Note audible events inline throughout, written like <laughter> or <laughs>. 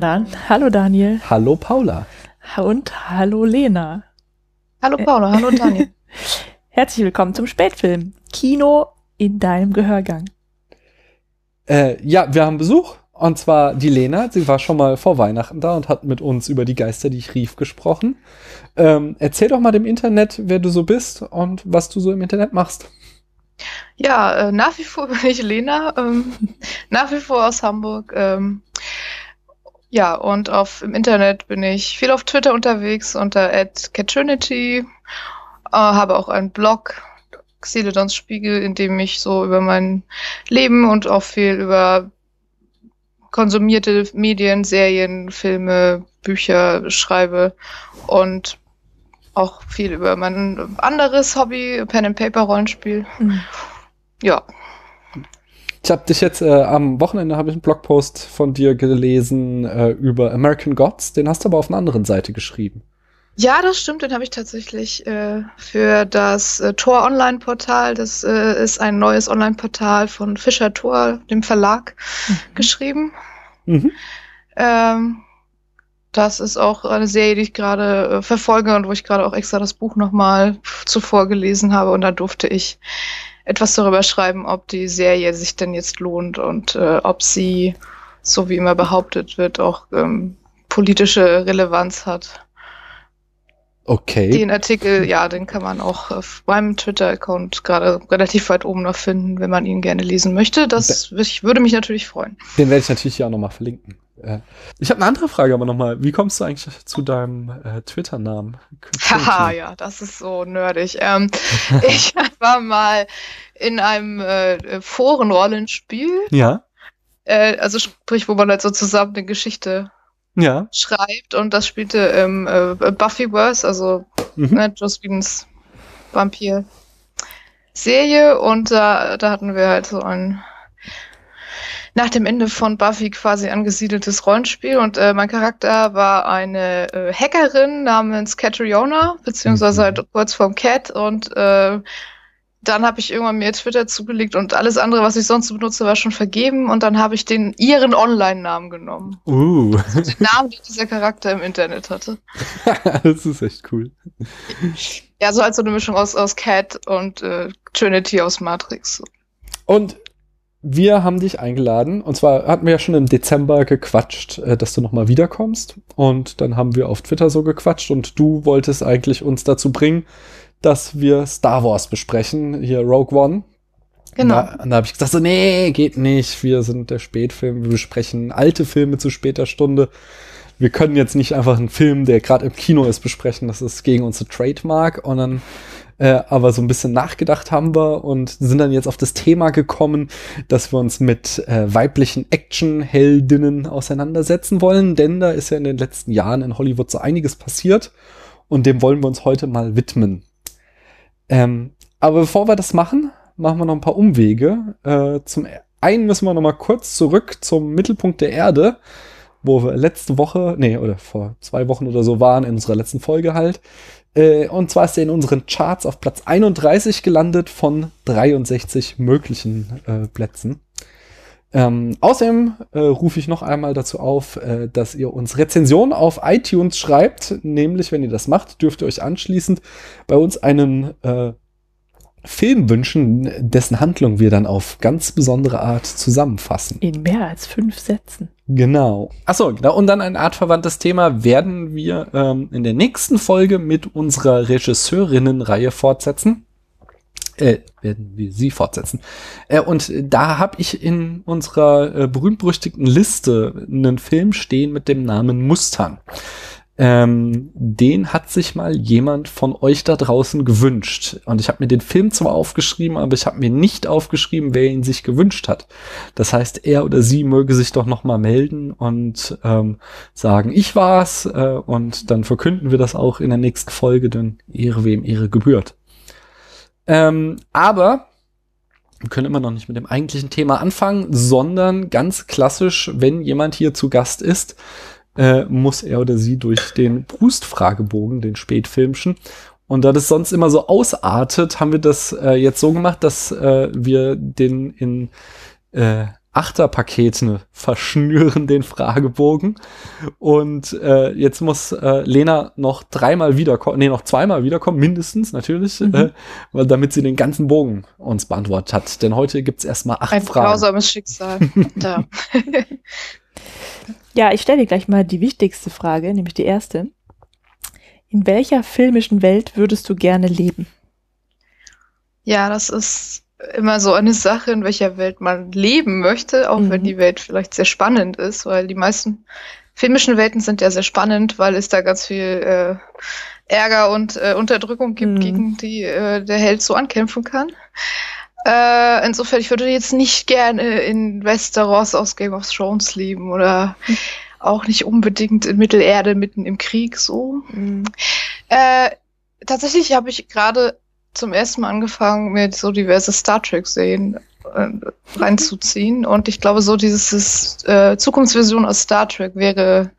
Na dann, hallo Daniel. Hallo Paula. Und hallo Lena. Hallo Paula, hallo Daniel. <laughs> Herzlich willkommen zum Spätfilm. Kino in deinem Gehörgang. Äh, ja, wir haben Besuch. Und zwar die Lena. Sie war schon mal vor Weihnachten da und hat mit uns über die Geister, die ich rief, gesprochen. Ähm, erzähl doch mal dem Internet, wer du so bist und was du so im Internet machst. Ja, äh, nach wie vor bin ich Lena, ähm, <laughs> nach wie vor aus Hamburg. Ähm, ja, und auf, im Internet bin ich viel auf Twitter unterwegs unter @catrinity, äh, habe auch einen Blog, Xeledons Spiegel, in dem ich so über mein Leben und auch viel über konsumierte Medien, Serien, Filme, Bücher schreibe und auch viel über mein anderes Hobby, Pen and Paper Rollenspiel. Mhm. Ja. Ich habe dich jetzt äh, am Wochenende habe ich einen Blogpost von dir gelesen äh, über American Gods. Den hast du aber auf einer anderen Seite geschrieben. Ja, das stimmt. Den habe ich tatsächlich äh, für das äh, Tor Online Portal. Das äh, ist ein neues Online Portal von Fischer Tor, dem Verlag, mhm. geschrieben. Mhm. Ähm, das ist auch eine Serie, die ich gerade äh, verfolge und wo ich gerade auch extra das Buch nochmal zuvor gelesen habe. Und da durfte ich etwas darüber schreiben, ob die Serie sich denn jetzt lohnt und äh, ob sie, so wie immer behauptet wird, auch ähm, politische Relevanz hat. Okay. Den Artikel, ja, den kann man auch auf meinem Twitter-Account gerade relativ weit oben noch finden, wenn man ihn gerne lesen möchte. Das ich, würde mich natürlich freuen. Den werde ich natürlich hier auch nochmal verlinken. Ich habe eine andere Frage aber nochmal. Wie kommst du eigentlich zu deinem äh, Twitter-Namen? <laughs> Haha, ja, das ist so nerdig. Ähm, <laughs> ich war mal in einem äh, Forenrollenspiel. Ja. Äh, also sprich, wo man halt so zusammen eine Geschichte ja. schreibt und das spielte im äh, Buffyverse, also mhm. ne, Joss Whedons Vampir-Serie und da, da hatten wir halt so ein nach dem Ende von Buffy quasi angesiedeltes Rollenspiel und äh, mein Charakter war eine äh, Hackerin namens Catriona, beziehungsweise mhm. halt kurz vorm Cat und äh, dann habe ich irgendwann mir Twitter zugelegt und alles andere, was ich sonst benutze, war schon vergeben und dann habe ich den ihren Online-Namen genommen. Uh. Also den Namen, den dieser Charakter im Internet hatte. <laughs> das ist echt cool. Ja, so als so eine Mischung aus, aus Cat und äh, Trinity aus Matrix. Und wir haben dich eingeladen. Und zwar hatten wir ja schon im Dezember gequatscht, äh, dass du nochmal wiederkommst. Und dann haben wir auf Twitter so gequatscht und du wolltest eigentlich uns dazu bringen, dass wir Star Wars besprechen, hier Rogue One. Genau. Da, da habe ich gesagt, so, nee, geht nicht. Wir sind der Spätfilm, wir besprechen alte Filme zu später Stunde. Wir können jetzt nicht einfach einen Film, der gerade im Kino ist, besprechen. Das ist gegen unsere Trademark. Und dann äh, aber so ein bisschen nachgedacht haben wir und sind dann jetzt auf das Thema gekommen, dass wir uns mit äh, weiblichen Action-Heldinnen auseinandersetzen wollen, denn da ist ja in den letzten Jahren in Hollywood so einiges passiert und dem wollen wir uns heute mal widmen. Ähm, aber bevor wir das machen, machen wir noch ein paar Umwege. Äh, zum einen müssen wir noch mal kurz zurück zum Mittelpunkt der Erde, wo wir letzte Woche, nee, oder vor zwei Wochen oder so waren, in unserer letzten Folge halt. Äh, und zwar ist er in unseren Charts auf Platz 31 gelandet von 63 möglichen äh, Plätzen. Ähm, außerdem äh, rufe ich noch einmal dazu auf, äh, dass ihr uns Rezensionen auf iTunes schreibt. Nämlich, wenn ihr das macht, dürft ihr euch anschließend bei uns einen äh, Film wünschen, dessen Handlung wir dann auf ganz besondere Art zusammenfassen. In mehr als fünf Sätzen. Genau. Achso, genau. Und dann ein artverwandtes Thema werden wir ähm, in der nächsten Folge mit unserer Regisseurinnenreihe fortsetzen äh, werden wir sie fortsetzen. Äh, und da habe ich in unserer äh, berühmt-berüchtigten Liste einen Film stehen mit dem Namen Mustang. Ähm, den hat sich mal jemand von euch da draußen gewünscht. Und ich habe mir den Film zwar aufgeschrieben, aber ich habe mir nicht aufgeschrieben, wer ihn sich gewünscht hat. Das heißt, er oder sie möge sich doch noch mal melden und ähm, sagen, ich war's. Äh, und dann verkünden wir das auch in der nächsten Folge, denn Ehre wem Ehre gebührt. Ähm, aber wir können immer noch nicht mit dem eigentlichen Thema anfangen, sondern ganz klassisch, wenn jemand hier zu Gast ist, äh, muss er oder sie durch den Brust-Fragebogen, den Spätfilmschen. Und da das sonst immer so ausartet, haben wir das äh, jetzt so gemacht, dass äh, wir den in äh, Achterpakete verschnüren den Fragebogen. Und äh, jetzt muss äh, Lena noch dreimal wiederkommen, nee, noch zweimal wiederkommen, mindestens natürlich, Mhm. äh, weil, damit sie den ganzen Bogen uns beantwortet hat. Denn heute gibt's erstmal acht Ein Fragen. grausames Schicksal. <laughs> Ja, ich stelle dir gleich mal die wichtigste Frage, nämlich die erste. In welcher filmischen Welt würdest du gerne leben? Ja, das ist immer so eine Sache, in welcher Welt man leben möchte, auch wenn Mhm. die Welt vielleicht sehr spannend ist, weil die meisten filmischen Welten sind ja sehr spannend, weil es da ganz viel äh, Ärger und äh, Unterdrückung gibt, Mhm. gegen die äh, der Held so ankämpfen kann. Äh, insofern, ich würde jetzt nicht gerne in Westeros aus Game of Thrones leben oder auch nicht unbedingt in Mittelerde mitten im Krieg so. Äh, tatsächlich habe ich gerade zum ersten Mal angefangen, mir so diverse Star Trek-Serien äh, reinzuziehen. Und ich glaube, so dieses äh, Zukunftsvision aus Star Trek wäre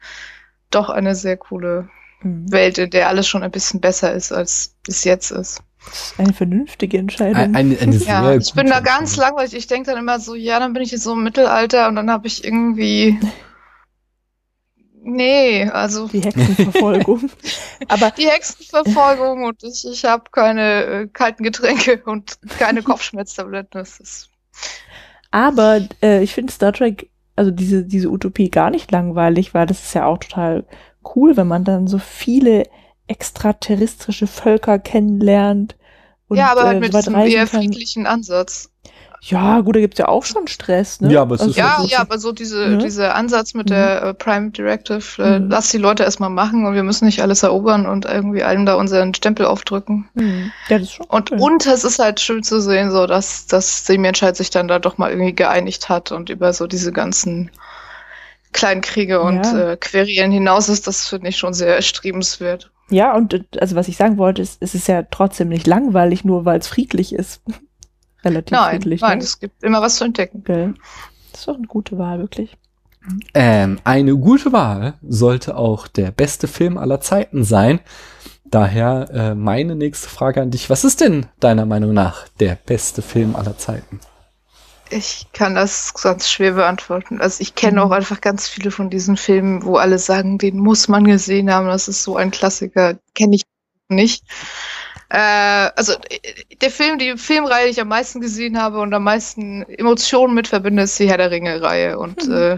doch eine sehr coole Mhm. Welt, in der alles schon ein bisschen besser ist, als es jetzt ist. Das ist eine vernünftige Entscheidung. Ein- Eine, eine <laughs> sehr Ja, ich bin da ganz langweilig. Ich denke dann immer so, ja, dann bin ich jetzt so im Mittelalter und dann habe ich irgendwie. <laughs> Nee, also die Hexenverfolgung. <laughs> Aber die Hexenverfolgung und ich, ich habe keine äh, kalten Getränke und keine Kopfschmerztabletten. Das ist Aber äh, ich finde Star Trek, also diese, diese Utopie gar nicht langweilig, weil das ist ja auch total cool, wenn man dann so viele extraterrestrische Völker kennenlernt und ja, aber halt äh, mit diesem eher kann. friedlichen Ansatz. Ja, gut, da gibt's ja auch schon Stress, ne? Ja, aber es ist Ja, so- ja, aber so diese, Ne? dieser Ansatz mit Mhm. der äh, Prime Directive, äh, Mhm. lass die Leute erstmal machen und wir müssen nicht alles erobern und irgendwie allem da unseren Stempel aufdrücken. Hm. Ja, das ist schon Und, cool. und es ist halt schön zu sehen, so dass, dass die Menschheit sich dann da doch mal irgendwie geeinigt hat und über so diese ganzen kleinen Kriege und Ja. äh, Querelen hinaus ist, das finde ich schon sehr erstrebenswert. Ja, und äh, also was ich sagen wollte, ist, es ist ja trotzdem nicht langweilig, nur weil es friedlich ist. <laughs> Relativ Nein, friedlich. nein, ne? es gibt immer was zu entdecken. Gell? Das ist doch eine gute Wahl, wirklich. Ähm, eine gute Wahl sollte auch der beste Film aller Zeiten sein. Daher äh, meine nächste Frage an dich. Was ist denn deiner Meinung nach der beste Film aller Zeiten? Ich kann das ganz schwer beantworten. Also ich kenne Mhm. auch einfach ganz viele von diesen Filmen, wo alle sagen, den muss man gesehen haben. Das ist so ein Klassiker. Kenne ich nicht. Äh, also der Film, die Filmreihe, die ich am meisten gesehen habe und am meisten Emotionen mit verbinde, ist die Herr der Ringe-Reihe. Und Mhm. äh,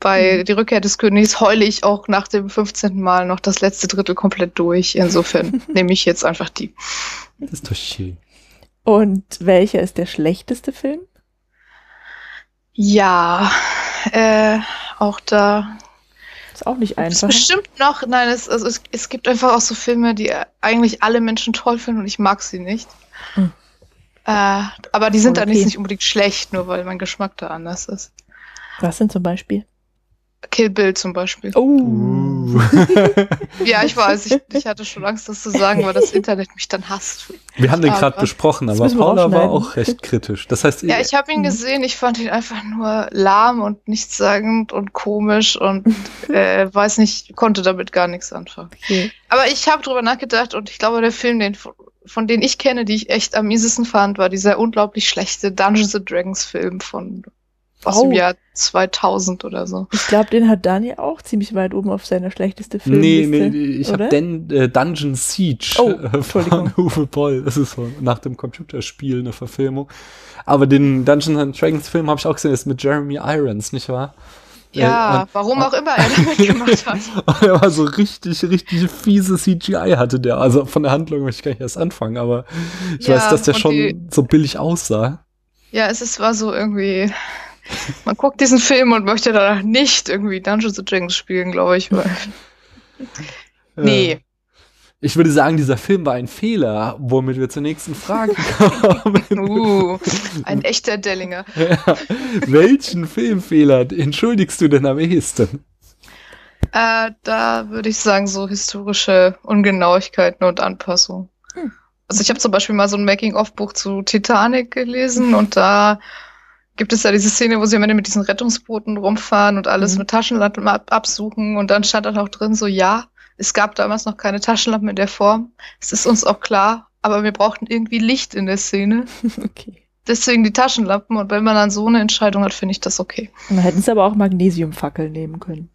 bei Mhm. Die Rückkehr des Königs heule ich auch nach dem 15. Mal noch das letzte Drittel komplett durch. Insofern <laughs> nehme ich jetzt einfach die. Das ist doch schön. Und welcher ist der schlechteste Film? Ja, äh, auch da Ist auch nicht einfach. bestimmt noch, nein, es, also es, es gibt einfach auch so Filme, die eigentlich alle Menschen toll finden und ich mag sie nicht. Hm. Äh, aber die sind Voll dann nicht, okay. nicht unbedingt schlecht, nur weil mein Geschmack da anders ist. Was sind zum Beispiel? Kill Bill zum Beispiel. Oh. Ja, ich weiß, ich, ich hatte schon Angst, das zu sagen, weil das Internet mich dann hasst. Wir haben den gerade besprochen, aber Paula war auch recht kritisch. Das heißt, Ja, ich habe ihn Mhm. gesehen, ich fand ihn einfach nur lahm und nichtssagend und komisch und <laughs> äh, weiß nicht, konnte damit gar nichts anfangen. Okay. Aber ich habe drüber nachgedacht und ich glaube, der Film, den, von denen ich kenne, die ich echt am miesesten fand, war dieser unglaublich schlechte Dungeons and Dragons Film von aus Oh. dem Jahr 2000 oder so. Ich glaube, den hat Daniel auch ziemlich weit oben auf seiner schlechteste Nee, Filmliste. nee, ich habe äh, Dungeon Siege Oh, äh, von <laughs> Uwe Boll. Das ist so nach dem Computerspiel eine Verfilmung. Aber den Dungeons and Dragons Film habe ich auch gesehen, das ist mit Jeremy Irons, nicht wahr? Ja, Äh, warum auch immer er damit <laughs> gemacht hat. und er war so richtig, richtig fiese CGI hatte der. Also von der Handlung möchte ich gar nicht erst anfangen, aber ich Ja, weiß, dass der und schon die- so billig aussah. Ja, es ist, war so irgendwie. Man guckt diesen Film und möchte danach nicht irgendwie Dungeons and Dragons spielen, glaube ich. Weil, nee. Äh, ich würde sagen, dieser Film war ein Fehler, womit wir zur nächsten Frage kommen. <laughs> Uh, ein echter Dellinger. <laughs> Ja. Welchen Filmfehler entschuldigst du denn am ehesten? Äh, da würde ich sagen, so historische Ungenauigkeiten und Anpassungen. Hm. Also ich habe zum Beispiel mal so ein Making-of-Buch zu Titanic gelesen und da gibt es ja diese Szene, wo sie am Ende mit diesen Rettungsbooten rumfahren und alles Mhm. mit Taschenlampen ab absuchen und dann stand dann auch drin so, ja, es gab damals noch keine Taschenlampen in der Form. Es ist uns auch klar, aber wir brauchten irgendwie Licht in der Szene. <laughs> Okay. deswegen die Taschenlampen. Und wenn man dann so eine Entscheidung hat, finde ich das okay. Dann hätten sie aber auch Magnesiumfackeln nehmen können.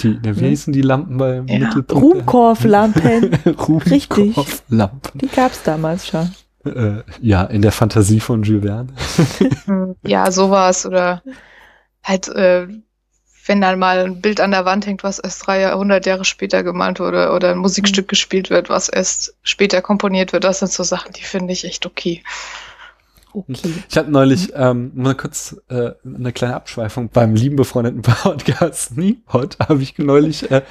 Die, wie hießen die Lampen bei Ja. Mittelpunkt? Ruhmkorfflampen. <laughs> Richtig. Ruhmkorfflampen. Die gab's damals schon. Äh, ja, in der Fantasie von Jules Verne. <laughs> Ja, sowas. Oder halt, äh, wenn dann mal ein Bild an der Wand hängt, was erst 300 Jahre später gemalt wurde, oder ein Musikstück gespielt wird, was erst später komponiert wird, das sind so Sachen, die finde ich echt okay. Okay. Ich habe neulich ähm, mal kurz äh, eine kleine Abschweifung beim lieben befreundeten <laughs> Podcast Niepod habe ich neulich äh,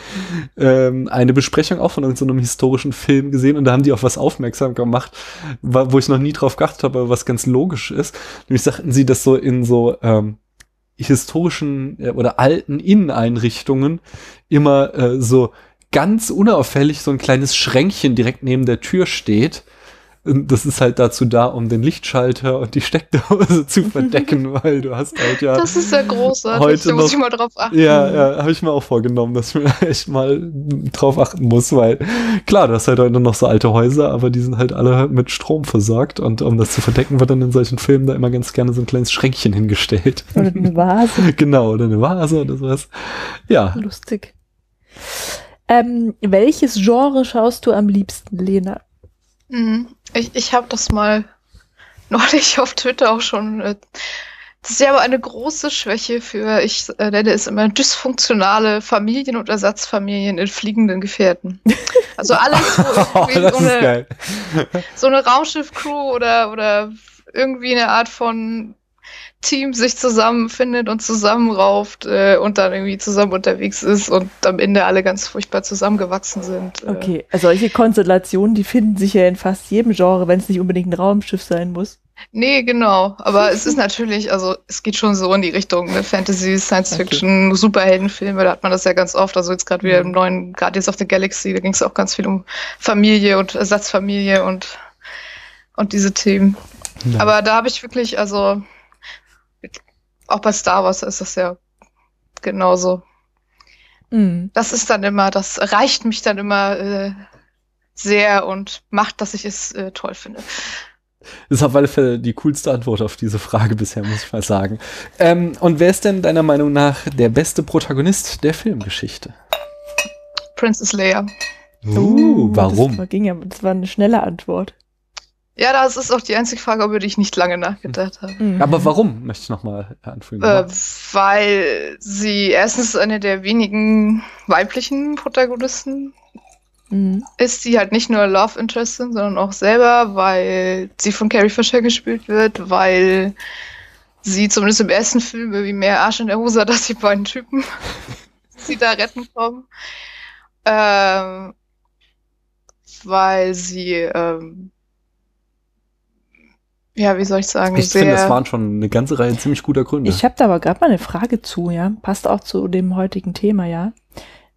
ähm, eine Besprechung auch von irgendeinem historischen Film gesehen und da haben die auf was aufmerksam gemacht, wo ich noch nie drauf geachtet habe, aber was ganz logisch ist. Nämlich sagten sie, dass so in so ähm, historischen äh, oder alten Inneneinrichtungen immer äh, so ganz unauffällig so ein kleines Schränkchen direkt neben der Tür steht. Das ist halt dazu da, um den Lichtschalter und die Steckdose <laughs> zu verdecken, <laughs> weil du hast halt ja. Das ist sehr großartig, Heute da muss noch- ich mal drauf achten. Ja, ja, habe ich mir auch vorgenommen, dass ich <laughs> mir echt mal drauf achten muss, weil klar, du hast halt heute noch so alte Häuser, aber die sind halt alle mit Strom versorgt und um das zu verdecken, wird dann in solchen Filmen da immer ganz gerne so ein kleines Schränkchen hingestellt. Oder eine Vase. genau, oder eine Vase oder sowas. Ja, Lustig. Ähm, welches Genre schaust du am liebsten, Lena? Mhm. Ich, ich habe das mal <laughs> neulich auf Twitter auch schon. Äh, das ist ja aber eine große Schwäche für, ich äh, nenne es immer dysfunktionale Familien und Ersatzfamilien in fliegenden Gefährten. Also alles, <laughs> wo irgendwie das so, eine, so eine Raumschiff-Crew oder, oder irgendwie eine Art von Team sich zusammenfindet und zusammenrauft äh, und dann irgendwie zusammen unterwegs ist und am Ende alle ganz furchtbar zusammengewachsen sind. Äh, Okay, also solche Konstellationen, die finden sich ja in fast jedem Genre, wenn es nicht unbedingt ein Raumschiff sein muss. Nee, genau. Aber es ist natürlich, also es geht schon so in die Richtung, ne? Fantasy, Science Fiction, Superheldenfilme, da hat man das ja ganz oft. Also jetzt gerade wieder im neuen Guardians of the Galaxy, da ging es auch ganz viel um Familie und Ersatzfamilie und, und diese Themen. Ja. Aber da habe ich wirklich, also auch bei Star Wars ist das ja genauso. Mhm. Das ist dann immer, das reicht mich dann immer äh, sehr und macht, dass ich es äh, toll finde. Das ist auf alle Fälle die coolste Antwort auf diese Frage bisher, muss ich mal sagen. Ähm, und wer ist denn deiner Meinung nach der beste Protagonist der Filmgeschichte? Princess Leia. Uh, warum? Das war, ging ja, das war eine schnelle Antwort. Ja, das ist auch die einzige Frage, über die ich nicht lange nachgedacht habe. Mhm. Aber warum, möchte ich nochmal anfügen. Äh, weil sie erstens eine der wenigen weiblichen Protagonisten Mhm. ist, die halt nicht nur Love Interest sind, sondern auch selber, weil sie von Carrie Fisher gespielt wird, weil sie zumindest im ersten Film irgendwie mehr Arsch in der Hose hat, als die beiden Typen, <laughs> die sie da retten kommen. Ähm, weil sie, ähm, ja, wie soll ich sagen, ich sehr. finde, das waren schon eine ganze Reihe ziemlich guter Gründe. Ich habe da aber gerade mal eine Frage zu, ja. Passt auch zu dem heutigen Thema, ja.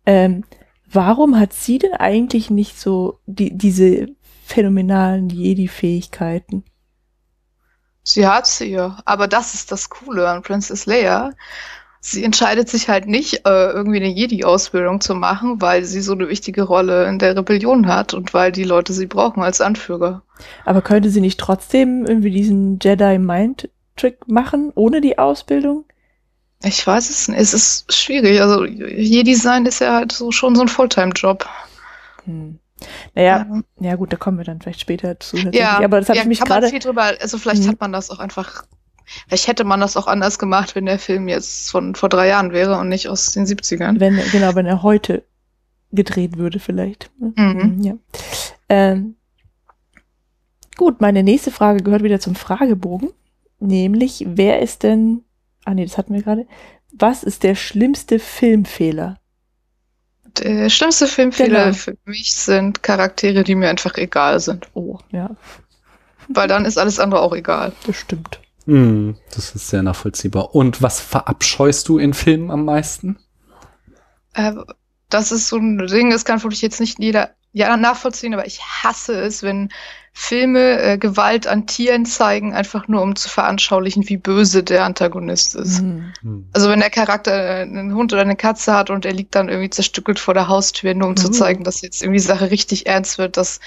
Ähm, warum hat sie denn eigentlich nicht so die, diese phänomenalen Jedi-Fähigkeiten? Sie hat sie ja. Aber das ist das Coole an Princess Leia. Sie entscheidet sich halt nicht, äh, irgendwie eine Jedi-Ausbildung zu machen, weil sie so eine wichtige Rolle in der Rebellion hat und weil die Leute sie brauchen als Anführer. Aber könnte sie nicht trotzdem irgendwie diesen Jedi-Mind-Trick machen, ohne die Ausbildung? Ich weiß es nicht. Es ist schwierig. Also Jedi sein ist ja halt so schon so ein Fulltime-Job. Hm. Naja, ja. gut, da kommen wir dann vielleicht später zu. ja, aber das habe ja, ich mich gerade. Also vielleicht Mhm. hat man das auch einfach. Vielleicht hätte man das auch anders gemacht, wenn der Film jetzt von vor drei Jahren wäre und nicht aus den 70ern. Wenn, genau, wenn er heute gedreht würde, vielleicht. Mhm. Ja. Ähm, gut, meine nächste Frage gehört wieder zum Fragebogen. Nämlich, wer ist denn, ah nee, das hatten wir gerade. Was ist der schlimmste Filmfehler? Der schlimmste Filmfehler Genau. für mich sind Charaktere, die mir einfach egal sind. Oh, ja, Weil dann ist alles andere auch egal. bestimmt. Hm, das ist sehr nachvollziehbar. Und was verabscheust du in Filmen am meisten? Äh, das ist so ein Ding, das kann wirklich jetzt nicht jeder ja, nachvollziehen, aber ich hasse es, wenn Filme äh, Gewalt an Tieren zeigen, einfach nur um zu veranschaulichen, wie böse der Antagonist ist. Mhm. Hm. Also wenn der Charakter äh, einen Hund oder eine Katze hat und er liegt dann irgendwie zerstückelt vor der Haustür, nur um zu Mhm. zeigen, dass jetzt irgendwie die Sache richtig ernst wird, das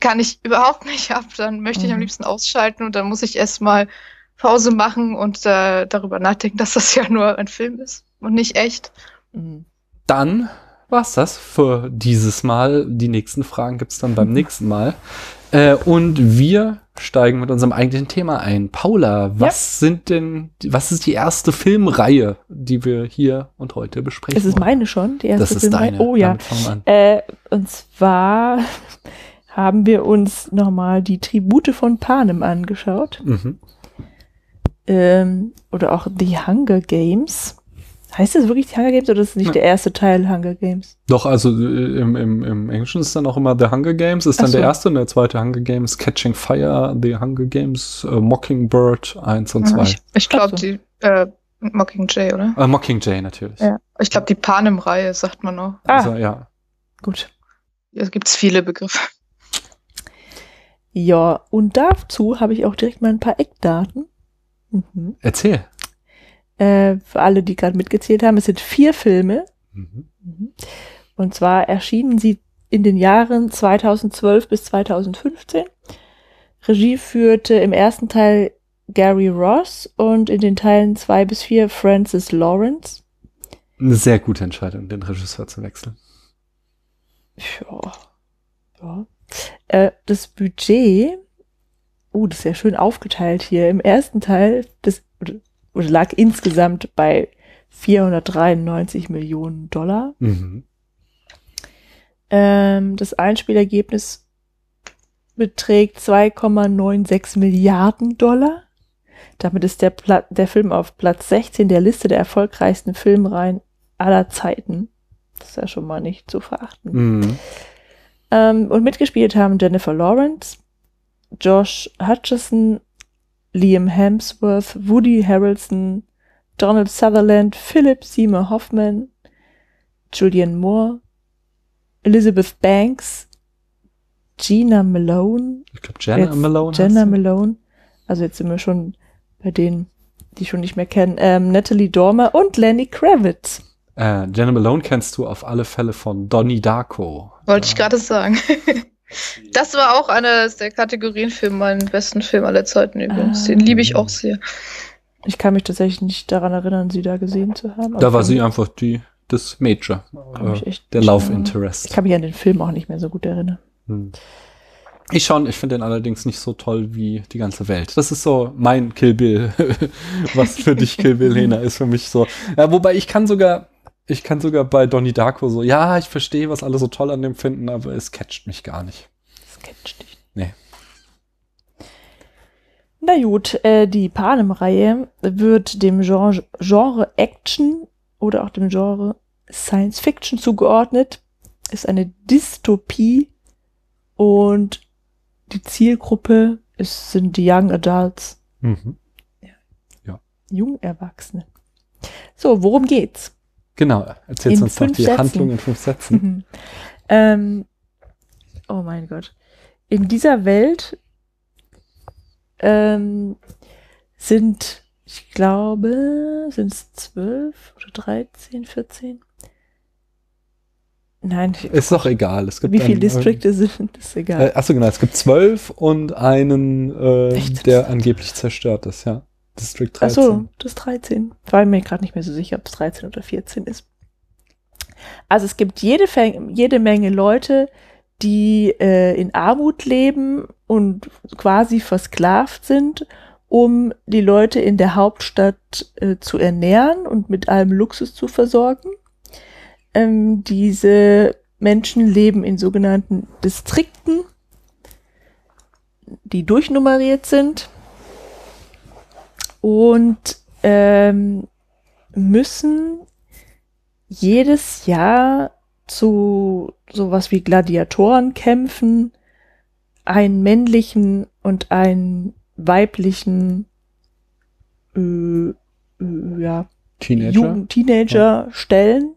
kann ich überhaupt nicht <laughs> ab. Dann möchte ich am Mhm. liebsten ausschalten und dann muss ich erstmal Pause machen und äh, darüber nachdenken, <laughs> dass das ja nur ein Film ist und nicht echt. Mhm. Dann war's das für dieses Mal. Die nächsten Fragen gibt's dann beim <laughs> nächsten Mal. Äh, und wir steigen mit unserem eigentlichen Thema ein. Paula, was sind denn, was ist die erste Filmreihe, die wir hier und heute besprechen? Es ist wollen? meine schon, die erste Das ist Filmreihe. deine. Oh ja. Damit fangen wir an. Äh, und zwar haben wir uns nochmal die Tribute von Panem angeschaut. Mhm. Ähm, oder auch The Hunger Games. Heißt das wirklich die Hunger Games oder ist es nicht Ja. der erste Teil Hunger Games? Doch, also äh, im, im, im Englischen ist dann auch immer The Hunger Games, ist Ach dann so. der erste und der zweite Hunger Games, Catching Fire, The Hunger Games, äh, Mockingbird 1 und 2. Ich, ich glaube, so. die äh, Mockingjay, oder? Äh, Mockingjay natürlich. Ja. Ich glaube, die Panem-Reihe, sagt man noch. Ah. Also ja. Gut. Hier gibt es viele Begriffe. Ja, und dazu habe ich auch direkt mal ein paar Eckdaten. Mhm. Erzähl. Äh, für alle, die gerade mitgezählt haben, es sind vier Filme. Mhm. Mhm. Und zwar erschienen sie in den Jahren 2012 bis 2015. Regie führte im ersten Teil Gary Ross und in den Teilen zwei bis vier Francis Lawrence. Eine sehr gute Entscheidung, den Regisseur zu wechseln. Ja. ja. Äh, das Budget, uh, das ist ja schön aufgeteilt hier. Im ersten Teil, das oder lag insgesamt bei 493 Millionen Dollar. Mhm. Ähm, das Einspielergebnis beträgt 2,96 Milliarden Dollar. Damit ist der, Pla der Film auf Platz 16 der Liste der erfolgreichsten Filmreihen aller Zeiten. Das ist ja schon mal nicht zu verachten. Mhm. Ähm, und mitgespielt haben Jennifer Lawrence, Josh Hutcherson, Liam Hemsworth, Woody Harrelson, Donald Sutherland, Philip Seymour Hoffman, Julianne Moore, Elizabeth Banks, Gina Malone, Ich glaube, Jenna Jetzt Malone. Jenna. Malone, also jetzt sind wir schon bei denen, die ich schon nicht mehr kennen, ähm, Natalie Dormer und Lenny Kravitz. Äh, Jenna Malone kennst du auf alle Fälle von Donnie Darko. Wollte ich Da- gerade sagen. <laughs> Das war auch einer der Kategorien für meinen besten Film aller Zeiten übrigens. Den Ah. liebe ich auch sehr. Ich kann mich tatsächlich nicht daran erinnern, sie da gesehen zu haben. Da war sie einfach die, das Major. Äh, der Love. Interest. Ich kann mich an den Film auch nicht mehr so gut erinnern. Hm. Ich schon, ich finde den allerdings nicht so toll wie die ganze Welt. Das ist so mein Kill Bill. <laughs> Was für dich Kill Bill, Lena, ist für mich so. Ja, wobei ich kann sogar, ich kann sogar bei Donnie Darko so, ja, ich verstehe, was alle so toll an dem finden, aber es catcht mich gar nicht. Das catcht dich. Nee. Na gut, äh, die Panem-Reihe wird dem Genre, Genre Action oder auch dem Genre Science Fiction zugeordnet. Ist eine Dystopie und die Zielgruppe ist, sind die Young Adults, Mhm. Jungerwachsene. So, worum geht's? Genau, erzählst In uns doch die Sätzen. Handlung in fünf Sätzen. <laughs> ähm, oh mein Gott. In dieser Welt ähm, sind, ich glaube, sind es zwölf oder dreizehn, vierzehn? Nein, Ist doch egal. Es gibt wie viele Distrikte sind, ist Äh, egal. achso, genau, es gibt zwölf und einen, äh, der angeblich zerstört ist, ja. District Ach 13. so, das 13. War mir gerade nicht mehr so sicher, ob es 13 oder 14 ist. Also es gibt jede, jede Menge Leute, die äh, in Armut leben und quasi versklavt sind, um die Leute in der Hauptstadt äh, zu ernähren und mit allem Luxus zu versorgen. Ähm, diese Menschen leben in sogenannten Distrikten, die durchnummeriert sind und ähm, müssen jedes Jahr zu sowas wie Gladiatoren kämpfen, einen männlichen und einen weiblichen äh, äh, ja, Teenager. Jugend, Teenager stellen,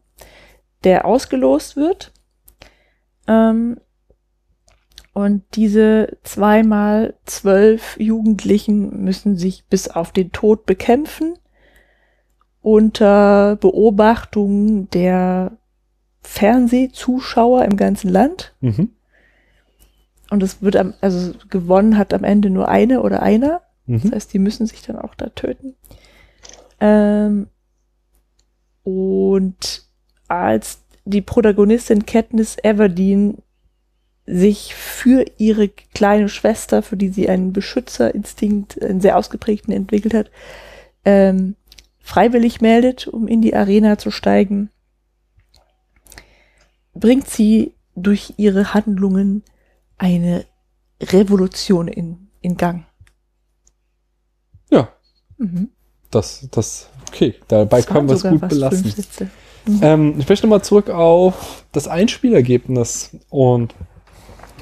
der ausgelost wird. Ähm, und diese zweimal zwölf Jugendlichen müssen sich bis auf den Tod bekämpfen unter Beobachtung der Fernsehzuschauer im ganzen Land. Mhm. und es wird am, also gewonnen hat am Ende nur eine oder einer. Das Mhm. heißt, die müssen sich dann auch da töten. Ähm, und als die Protagonistin Katniss Everdeen sich für ihre kleine Schwester, für die sie einen Beschützerinstinkt, einen sehr ausgeprägten entwickelt hat, ähm, freiwillig meldet, um in die Arena zu steigen, bringt sie durch ihre Handlungen eine Revolution in, in Gang. Ja, Mhm. das, das, okay, dabei können wir es gut belassen. Sätze. Ähm, ich möchte mal zurück auf das Einspielergebnis und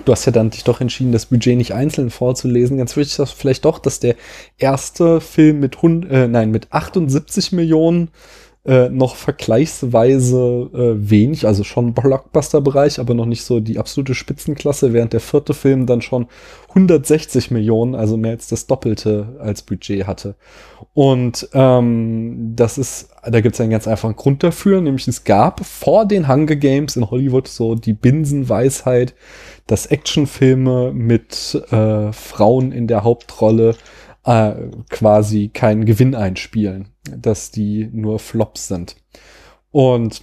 du hast ja dann dich doch entschieden, das Budget nicht einzeln vorzulesen. Ganz wichtig ist vielleicht doch, dass der erste Film mit, hund- äh, nein, mit 78 Millionen äh, noch vergleichsweise äh, wenig, also schon Blockbuster-Bereich, aber noch nicht so die absolute Spitzenklasse, während der vierte Film dann schon 160 Millionen, also mehr als das Doppelte als Budget hatte. Und ähm, das ist, da gibt es einen ganz einfachen Grund dafür, nämlich es gab vor den Hunger Games in Hollywood so die Binsenweisheit, dass Actionfilme mit äh, Frauen in der Hauptrolle äh, quasi keinen Gewinn einspielen, dass die nur Flops sind. Und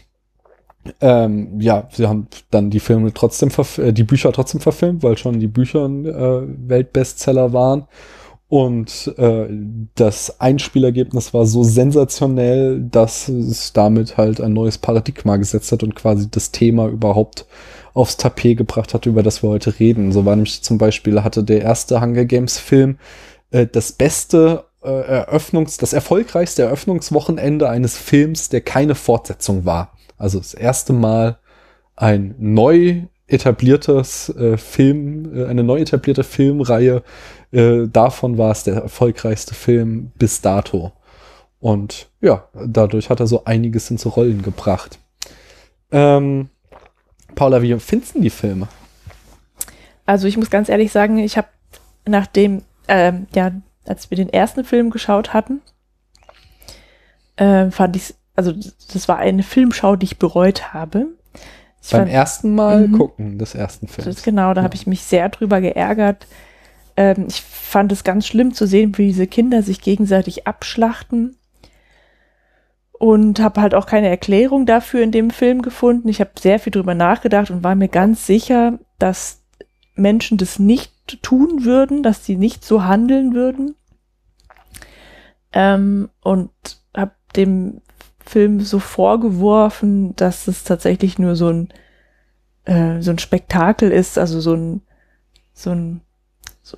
ähm, ja, sie haben dann die Filme trotzdem, verf- äh, die Bücher trotzdem verfilmt, weil schon die Bücher äh, Weltbestseller waren. Und äh, das Einspielergebnis war so sensationell, dass es damit halt ein neues Paradigma gesetzt hat und quasi das Thema überhaupt aufs Tapet gebracht hat, über das wir heute reden. So war nämlich zum Beispiel, hatte der erste Hunger Games Film äh, das beste äh, Eröffnungs-, das erfolgreichste Eröffnungswochenende eines Films, der keine Fortsetzung war. Also das erste Mal ein neu etabliertes äh, Film, äh, eine neu etablierte Filmreihe. Äh, davon war es der erfolgreichste Film bis dato. Und ja, dadurch hat er so einiges ins Rollen gebracht. Ähm, Paula, wie findest du die Filme? Also ich muss ganz ehrlich sagen, ich habe nachdem, ähm, ja, als wir den ersten Film geschaut hatten, äh, fand ich, also das war eine Filmschau, die ich bereut habe. Ich Beim fand, ersten Mal Mhm. gucken des ersten das Films. genau, da habe ich mich sehr drüber geärgert. Ähm, ich fand es ganz schlimm zu sehen, wie diese Kinder sich gegenseitig abschlachten. Und habe halt auch keine Erklärung dafür in dem Film gefunden. Ich habe sehr viel drüber nachgedacht und war mir ganz sicher, dass Menschen das nicht tun würden, dass sie nicht so handeln würden. Ähm, und habe dem Film so vorgeworfen, dass es tatsächlich nur so ein äh, so ein Spektakel ist, also so ein so ein so,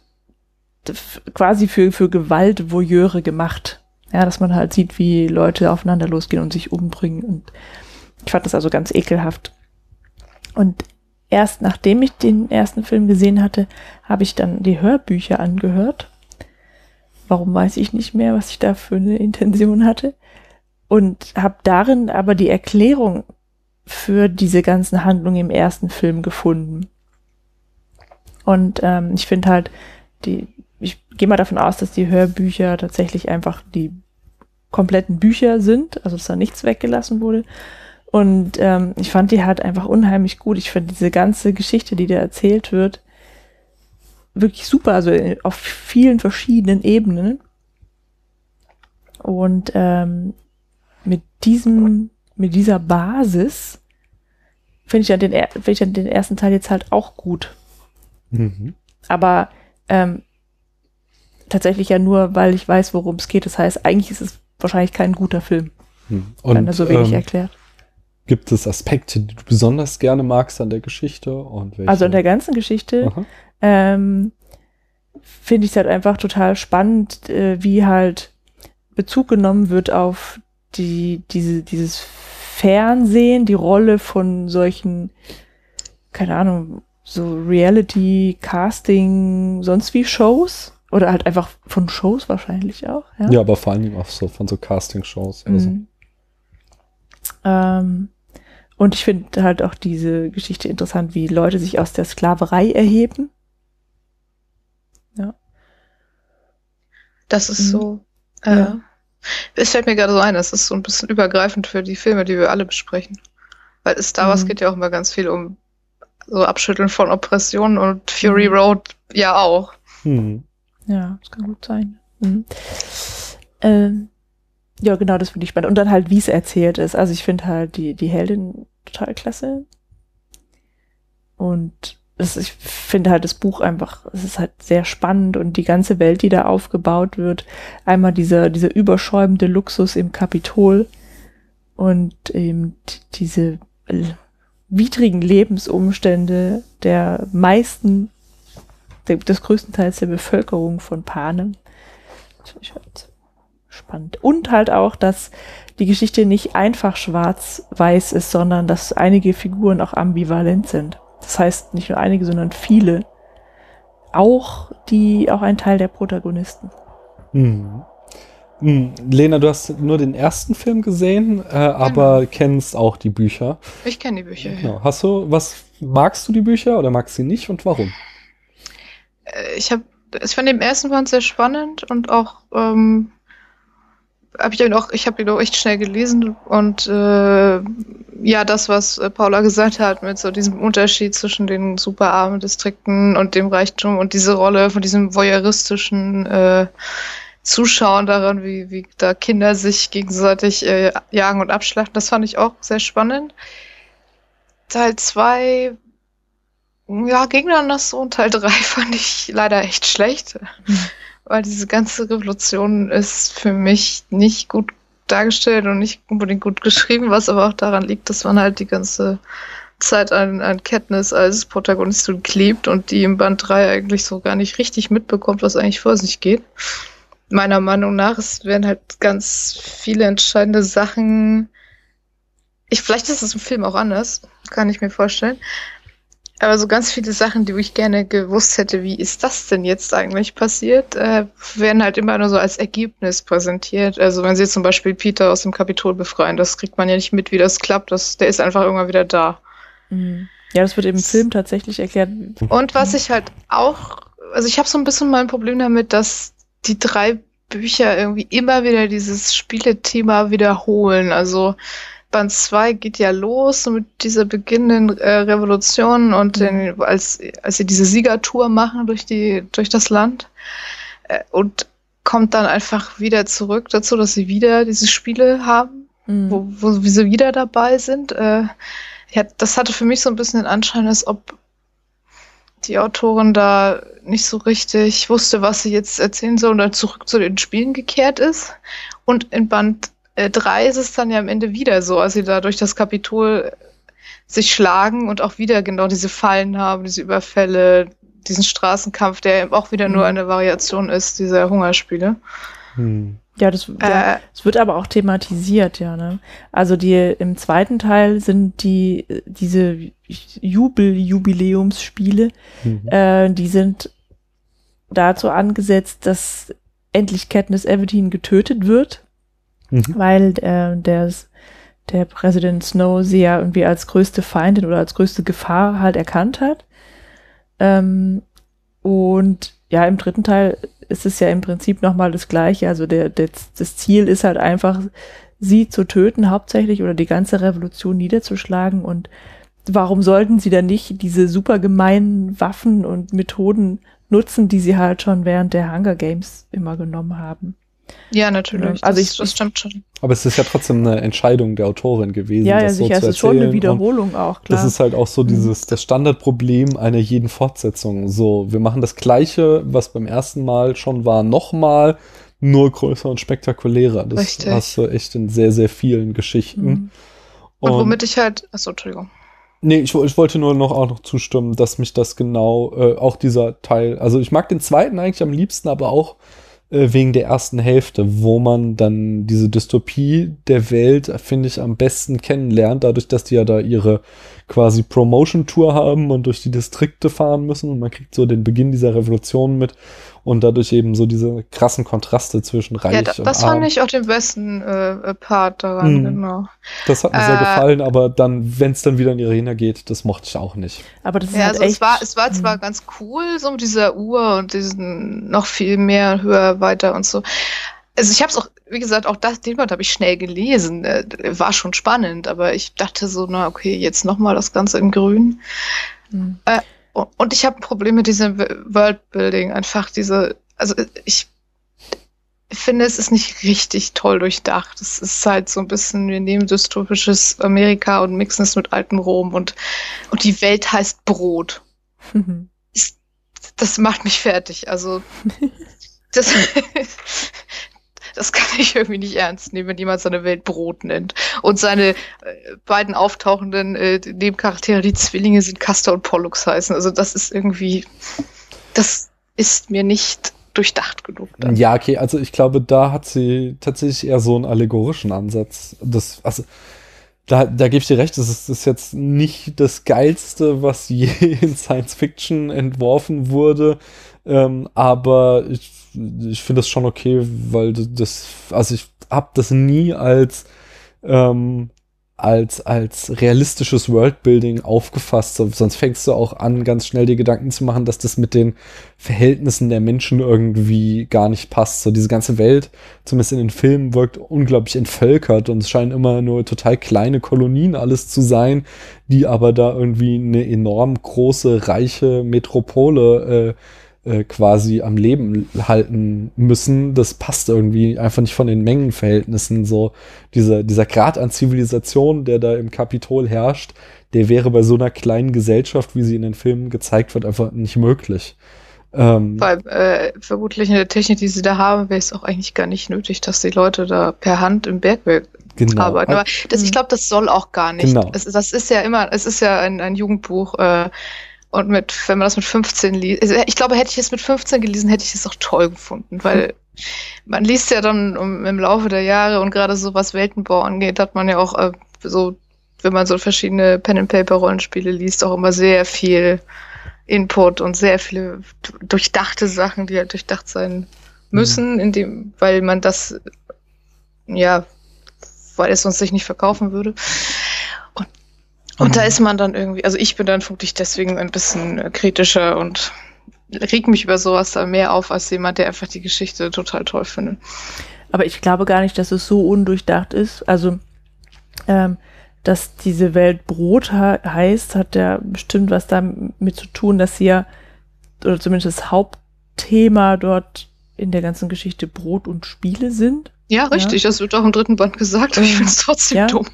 quasi für für Gewalt Voyeure gemacht. Ja, dass man halt sieht, wie Leute aufeinander losgehen und sich umbringen und ich fand das also ganz ekelhaft. Und erst nachdem ich den ersten Film gesehen hatte, habe ich dann die Hörbücher angehört. Warum weiß ich nicht mehr, was ich da für eine Intention hatte. Und habe darin aber die Erklärung für diese ganzen Handlungen im ersten Film gefunden. Und ähm, ich finde halt, die, ich gehe mal davon aus, dass die Hörbücher tatsächlich einfach die kompletten Bücher sind, also dass da nichts weggelassen wurde. Und ähm, ich fand die halt einfach unheimlich gut. Ich finde diese ganze Geschichte, die da erzählt wird, wirklich super, also auf vielen verschiedenen Ebenen. Und ähm, mit diesem, mit dieser Basis finde ich, ja den, finde ich ja den ersten Teil jetzt halt auch gut. Mhm. Aber ähm, tatsächlich ja nur, weil ich weiß, worum es geht. Das heißt, eigentlich ist es wahrscheinlich kein guter Film, Hm. wenn er so wenig ähm, erklärt. Gibt es Aspekte, die du besonders gerne magst an der Geschichte? Also in der ganzen Geschichte ähm, finde ich es halt einfach total spannend, äh, wie halt Bezug genommen wird auf die, diese, dieses Fernsehen, die Rolle von solchen, keine Ahnung, so Reality, Casting, sonst wie Shows. Oder halt einfach von Shows wahrscheinlich auch. Ja. Ja, aber vor allem auch so von so Casting-Shows. Also. Mhm. Ähm, und ich finde halt auch diese Geschichte interessant, wie Leute sich aus der Sklaverei erheben. Das ist Mhm. so. Äh, Ja. Es fällt mir gerade so ein, das ist so ein bisschen übergreifend für die Filme, die wir alle besprechen. Weil Star Wars Mhm. geht ja auch immer ganz viel um so Abschütteln von Oppressionen und Fury Mhm. Road ja auch. Hm. Ja, das kann gut sein. Mhm. Ähm, ja, genau, das finde ich spannend. Und dann halt, wie es erzählt ist. Also ich finde halt die, die Heldin total klasse. Und es, ich finde halt das Buch einfach, es ist halt sehr spannend und die ganze Welt, die da aufgebaut wird. Einmal dieser, dieser überschäumende Luxus im Kapitol und eben diese widrigen Lebensumstände der meisten, des größten Teils der Bevölkerung von Panem. Das finde ich halt spannend. Und halt auch, dass die Geschichte nicht einfach schwarz-weiß ist, sondern dass einige Figuren auch ambivalent sind. Das heißt, nicht nur einige, sondern viele. Auch die, auch ein Teil der Protagonisten. Hm. Hm. Lena, du hast nur den ersten Film gesehen, äh, aber kennst auch die Bücher. Ich kenne die Bücher, ja. Genau. Hast du, was magst du die Bücher oder magst du sie nicht und warum? Äh, Ich habe, ich fand den ersten Band sehr spannend und auch, ähm, hab ich ihn auch, ich habe ihn auch echt schnell gelesen und äh, ja, das, was äh, Paula gesagt hat, mit so diesem Unterschied zwischen den super armen Distrikten und dem Reichtum und diese Rolle von diesem voyeuristischen äh, Zuschauen daran, wie, wie da Kinder sich gegenseitig äh, jagen und abschlachten, das fand ich auch sehr spannend. Teil 2 ja, ging dann das so und Teil 3 <laughs> fand ich leider echt schlecht. Weil diese ganze Revolution ist für mich nicht gut dargestellt und nicht unbedingt gut geschrieben, was aber auch daran liegt, dass man halt die ganze Zeit an, an Katniss als Protagonistin klebt und die im Band 3 eigentlich so gar nicht richtig mitbekommt, was eigentlich vor sich geht. Meiner Meinung nach, es werden halt ganz viele entscheidende Sachen. Ich, vielleicht ist es im Film auch anders, kann ich mir vorstellen. Aber so ganz viele Sachen, die ich gerne gewusst hätte, wie ist das denn jetzt eigentlich passiert, äh, werden halt immer nur so als Ergebnis präsentiert. Also wenn sie zum Beispiel Peter aus dem Kapitol befreien, das kriegt man ja nicht mit, wie das klappt. Das, der ist einfach irgendwann wieder da. Mhm. Ja, das wird im Film tatsächlich erklärt. Und was ich halt auch, also ich habe so ein bisschen mein Problem damit, dass die drei Bücher irgendwie immer wieder dieses Spielethema wiederholen. Also Band 2 geht ja los mit dieser beginnenden äh, Revolution und den, als, als sie diese Siegertour machen durch die, durch das Land äh, und kommt dann einfach wieder zurück dazu, dass sie wieder diese Spiele haben, Mhm. wo, wo sie wieder dabei sind. Äh, ja, das hatte für mich so ein bisschen den Anschein, als ob die Autorin da nicht so richtig wusste, was sie jetzt erzählen soll und dann zurück zu den Spielen gekehrt ist. Und in Band 3 ist es dann ja am Ende wieder so, als sie da durch das Kapitol sich schlagen und auch wieder genau diese Fallen haben, diese Überfälle, diesen Straßenkampf, der eben auch wieder nur Mhm. eine Variation ist, dieser Hungerspiele. Hm. Ja, das, ja, Äh, es wird aber auch thematisiert, ja. Ne? Also die im zweiten Teil sind die diese Jubel-Jubiläumsspiele, Mhm. äh, die sind dazu angesetzt, dass endlich Katniss Everdeen getötet wird, Mhm. weil äh, der der Präsident Snow sie ja irgendwie als größte Feindin oder als größte Gefahr halt erkannt hat. Ähm, und ja, im dritten Teil ist es ja im Prinzip nochmal das Gleiche. Also der, der, das Ziel ist halt einfach, sie zu töten hauptsächlich oder die ganze Revolution niederzuschlagen. Und warum sollten sie dann nicht diese super gemeinen Waffen und Methoden nutzen, die sie halt schon während der Hunger Games immer genommen haben? Ja, natürlich. Also das, ich- das stimmt schon. Aber es ist ja trotzdem eine Entscheidung der Autorin gewesen, Ja, ja, das so sicher, zu es ist schon eine. Und Wiederholung auch, klar. Das ist halt auch so dieses, das Standardproblem einer jeden Fortsetzung. So, wir machen das Gleiche, was beim ersten Mal schon war, nochmal, nur größer und spektakulärer. Das Richtig. hast du echt in sehr, sehr vielen Geschichten. Mhm. Und womit ich halt, achso, Entschuldigung. Nee, ich, ich wollte nur noch auch noch zustimmen, dass mich das genau, äh, auch dieser Teil, also ich mag den zweiten eigentlich am liebsten, aber auch wegen der ersten Hälfte, wo man dann diese Dystopie der Welt, finde ich, am besten kennenlernt, dadurch, dass die ja da ihre quasi Promotion-Tour haben und durch die Distrikte fahren müssen und man kriegt so den Beginn dieser Revolution mit und dadurch eben so diese krassen Kontraste zwischen Reich Ja, da, und das Arm. fand ich auch den besten äh, Part daran, Mhm. genau. Das hat mir sehr Äh, gefallen, aber dann, wenn es dann wieder in die Arena geht, das mochte ich auch nicht. Aber das ist Ja, halt also echt, es war, es war zwar Mhm. ganz cool, so mit dieser Uhr und diesen noch viel mehr, höher, weiter und so. Also ich habe es auch, wie gesagt, auch das, den Band habe ich schnell gelesen. Äh, war schon spannend, aber ich dachte so, na okay, jetzt noch mal das Ganze in Grün. Mhm. Äh, und ich habe ein Problem mit diesem Worldbuilding, einfach diese, also ich finde, es ist nicht richtig toll durchdacht. Es ist halt so ein bisschen, wir nehmen dystopisches Amerika und mixen es mit altem Rom und, und die Welt heißt Brot. Mhm. das macht mich fertig. Also, das, <laughs> das <laughs> kann ich irgendwie nicht ernst nehmen, wenn jemand seine Welt Brot nennt. Und seine äh, beiden auftauchenden äh, Nebencharaktere, die Zwillinge sind, Castor und Pollux heißen. Also das ist irgendwie, das ist mir nicht durchdacht genug. Dann. Ja, okay, also ich glaube, da hat sie tatsächlich eher so einen allegorischen Ansatz. Das, also, da, da gebe ich dir recht, das ist, das ist jetzt nicht das Geilste, was je <laughs> in Science Fiction entworfen wurde. Ähm, aber ich, ich finde das schon okay, weil das, also ich habe das nie als ähm, als, als realistisches Worldbuilding aufgefasst. Sonst fängst du auch an, ganz schnell die Gedanken zu machen, dass das mit den Verhältnissen der Menschen irgendwie gar nicht passt. So diese ganze Welt, zumindest in den Filmen, wirkt unglaublich entvölkert und es scheinen immer nur total kleine Kolonien alles zu sein, die aber da irgendwie eine enorm große, reiche Metropole äh, äh, quasi am Leben halten müssen, das passt irgendwie einfach nicht von den Mengenverhältnissen. So dieser, dieser Grad an Zivilisation, der da im Kapitol herrscht, der wäre bei so einer kleinen Gesellschaft, wie sie in den Filmen gezeigt wird, einfach nicht möglich. Ähm, Weil äh, vermutlich in der Technik, die sie da haben, wäre es auch eigentlich gar nicht nötig, dass die Leute da per Hand im Bergwerk genau. arbeiten. Aber das, ich glaube, das soll auch gar nicht. Genau. Es, das ist ja immer, es ist ja ein, ein Jugendbuch. Äh, und mit, wenn man das mit 15 liest, also ich glaube, hätte ich es mit 15 gelesen, hätte ich es auch toll gefunden, weil man liest ja dann um, im Laufe der Jahre und gerade so was Weltenbau angeht, hat man ja auch äh, so, wenn man so verschiedene Pen-and-Paper-Rollenspiele liest, auch immer sehr viel Input und sehr viele durchdachte Sachen, die halt durchdacht sein müssen, mhm. in dem, weil man das, ja, weil es sonst sich nicht verkaufen würde. Und da mhm. ist man dann irgendwie, also ich bin dann vermutlich deswegen ein bisschen äh, kritischer und reg mich über sowas da mehr auf als jemand, der einfach die Geschichte total toll findet. Aber ich glaube gar nicht, dass es so undurchdacht ist. Also, ähm, dass diese Welt Brot heißt, hat ja bestimmt was damit zu tun, dass sie ja, oder zumindest das Hauptthema dort in der ganzen Geschichte Brot und Spiele sind. Ja, richtig. Ja. Das wird auch im dritten Band gesagt, aber ich finde es trotzdem ja. dumm.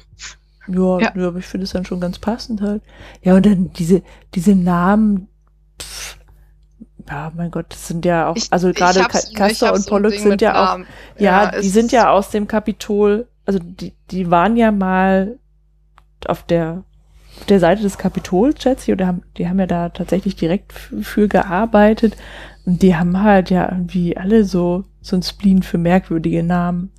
Ja, ja. ja aber ich finde es dann schon ganz passend halt. Ja, und dann diese, diese Namen, pff, ja, mein Gott, das sind ja auch, ich, also gerade Castor und Pollux sind ja auch, ja, ja die sind ja aus dem Kapitol, also die, die waren ja mal auf der, auf der Seite des Kapitols, schätze ich, oder haben, die haben ja da tatsächlich direkt für gearbeitet. Und die haben halt ja irgendwie alle so, so ein Spleen für merkwürdige Namen.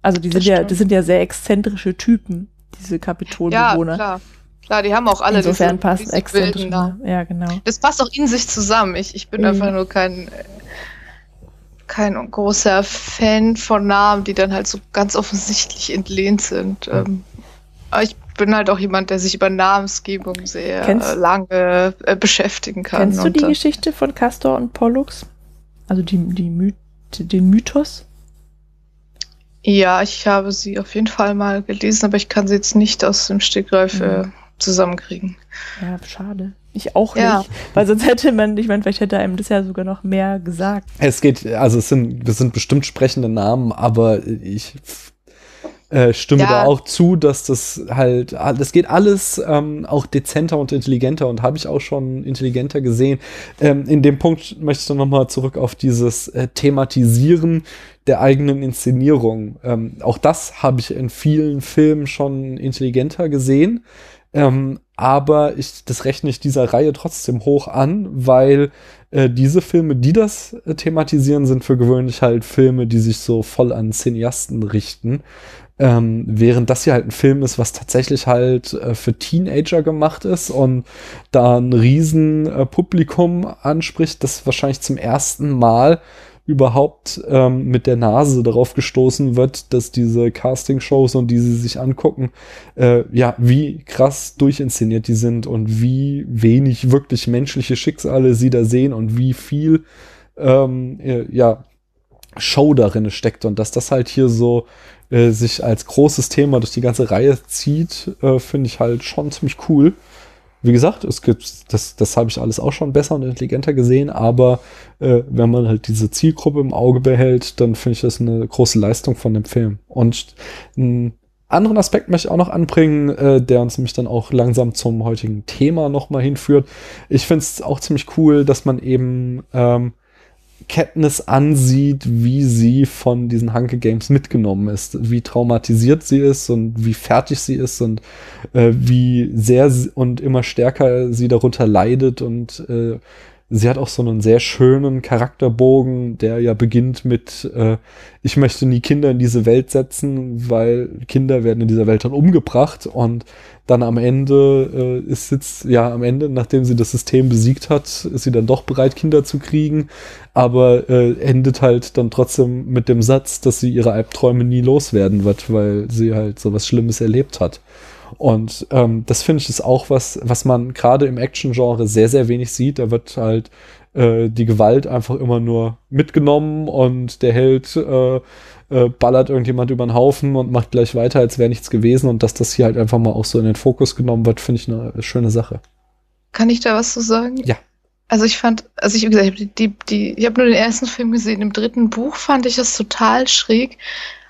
Also die sind ja, das sind ja sehr exzentrische Typen diese Kapitolbewohner. Ja, klar. Klar, die haben auch alle Insofern diese, passt exzentrisch. Ja, genau. Das passt auch in sich zusammen. Ich, ich bin mhm. einfach nur kein, kein großer Fan von Namen, die dann halt so ganz offensichtlich entlehnt sind. Mhm. Aber ich bin halt auch jemand, der sich über Namensgebung sehr kennst, lange äh, beschäftigen kann. Kennst du die Geschichte von Castor und Pollux? Also die, die My den Mythos? Ja, ich habe sie auf jeden Fall mal gelesen, aber ich kann sie jetzt nicht aus dem Stegreif äh, mhm. zusammenkriegen. Ja, schade. Ich auch ja. nicht. Weil sonst hätte man, ich meine, vielleicht hätte einem das ja sogar noch mehr gesagt. Es geht, also es sind, das sind bestimmt sprechende Namen, aber ich äh, stimme ja. da auch zu, dass das halt, das geht alles ähm, auch dezenter und intelligenter und habe ich auch schon intelligenter gesehen. Ähm, in dem Punkt möchte ich dann nochmal zurück auf dieses äh, Thematisieren der eigenen Inszenierung. Ähm, auch das habe ich in vielen Filmen schon intelligenter gesehen. Ähm, aber ich, das rechne ich dieser Reihe trotzdem hoch an, weil äh, diese Filme, die das äh, thematisieren, sind für gewöhnlich halt Filme, die sich so voll an Cineasten richten. Ähm, während das hier halt ein Film ist, was tatsächlich halt äh, für Teenager gemacht ist und da ein riesen äh, Publikum anspricht, das wahrscheinlich zum ersten Mal überhaupt ähm, mit der Nase darauf gestoßen wird, dass diese Casting-Shows und die sie sich angucken, äh, ja, wie krass durchinszeniert die sind und wie wenig wirklich menschliche Schicksale sie da sehen und wie viel ähm, äh, ja, Show darin steckt und dass das halt hier so äh, sich als großes Thema durch die ganze Reihe zieht, äh, finde ich halt schon ziemlich cool. wie gesagt, es gibt, das, das habe ich alles auch schon besser und intelligenter gesehen, aber äh, wenn man halt diese Zielgruppe im Auge behält, dann finde ich das eine große Leistung von dem Film. Und ein anderen Aspekt möchte ich auch noch anbringen, äh, der uns nämlich dann auch langsam zum heutigen Thema nochmal hinführt. Ich finde es auch ziemlich cool, dass man eben ähm, Katniss ansieht, wie sie von diesen Hunger Games mitgenommen ist, wie traumatisiert sie ist und wie fertig sie ist und äh, wie sehr und immer stärker sie darunter leidet und äh, sie hat auch so einen sehr schönen Charakterbogen, der ja beginnt mit, äh, ich möchte nie Kinder in diese Welt setzen, weil Kinder werden in dieser Welt dann umgebracht und dann am Ende äh, ist jetzt, ja, am Ende, nachdem sie das System besiegt hat, ist sie dann doch bereit, Kinder zu kriegen, aber äh, endet halt dann trotzdem mit dem Satz, dass sie ihre Albträume nie loswerden wird, weil sie halt so was Schlimmes erlebt hat. Und ähm, das finde ich ist auch was, was man gerade im Action-Genre sehr, sehr wenig sieht. Da wird halt äh, die Gewalt einfach immer nur mitgenommen und der Held äh, äh, ballert irgendjemand über den Haufen und macht gleich weiter, als wäre nichts gewesen. Und dass das hier halt einfach mal auch so in den Fokus genommen wird, finde ich eine schöne Sache. Kann ich da was zu sagen? Ja. Also ich fand, also ich, wie gesagt, die, die, die ich habe nur den ersten Film gesehen. Im dritten Buch fand ich das total schräg.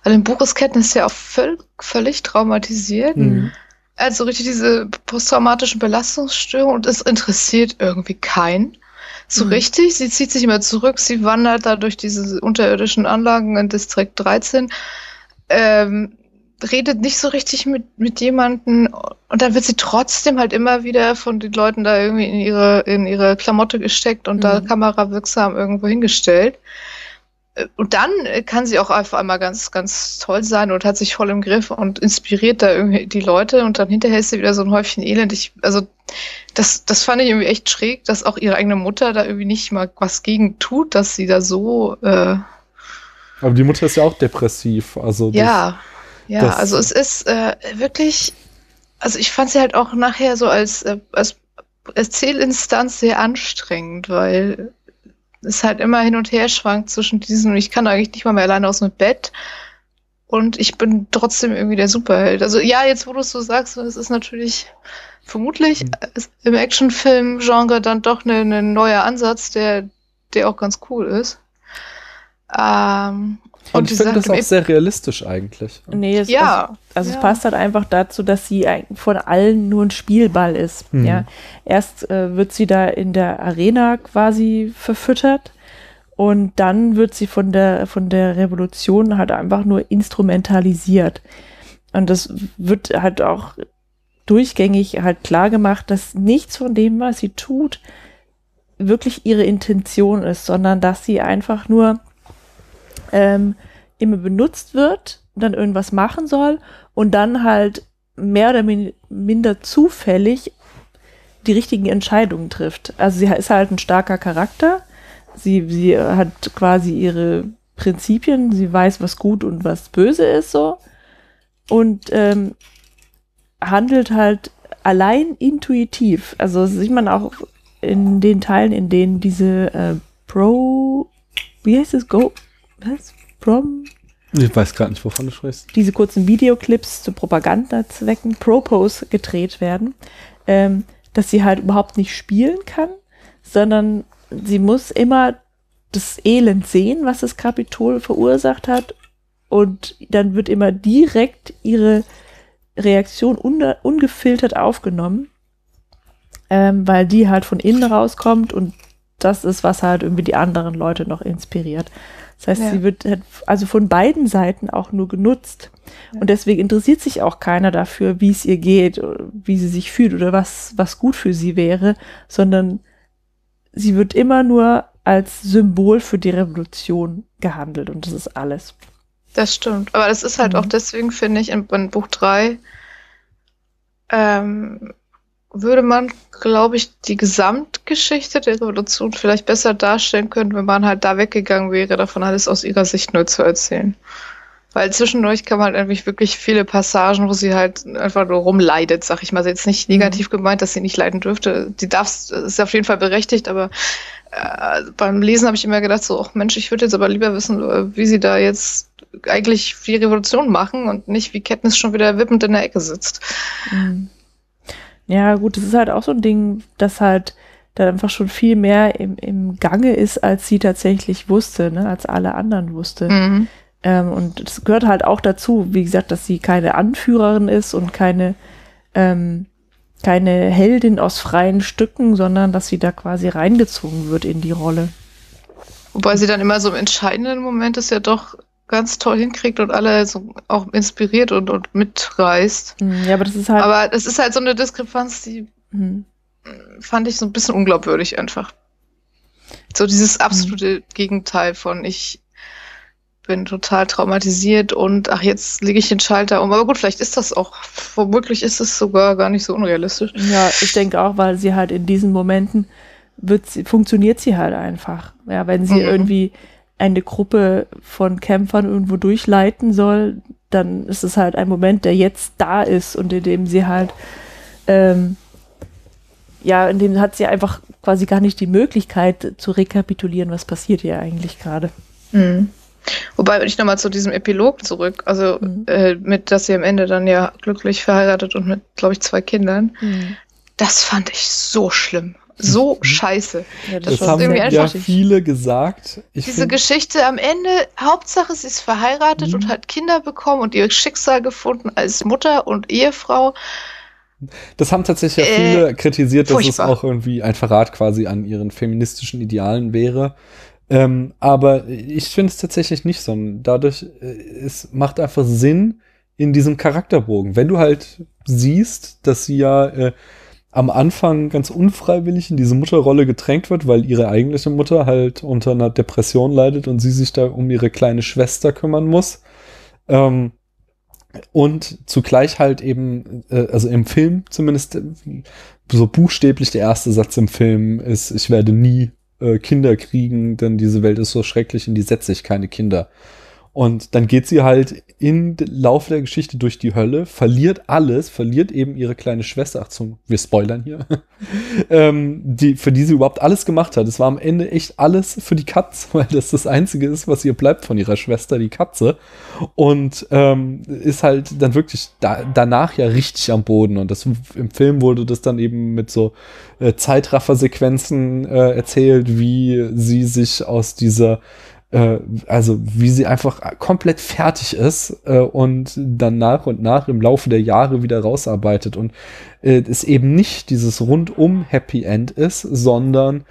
Also im Buch ist Katniss ja auch völ völlig traumatisiert. Mhm. Also richtig diese posttraumatische Belastungsstörung und es interessiert irgendwie keinen. So mhm. richtig, sie zieht sich immer zurück, sie wandert da durch diese unterirdischen Anlagen in Distrikt 13, ähm, redet nicht so richtig mit, mit jemanden und dann wird sie trotzdem halt immer wieder von den Leuten da irgendwie in ihre, in ihre Klamotte gesteckt und mhm. da kamerawirksam irgendwo hingestellt. Äh, und dann kann sie auch einfach einmal ganz, ganz toll sein und hat sich voll im Griff und inspiriert da irgendwie die Leute und dann hinterher ist sie wieder so ein Häufchen Elend. Ich, also, das, das fand ich irgendwie echt schräg, dass auch ihre eigene Mutter da irgendwie nicht mal was gegen tut, dass sie da so, äh, Aber die Mutter ist ja auch depressiv, also. Ja, ja, also es ist äh, wirklich, also ich fand sie halt auch nachher so als, äh, als Erzählinstanz sehr anstrengend, weil es halt immer hin und her schwankt zwischen diesen, ich kann eigentlich nicht mal mehr alleine aus dem Bett und ich bin trotzdem irgendwie der Superheld. Also ja, jetzt wo du es so sagst, es ist natürlich vermutlich mhm. im Actionfilm-Genre dann doch ein ne, ne neuer Ansatz, der, der auch ganz cool ist. Ähm, und, ich finde das auch sehr realistisch eigentlich. Nee, es, ja. Also, also ja. es passt halt einfach dazu, dass sie von allen nur ein Spielball ist. Mhm. Ja. Erst äh, wird sie da in der Arena quasi verfüttert und dann wird sie von der, von der Revolution halt einfach nur instrumentalisiert. Und das wird halt auch durchgängig halt klar gemacht, dass nichts von dem, was sie tut, wirklich ihre Intention ist, sondern dass sie einfach nur ähm, immer benutzt wird, dann irgendwas machen soll und dann halt mehr oder minder zufällig die richtigen Entscheidungen trifft. Also sie ist halt ein starker Charakter. Sie, sie hat quasi ihre Prinzipien, sie weiß, was gut und was böse ist so. Und ähm, handelt halt allein intuitiv. Also sieht man auch in den Teilen, in denen diese äh, Pro, wie heißt es, Go, was? Prom? Ich weiß gerade nicht, wovon du sprichst. Diese kurzen Videoclips zu Propagandazwecken, Propos gedreht werden, ähm, dass sie halt überhaupt nicht spielen kann, sondern sie muss immer das Elend sehen, was das Kapitol verursacht hat und dann wird immer direkt ihre Reaktion ungefiltert aufgenommen, ähm, weil die halt von innen rauskommt und das ist, was halt irgendwie die anderen Leute noch inspiriert. Das heißt, ja. sie wird also von beiden Seiten auch nur genutzt. Ja. Und deswegen interessiert sich auch keiner dafür, wie es ihr geht, wie sie sich fühlt oder was, was gut für sie wäre, sondern sie wird immer nur als Symbol für die Revolution gehandelt und das ist alles. Das stimmt. Aber das ist halt mhm. auch deswegen, finde ich, in, in Buch 3 ähm, würde man, glaube ich, die Gesamtgeschichte der Revolution vielleicht besser darstellen können, wenn man halt da weggegangen wäre, davon alles aus ihrer Sicht nur zu erzählen. Weil zwischendurch kann man eigentlich wirklich viele Passagen, wo sie halt einfach nur rumleidet, sag ich mal. Jetzt nicht negativ mhm. gemeint, dass sie nicht leiden dürfte. Die darf, ist auf jeden Fall berechtigt, aber äh, beim Lesen habe ich immer gedacht, so, ach Mensch, ich würde jetzt aber lieber wissen, wie sie da jetzt eigentlich die Revolution machen und nicht, wie Katniss schon wieder wippend in der Ecke sitzt. Mhm. Ja, gut, das ist halt auch so ein Ding, das halt da einfach schon viel mehr im, im Gange ist, als sie tatsächlich wusste, ne, als alle anderen wusste. Mhm. Ähm, und es gehört halt auch dazu, wie gesagt, dass sie keine Anführerin ist und keine, ähm, keine Heldin aus freien Stücken, sondern dass sie da quasi reingezogen wird in die Rolle. Wobei sie dann immer so im entscheidenden Moment es ja doch ganz toll hinkriegt und alle so auch inspiriert und, und mitreißt. Hm, Ja, aber das ist halt. Aber das ist halt so eine Diskrepanz, die hm. fand ich so ein bisschen unglaubwürdig einfach. So dieses absolute Gegenteil von ich bin total traumatisiert und ach, jetzt lege ich den Schalter um. Aber gut, vielleicht ist das auch, womöglich ist es sogar gar nicht so unrealistisch. Ja, ich denke auch, weil sie halt in diesen Momenten wird sie, funktioniert sie halt einfach. Ja, wenn sie Mhm. irgendwie eine Gruppe von Kämpfern irgendwo durchleiten soll, dann ist es halt ein Moment, der jetzt da ist und in dem sie halt, ähm, ja, in dem hat sie einfach quasi gar nicht die Möglichkeit zu rekapitulieren, was passiert hier eigentlich gerade. Mhm. Wobei, wenn ich nochmal zu diesem Epilog zurück, also Mhm. äh, mit, dass sie am Ende dann ja glücklich verheiratet und mit, glaube ich, zwei Kindern, das fand ich so schlimm. So scheiße. Ja, Das Das, haben irgendwie ja viele gesagt. Ich Diese Geschichte am Ende, Hauptsache sie ist verheiratet Mhm. und hat Kinder bekommen und ihr Schicksal gefunden als Mutter und Ehefrau. das haben tatsächlich ja Äh, viele kritisiert, dass furchtbar. es auch irgendwie ein Verrat quasi an ihren feministischen Idealen wäre. Ähm, aber ich finde es tatsächlich nicht so. Dadurch, äh, es macht einfach Sinn in diesem Charakterbogen. Wenn du halt siehst, dass sie ja äh, am Anfang ganz unfreiwillig in diese Mutterrolle gedrängt wird, weil ihre eigentliche Mutter halt unter einer Depression leidet und sie sich da um ihre kleine Schwester kümmern muss. Ähm, und zugleich halt eben, äh, also im Film zumindest, so buchstäblich der erste Satz im Film ist, ich werde nie äh, Kinder kriegen, denn diese Welt ist so schrecklich, in die setze ich keine Kinder. Und dann geht sie halt im Laufe der Geschichte durch die Hölle, verliert alles, verliert eben ihre kleine Schwester. Ach, zum, wir spoilern hier. <laughs> ähm, die, für die sie überhaupt alles gemacht hat. Es war am Ende echt alles für die Katze, <laughs> weil das das Einzige ist, was ihr bleibt von ihrer Schwester, die Katze. Und ähm, ist halt dann wirklich da, danach ja richtig am Boden. Und das im Film wurde das dann eben mit so äh, Zeitraffer-Sequenzen äh, erzählt, wie sie sich aus dieser äh, also wie sie einfach komplett fertig ist äh, und dann nach und nach im Laufe der Jahre wieder rausarbeitet. Und äh, es eben nicht dieses rundum Happy End ist, sondern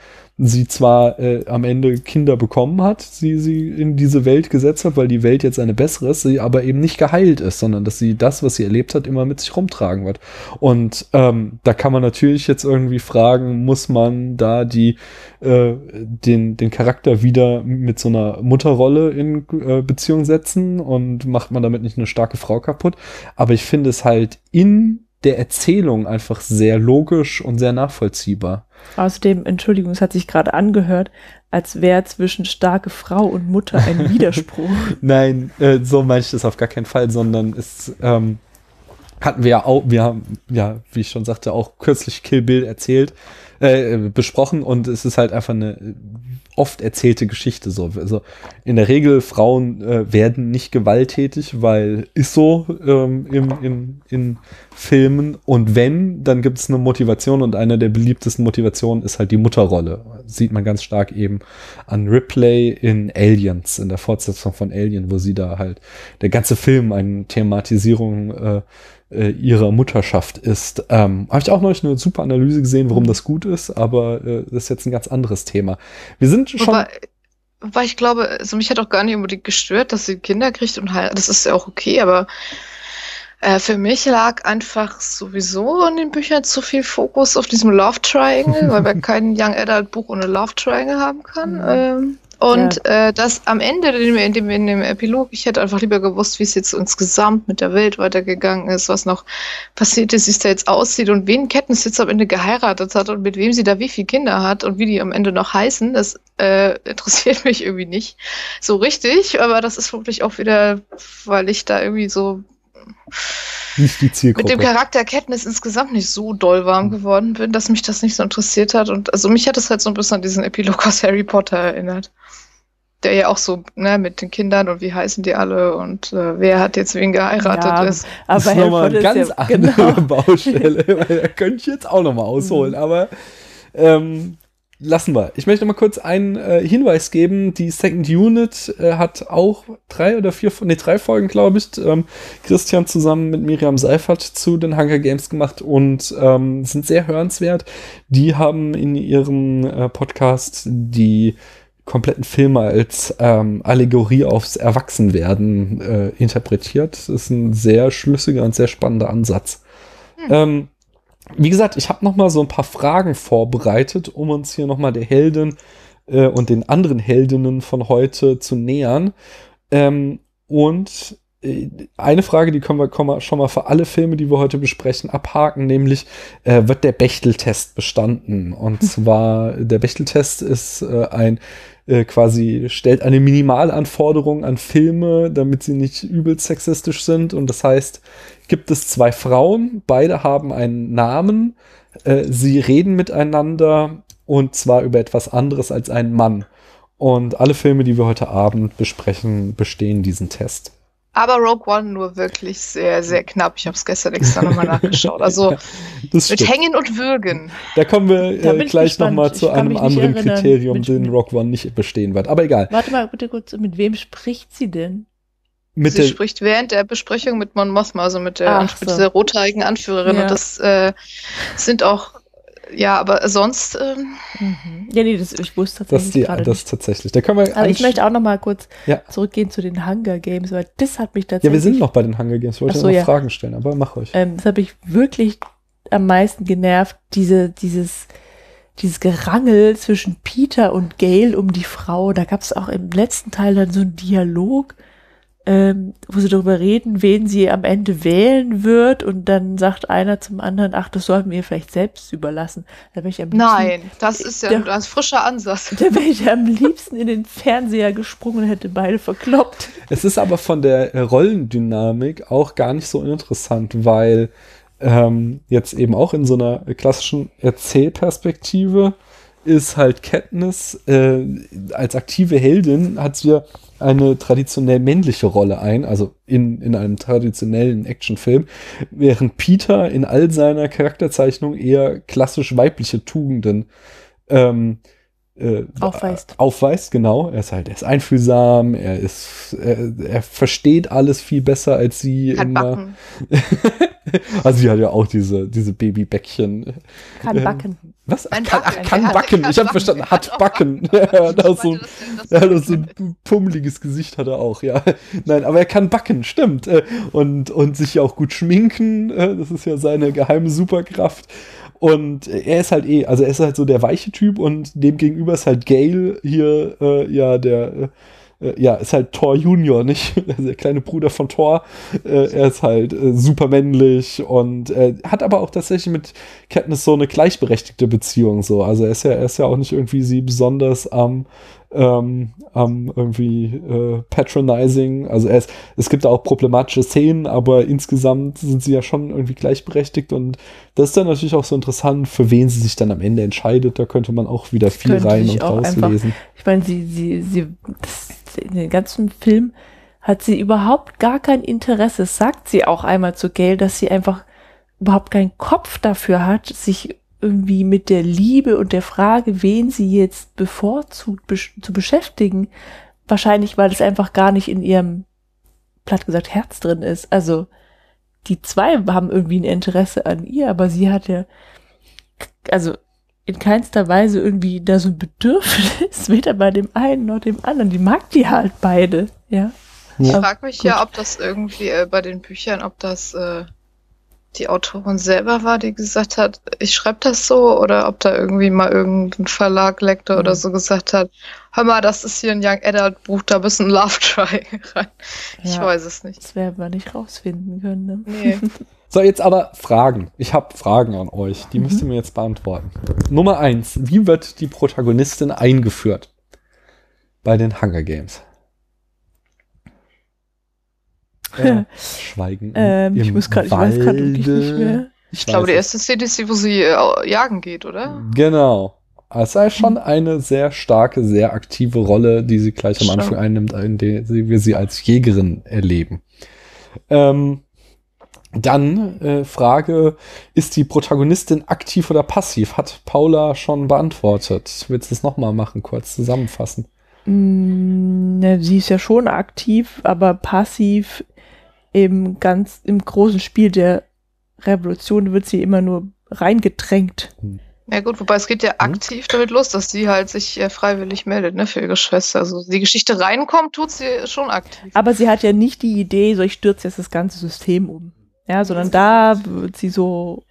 sie zwar äh, am Ende Kinder bekommen hat, sie sie in diese Welt gesetzt hat, weil die Welt jetzt eine bessere ist, sie aber eben nicht geheilt ist, sondern dass sie das, was sie erlebt hat, immer mit sich rumtragen wird. Und ähm, da kann man natürlich jetzt irgendwie fragen, muss man da die äh, den den Charakter wieder mit so einer Mutterrolle in äh, Beziehung setzen und macht man damit nicht eine starke Frau kaputt? Aber ich finde es halt in der Erzählung einfach sehr logisch und sehr nachvollziehbar. Außerdem, Entschuldigung, es hat sich gerade angehört, als wäre zwischen starke Frau und Mutter ein <laughs> Widerspruch. Nein, äh, so meine ich das auf gar keinen Fall, sondern es ähm, hatten wir ja auch, wir haben ja, wie ich schon sagte, auch kürzlich Kill Bill erzählt, äh, besprochen und es ist halt einfach eine oft erzählte Geschichte so. Also in der Regel Frauen äh, werden nicht gewalttätig, weil ist so ähm, im, in, in Filmen und wenn, dann gibt es eine Motivation und eine der beliebtesten Motivationen ist halt die Mutterrolle. Sieht man ganz stark eben an Ripley in Aliens, in der Fortsetzung von Alien, wo sie da halt der ganze Film eine Thematisierung äh, äh, ihrer Mutterschaft ist. Ähm, Habe ich auch neulich eine super Analyse gesehen, warum das gut ist, aber äh, das ist jetzt ein ganz anderes Thema. Wir sind schon. Wobei, wobei ich glaube, also mich hat auch gar nicht unbedingt gestört, dass sie Kinder kriegt und heiratet. Das ist ja auch okay, aber äh, für mich lag einfach sowieso in den Büchern zu viel Fokus auf diesem Love Triangle, weil man <laughs> kein Young Adult Buch ohne Love Triangle haben kann. Mhm. Ähm, und äh, das am Ende in dem, in, dem, in dem Epilog, ich hätte einfach lieber gewusst, wie es jetzt insgesamt mit der Welt weitergegangen ist, was noch passiert ist, wie es da jetzt aussieht und wen Katniss jetzt am Ende geheiratet hat und mit wem sie da wie viele Kinder hat und wie die am Ende noch heißen. Das äh, <laughs> interessiert mich irgendwie nicht so richtig, aber das ist vermutlich auch wieder, weil ich da irgendwie so nicht die Zielgruppe. mit dem Charakter Katniss insgesamt nicht so doll warm geworden bin, dass mich das nicht so interessiert hat. Und also mich hat es halt so ein bisschen an diesen Epilog aus Harry Potter erinnert. der ja auch so, ne, mit den Kindern und wie heißen die alle und äh, wer hat jetzt wen geheiratet Ja, ist. aber das ist nochmal eine ganz ja, andere genau. Baustelle, <laughs> weil da könnte ich jetzt auch nochmal ausholen, aber ähm, lassen wir. Ich möchte mal kurz einen äh, Hinweis geben. Die Second Unit äh, hat auch drei oder vier, nee, drei Folgen, glaube ich, ähm, Christian zusammen mit Miriam Seifert zu den Hunger Games gemacht und ähm, sind sehr hörenswert. Die haben in ihrem äh, Podcast die kompletten Filme als ähm, Allegorie aufs Erwachsenwerden äh, interpretiert. Das ist ein sehr schlüssiger und sehr spannender Ansatz. Ähm, wie gesagt, ich habe noch mal so ein paar Fragen vorbereitet, um uns hier noch mal der Heldin äh, und den anderen Heldinnen von heute zu nähern. Ähm, und äh, eine Frage, die können wir, können wir schon mal für alle Filme, die wir heute besprechen, abhaken, nämlich äh, wird der Bechteltest bestanden? Und zwar, der Bechteltest ist äh, ein äh, quasi stellt eine Minimalanforderung an Filme, damit sie nicht übel sexistisch sind. Und das heißt, gibt es zwei Frauen, beide haben einen Namen, äh, sie reden miteinander und zwar über etwas anderes als einen Mann. Und alle Filme, die wir heute Abend besprechen, bestehen diesen Test. Aber Rogue One nur wirklich sehr, sehr knapp. Ich habe es gestern extra nochmal <laughs> nachgeschaut. Also Das mit stimmt. Hängen und Würgen. Da kommen wir Da äh, ich gleich nochmal zu einem anderen erinnern. Kriterium, Mit- den Rock One nicht bestehen wird. Aber egal. Warte mal bitte kurz, mit wem spricht sie denn? Mit Sie spricht während der Besprechung mit Mon Mothma, also mit der, Ach mit so. dieser rothaarigen Anführerin. Ja. Und das äh, sind auch, ja, aber sonst, ähm, Mhm. Ja, nee, das, ich wusste das, tatsächlich die, gerade das nicht. tatsächlich. Da können wir. Aber ich möchte auch noch mal kurz Ja. zurückgehen zu den Hunger Games, weil das hat mich Ja, tatsächlich... wir sind noch bei den Hunger Games. Ich wollte so, noch ja. Fragen stellen, aber mach euch. Ähm, das hat mich wirklich am meisten genervt, diese, dieses, dieses Gerangel zwischen Peter und Gail um die Frau. Da gab es auch im letzten Teil dann so einen Dialog, ähm, wo sie darüber reden, wen sie am Ende wählen wird und dann sagt einer zum anderen, ach, das sollten wir ihr vielleicht selbst überlassen. Da bin ich am liebsten, nein, das ist ja Ja. ein ganz frischer Ansatz. <laughs> da wäre ich am liebsten in den Fernseher gesprungen und hätte beide verkloppt. Es ist aber von der Rollendynamik auch gar nicht so uninteressant, weil ähm, jetzt eben auch in so einer klassischen Erzählperspektive ist halt Katniss äh, als aktive Heldin hat sie ja eine traditionell männliche Rolle ein, also in, in einem traditionellen Actionfilm, während Peter in all seiner Charakterzeichnung eher klassisch weibliche Tugenden ähm, äh, Aufweist. Aufweist, genau. Er ist halt, er ist einfühlsam, er ist, er, er versteht alles viel besser als sie. Kann immer. backen. <laughs> Also sie hat ja auch diese, diese Babybäckchen. Kann Ähm, backen. Was? Ein kann, ach, Backen. kann backen. Ich habe verstanden, Er hat backen. Er hat auch so, <laughs> er das- hat auch so ein pummeliges Gesicht hat er auch, ja. Nein, aber er kann backen, stimmt. Äh, Und, und sich ja auch gut schminken. äh, Das ist ja seine geheime Superkraft. Und er ist halt eh, also er ist halt so der weiche Typ und dem gegenüber ist halt Gail hier, äh, ja, der, äh, äh, ja, ist halt Thor Junior, nicht? <laughs> Also der kleine Bruder von Thor. Äh, er ist halt äh, super männlich und äh, hat aber auch tatsächlich mit Katniss so eine gleichberechtigte Beziehung so. Also er ist ja, er ist ja auch nicht irgendwie sie besonders am ähm, am irgendwie äh, patronizing. Also ist, es gibt auch problematische Szenen, aber insgesamt sind sie ja schon irgendwie gleichberechtigt und das ist dann natürlich auch so interessant, für wen sie sich dann am Ende entscheidet. Da könnte man auch wieder viel rein und auch einfach- rauslesen. Ich meine, sie, sie, sie, das, in den ganzen Film hat sie überhaupt gar kein Interesse. Sagt sie auch einmal zu Gail, dass sie einfach überhaupt keinen Kopf dafür hat, sich irgendwie mit der Liebe und der Frage, wen sie jetzt bevorzugt besch zu beschäftigen. Wahrscheinlich, weil es einfach gar nicht in ihrem, platt gesagt, Herz drin ist. Also, die zwei haben irgendwie ein Interesse an ihr, aber sie hat ja, also, in keinster Weise irgendwie da so ein Bedürfnis, <laughs> weder bei dem einen noch dem anderen. Die mag die halt beide, ja. Ich frage mich ja, ob das irgendwie äh, bei den Büchern, ob das äh, die Autorin selber war, die gesagt hat, ich schreibe das so, oder ob da irgendwie mal irgendein Verlag, Lektor oder Mhm. so gesagt hat, hör mal, das ist hier ein Young Adult Buch, da müssen Love Triangle <laughs> rein. Ich Ja. weiß es nicht. Das werden wir nicht rausfinden können. Ne? Nee. <laughs> So, jetzt aber Fragen. Ich habe Fragen an euch. Die müsst ihr mir jetzt beantworten. Nummer eins. Wie wird die Protagonistin eingeführt bei den Hunger Games? Äh, Schweigen. ähm, ich muss gerade, ich weiß gerade wirklich nicht mehr. Ich glaube, die erste Szene ist die, wo sie äh, jagen geht, oder? Genau. Es sei schon eine sehr starke, sehr aktive Rolle, die sie gleich am Stimmt. Anfang einnimmt, in der wir sie als Jägerin erleben. Ähm, dann äh, Frage, ist die Protagonistin aktiv oder passiv? Hat Paula schon beantwortet. Willst du es nochmal machen, kurz zusammenfassen? Mm, ne, sie ist ja schon aktiv, aber passiv im ganz, im großen Spiel der Revolution wird sie immer nur reingedrängt. Ja gut, wobei es geht ja aktiv damit los, dass sie halt sich äh, freiwillig meldet, ne, für ihre Schwester. Also die Geschichte reinkommt, tut sie schon aktiv. Aber sie hat ja nicht die Idee, so ich stürze jetzt das ganze System um. Ja, sondern da wird sie so,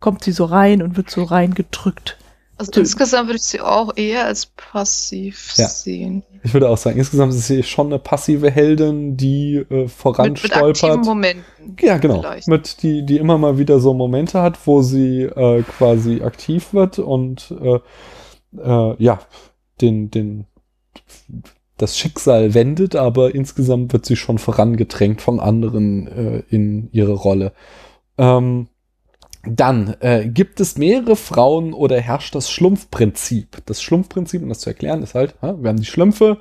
kommt sie so rein und wird so reingedrückt. Also Du- insgesamt würde ich sie auch eher als passiv Ja. sehen. Ich würde auch sagen, insgesamt ist sie schon eine passive Heldin, die äh, Mit, mit aktiven voranstolpert. Momenten. Ja, genau. Vielleicht. Mit die, die immer mal wieder so Momente hat, wo sie äh, quasi aktiv wird und äh, äh, ja, den, den, das Schicksal wendet, aber insgesamt wird sie schon vorangedrängt von anderen äh, in ihre Rolle. Ähm, dann äh, gibt es mehrere Frauen oder herrscht das Schlumpfprinzip. Das Schlumpfprinzip, um das zu erklären, ist halt, wir haben die Schlümpfe,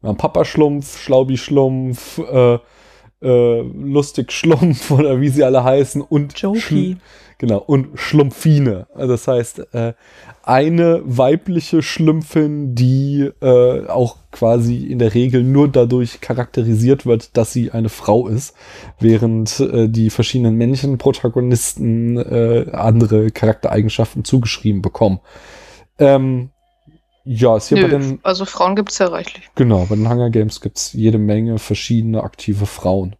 wir haben Papa-Schlumpf, Schlaubi-Schlumpf, äh, äh, lustig Schlumpf <laughs> oder wie sie alle heißen und Jokey. Schl- genau und Schlumpfine. Also das heißt äh, eine weibliche Schlümpfin, die äh, auch quasi in der Regel nur dadurch charakterisiert wird, dass sie eine Frau ist, während äh, die verschiedenen männlichen Protagonisten äh, andere Charaktereigenschaften zugeschrieben bekommen. Ähm, ja, ist hier bei Nö, den also Frauen gibt's ja reichlich. Genau, bei den Hunger Games gibt's jede Menge verschiedene aktive Frauen.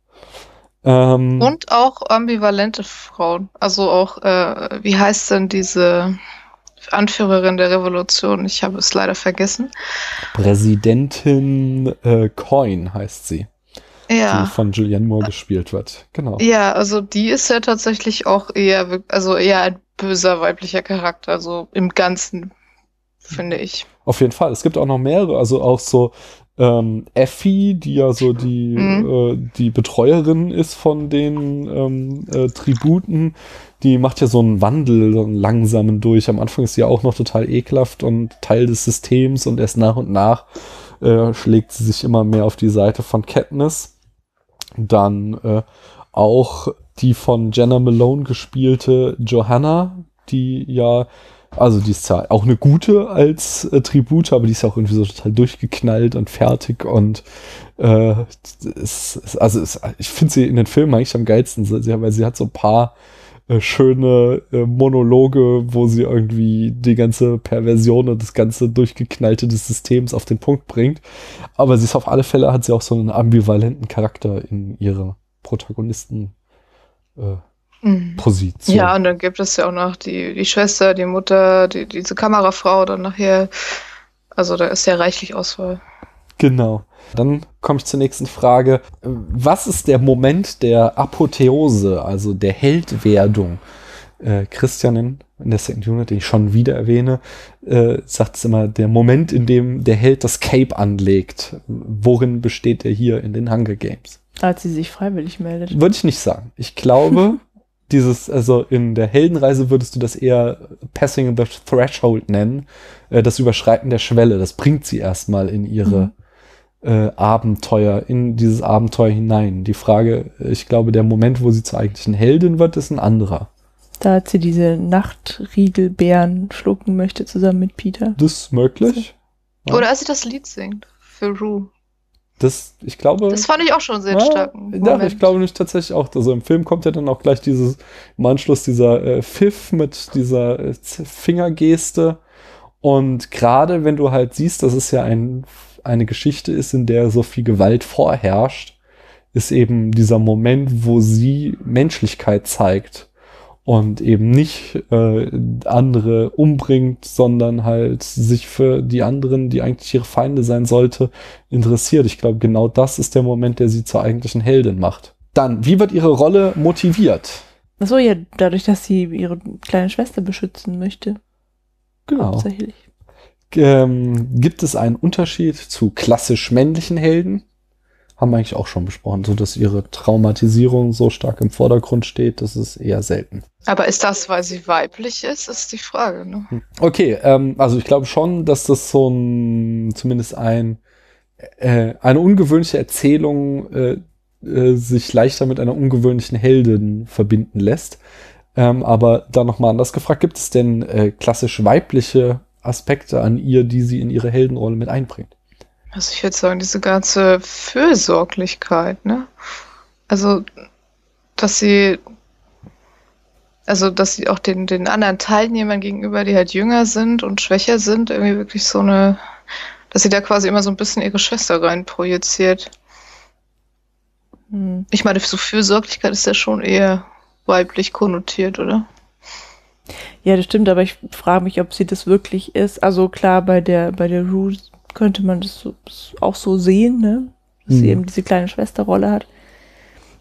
Ähm, Und auch ambivalente Frauen. Also auch, äh, wie heißt denn diese Anführerin der Revolution? Ich habe es leider vergessen. Präsidentin äh, Coin heißt sie, die Ja. von Julianne Moore gespielt wird. Genau. Ja, also die ist ja tatsächlich auch eher, also eher ein böser weiblicher Charakter, also im Ganzen, finde ich. Auf jeden Fall. Es gibt auch noch mehrere, also auch so ähm, Effie, die ja so die, Mhm. äh, die Betreuerin ist von den ähm, äh, Tributen, die macht ja so einen Wandel, so einen langsamen durch. Am Anfang ist sie ja auch noch total ekelhaft und Teil des Systems und erst nach und nach äh, schlägt sie sich immer mehr auf die Seite von Katniss. Dann äh, auch die von Jenna Malone gespielte Johanna, die ja, also die ist ja auch eine gute als äh, Tribute, aber die ist auch irgendwie so total durchgeknallt und fertig und äh, es, es, also es, ich finde sie in den Filmen eigentlich am geilsten, weil sie hat so ein paar äh, schöne äh, Monologe, wo sie irgendwie die ganze Perversion und das ganze durchgeknallte des Systems auf den Punkt bringt. Aber sie ist auf alle Fälle, hat sie auch so einen ambivalenten Charakter in ihrer Protagonisten äh. Position. Ja, und dann gibt es ja auch noch die, die Schwester, die Mutter, die, diese Kamerafrau dann nachher. Also da ist ja reichlich Auswahl. Genau. Dann komme ich zur nächsten Frage. Was ist der Moment der Apotheose, also der Heldwerdung? Äh, Christian in, in der Second Unit, den ich schon wieder erwähne, äh, sagt es immer, der Moment, in dem der Held das Cape anlegt. Worin besteht er hier in den Hunger Games? Als sie sich freiwillig meldet. Würde ich nicht sagen. Ich glaube, <laughs> dieses, also in der Heldenreise würdest du das eher Passing the Threshold nennen, äh, das Überschreiten der Schwelle. Das bringt sie erstmal in ihre äh, Abenteuer, in dieses Abenteuer hinein. Die Frage, ich glaube, der Moment, wo sie zur eigentlichen Heldin wird, ist ein anderer. Da hat sie diese Nachtriegelbeeren schlucken möchte zusammen mit Peter. Das ist möglich. Ja. Oder als sie das Lied singt für Rue. Das, ich glaube. Das fand ich auch schon sehr Ja, stark. Ja, ich glaube nicht tatsächlich auch. Also im Film kommt ja dann auch gleich dieses, im Anschluss dieser äh, Pfiff mit dieser äh, Fingergeste. Und gerade wenn du halt siehst, dass es ja ein, eine Geschichte ist, in der so viel Gewalt vorherrscht, ist eben dieser Moment, wo sie Menschlichkeit zeigt und eben nicht äh, andere umbringt, sondern halt sich für die anderen, die eigentlich ihre Feinde sein sollte, interessiert. Ich glaube, genau das ist der Moment, der sie zur eigentlichen Heldin macht. Dann, wie wird ihre Rolle motiviert? Achso, ja, dadurch, dass sie ihre kleine Schwester beschützen möchte. Genau. Hauptsächlich. Ähm, gibt es einen Unterschied zu klassisch männlichen Helden? Haben wir eigentlich auch schon besprochen, so dass ihre Traumatisierung so stark im Vordergrund steht, das ist eher selten. Aber ist das, weil sie weiblich ist, ist die Frage. Ne? Okay, ähm, also ich glaube schon, dass das so ein, zumindest ein, äh, eine ungewöhnliche Erzählung äh, äh, sich leichter mit einer ungewöhnlichen Heldin verbinden lässt. Ähm, aber da nochmal anders gefragt, gibt es denn äh, klassisch weibliche Aspekte an ihr, die sie in ihre Heldenrolle mit einbringt? Also ich würde sagen, diese ganze Fürsorglichkeit, ne? Also, dass sie, also, dass sie auch den, den anderen Teilnehmern gegenüber, die halt jünger sind und schwächer sind, irgendwie wirklich so eine, dass sie da quasi immer so ein bisschen ihre Schwester rein projiziert. Hm. Ich meine, so Fürsorglichkeit ist ja schon eher weiblich konnotiert, oder? Ja, das stimmt, aber ich frage mich, ob sie das wirklich ist. Also klar, bei der, bei der Rue könnte man das so, auch so sehen, ne? Dass mhm. sie eben diese kleine Schwesterrolle hat.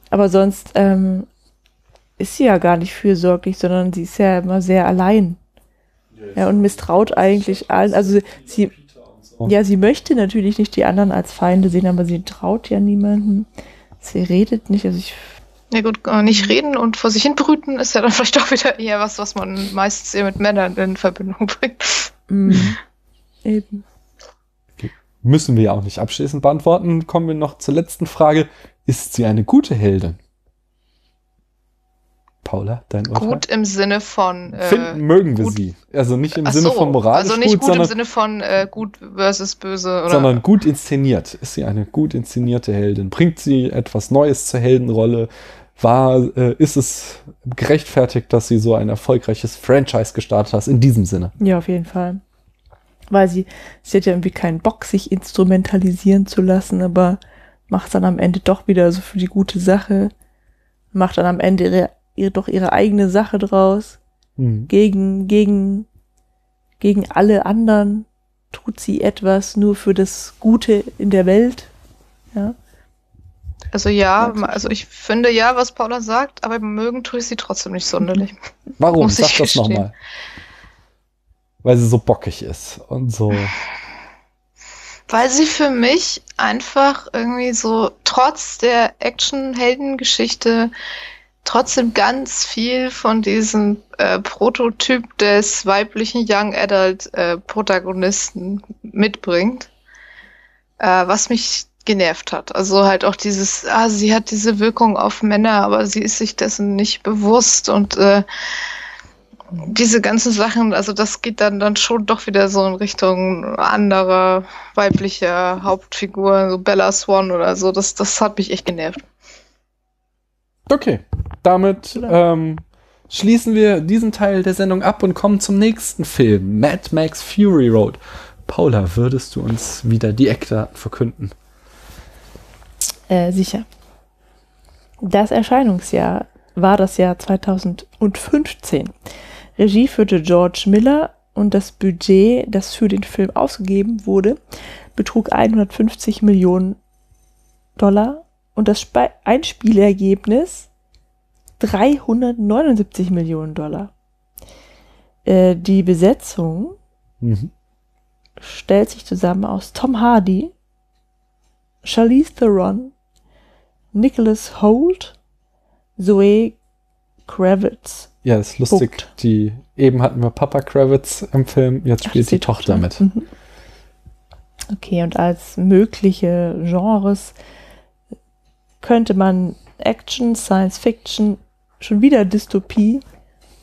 Aber sonst ähm, ist sie ja gar nicht fürsorglich, sondern sie ist ja immer sehr allein. Ja, und misstraut eigentlich allen. Also sie, ja, sie möchte natürlich nicht die anderen als Feinde sehen, aber sie traut ja niemanden. Sie redet nicht. Also ich ja gut, nicht reden und vor sich hin brüten ist ja dann <laughs> vielleicht auch wieder eher was, was man meistens eher mit Männern in Verbindung bringt. Mhm. Eben. Müssen wir ja auch nicht abschließend beantworten. Kommen wir noch zur letzten Frage. Ist sie eine gute Heldin? Paula, dein Urteil? Gut im Sinne von. Äh, Finden mögen wir sie. Also nicht im Sinne so, von moralisch Also nicht gut, gut sondern, im Sinne von äh, gut versus böse. Oder? Sondern gut inszeniert. Ist sie eine gut inszenierte Heldin? Bringt sie etwas Neues zur Heldenrolle? War, äh, ist es gerechtfertigt, dass sie so ein erfolgreiches Franchise gestartet hat? In diesem Sinne. Ja, auf jeden Fall weil sie, sie hat ja irgendwie keinen Bock, sich instrumentalisieren zu lassen, aber macht dann am Ende doch wieder so für die gute Sache, macht dann am Ende ihre, ihre doch ihre eigene Sache draus, mhm. gegen, gegen, gegen alle anderen tut sie etwas nur für das Gute in der Welt, ja. Also ja, also ich finde ja, was Paula sagt, aber mögen tue ich sie trotzdem nicht sonderlich. Warum? Sag das nochmal weil sie so bockig ist und so. Weil sie für mich einfach irgendwie so trotz der Action-Heldengeschichte trotzdem ganz viel von diesem äh, Prototyp des weiblichen Young Adult äh, Protagonisten mitbringt, äh, was mich genervt hat. Also halt auch dieses, ah, sie hat diese Wirkung auf Männer, aber sie ist sich dessen nicht bewusst und äh, diese ganzen Sachen, also das geht dann, dann schon doch wieder so in Richtung anderer weiblicher Hauptfigur, so Bella Swan oder so. Das, das hat mich echt genervt. Okay, damit ähm, schließen wir diesen Teil der Sendung ab und kommen zum nächsten Film, Mad Max Fury Road. Paula, würdest du uns wieder die Eckdaten verkünden? Äh, sicher. Das Erscheinungsjahr war das Jahr 2015. Regie führte George Miller und das Budget, das für den Film ausgegeben wurde, betrug 150 Millionen Dollar und das Spe Einspielergebnis 379 Millionen Dollar. Äh, die Besetzung mhm. stellt sich zusammen aus Tom Hardy, Charlize Theron, Nicholas Holt, Zoe Kravitz ja, ist lustig. Punkt. Die, eben hatten wir Papa Kravitz im Film, jetzt spielt Ach, die, die Tochter, mit. Mhm. Okay, und als mögliche Genres könnte man Action, Science Fiction, schon wieder Dystopie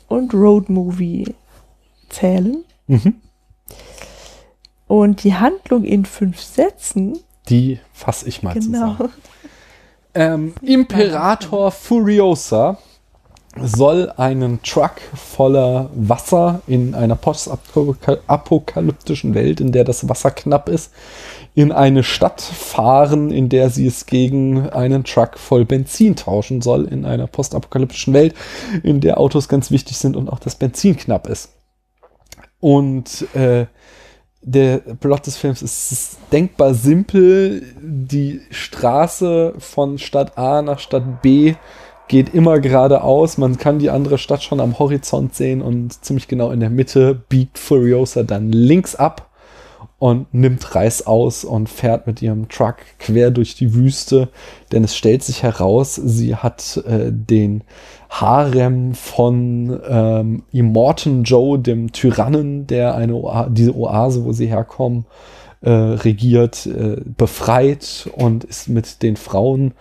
und Road Movie zählen. Mhm. Und die Handlung in fünf Sätzen. Die fasse ich mal genau. zusammen. <laughs> Ähm, Imperator Furiosa soll einen Truck voller Wasser in einer postapokalyptischen Welt, in der das Wasser knapp ist, in eine Stadt fahren, in der sie es gegen einen Truck voll Benzin tauschen soll, in einer postapokalyptischen Welt, in der Autos ganz wichtig sind und auch das Benzin knapp ist. Und äh, der Plot des Films ist denkbar simpel. Die Straße von Stadt A nach Stadt B geht immer geradeaus. Man kann die andere Stadt schon am Horizont sehen und ziemlich genau in der Mitte biegt Furiosa dann links ab und nimmt Reis aus und fährt mit ihrem Truck quer durch die Wüste, denn es stellt sich heraus, sie hat äh, den Harem von ähm, Immortan Joe, dem Tyrannen, der eine Oa diese Oase, wo sie herkommen, äh, regiert, äh, befreit und ist mit den Frauen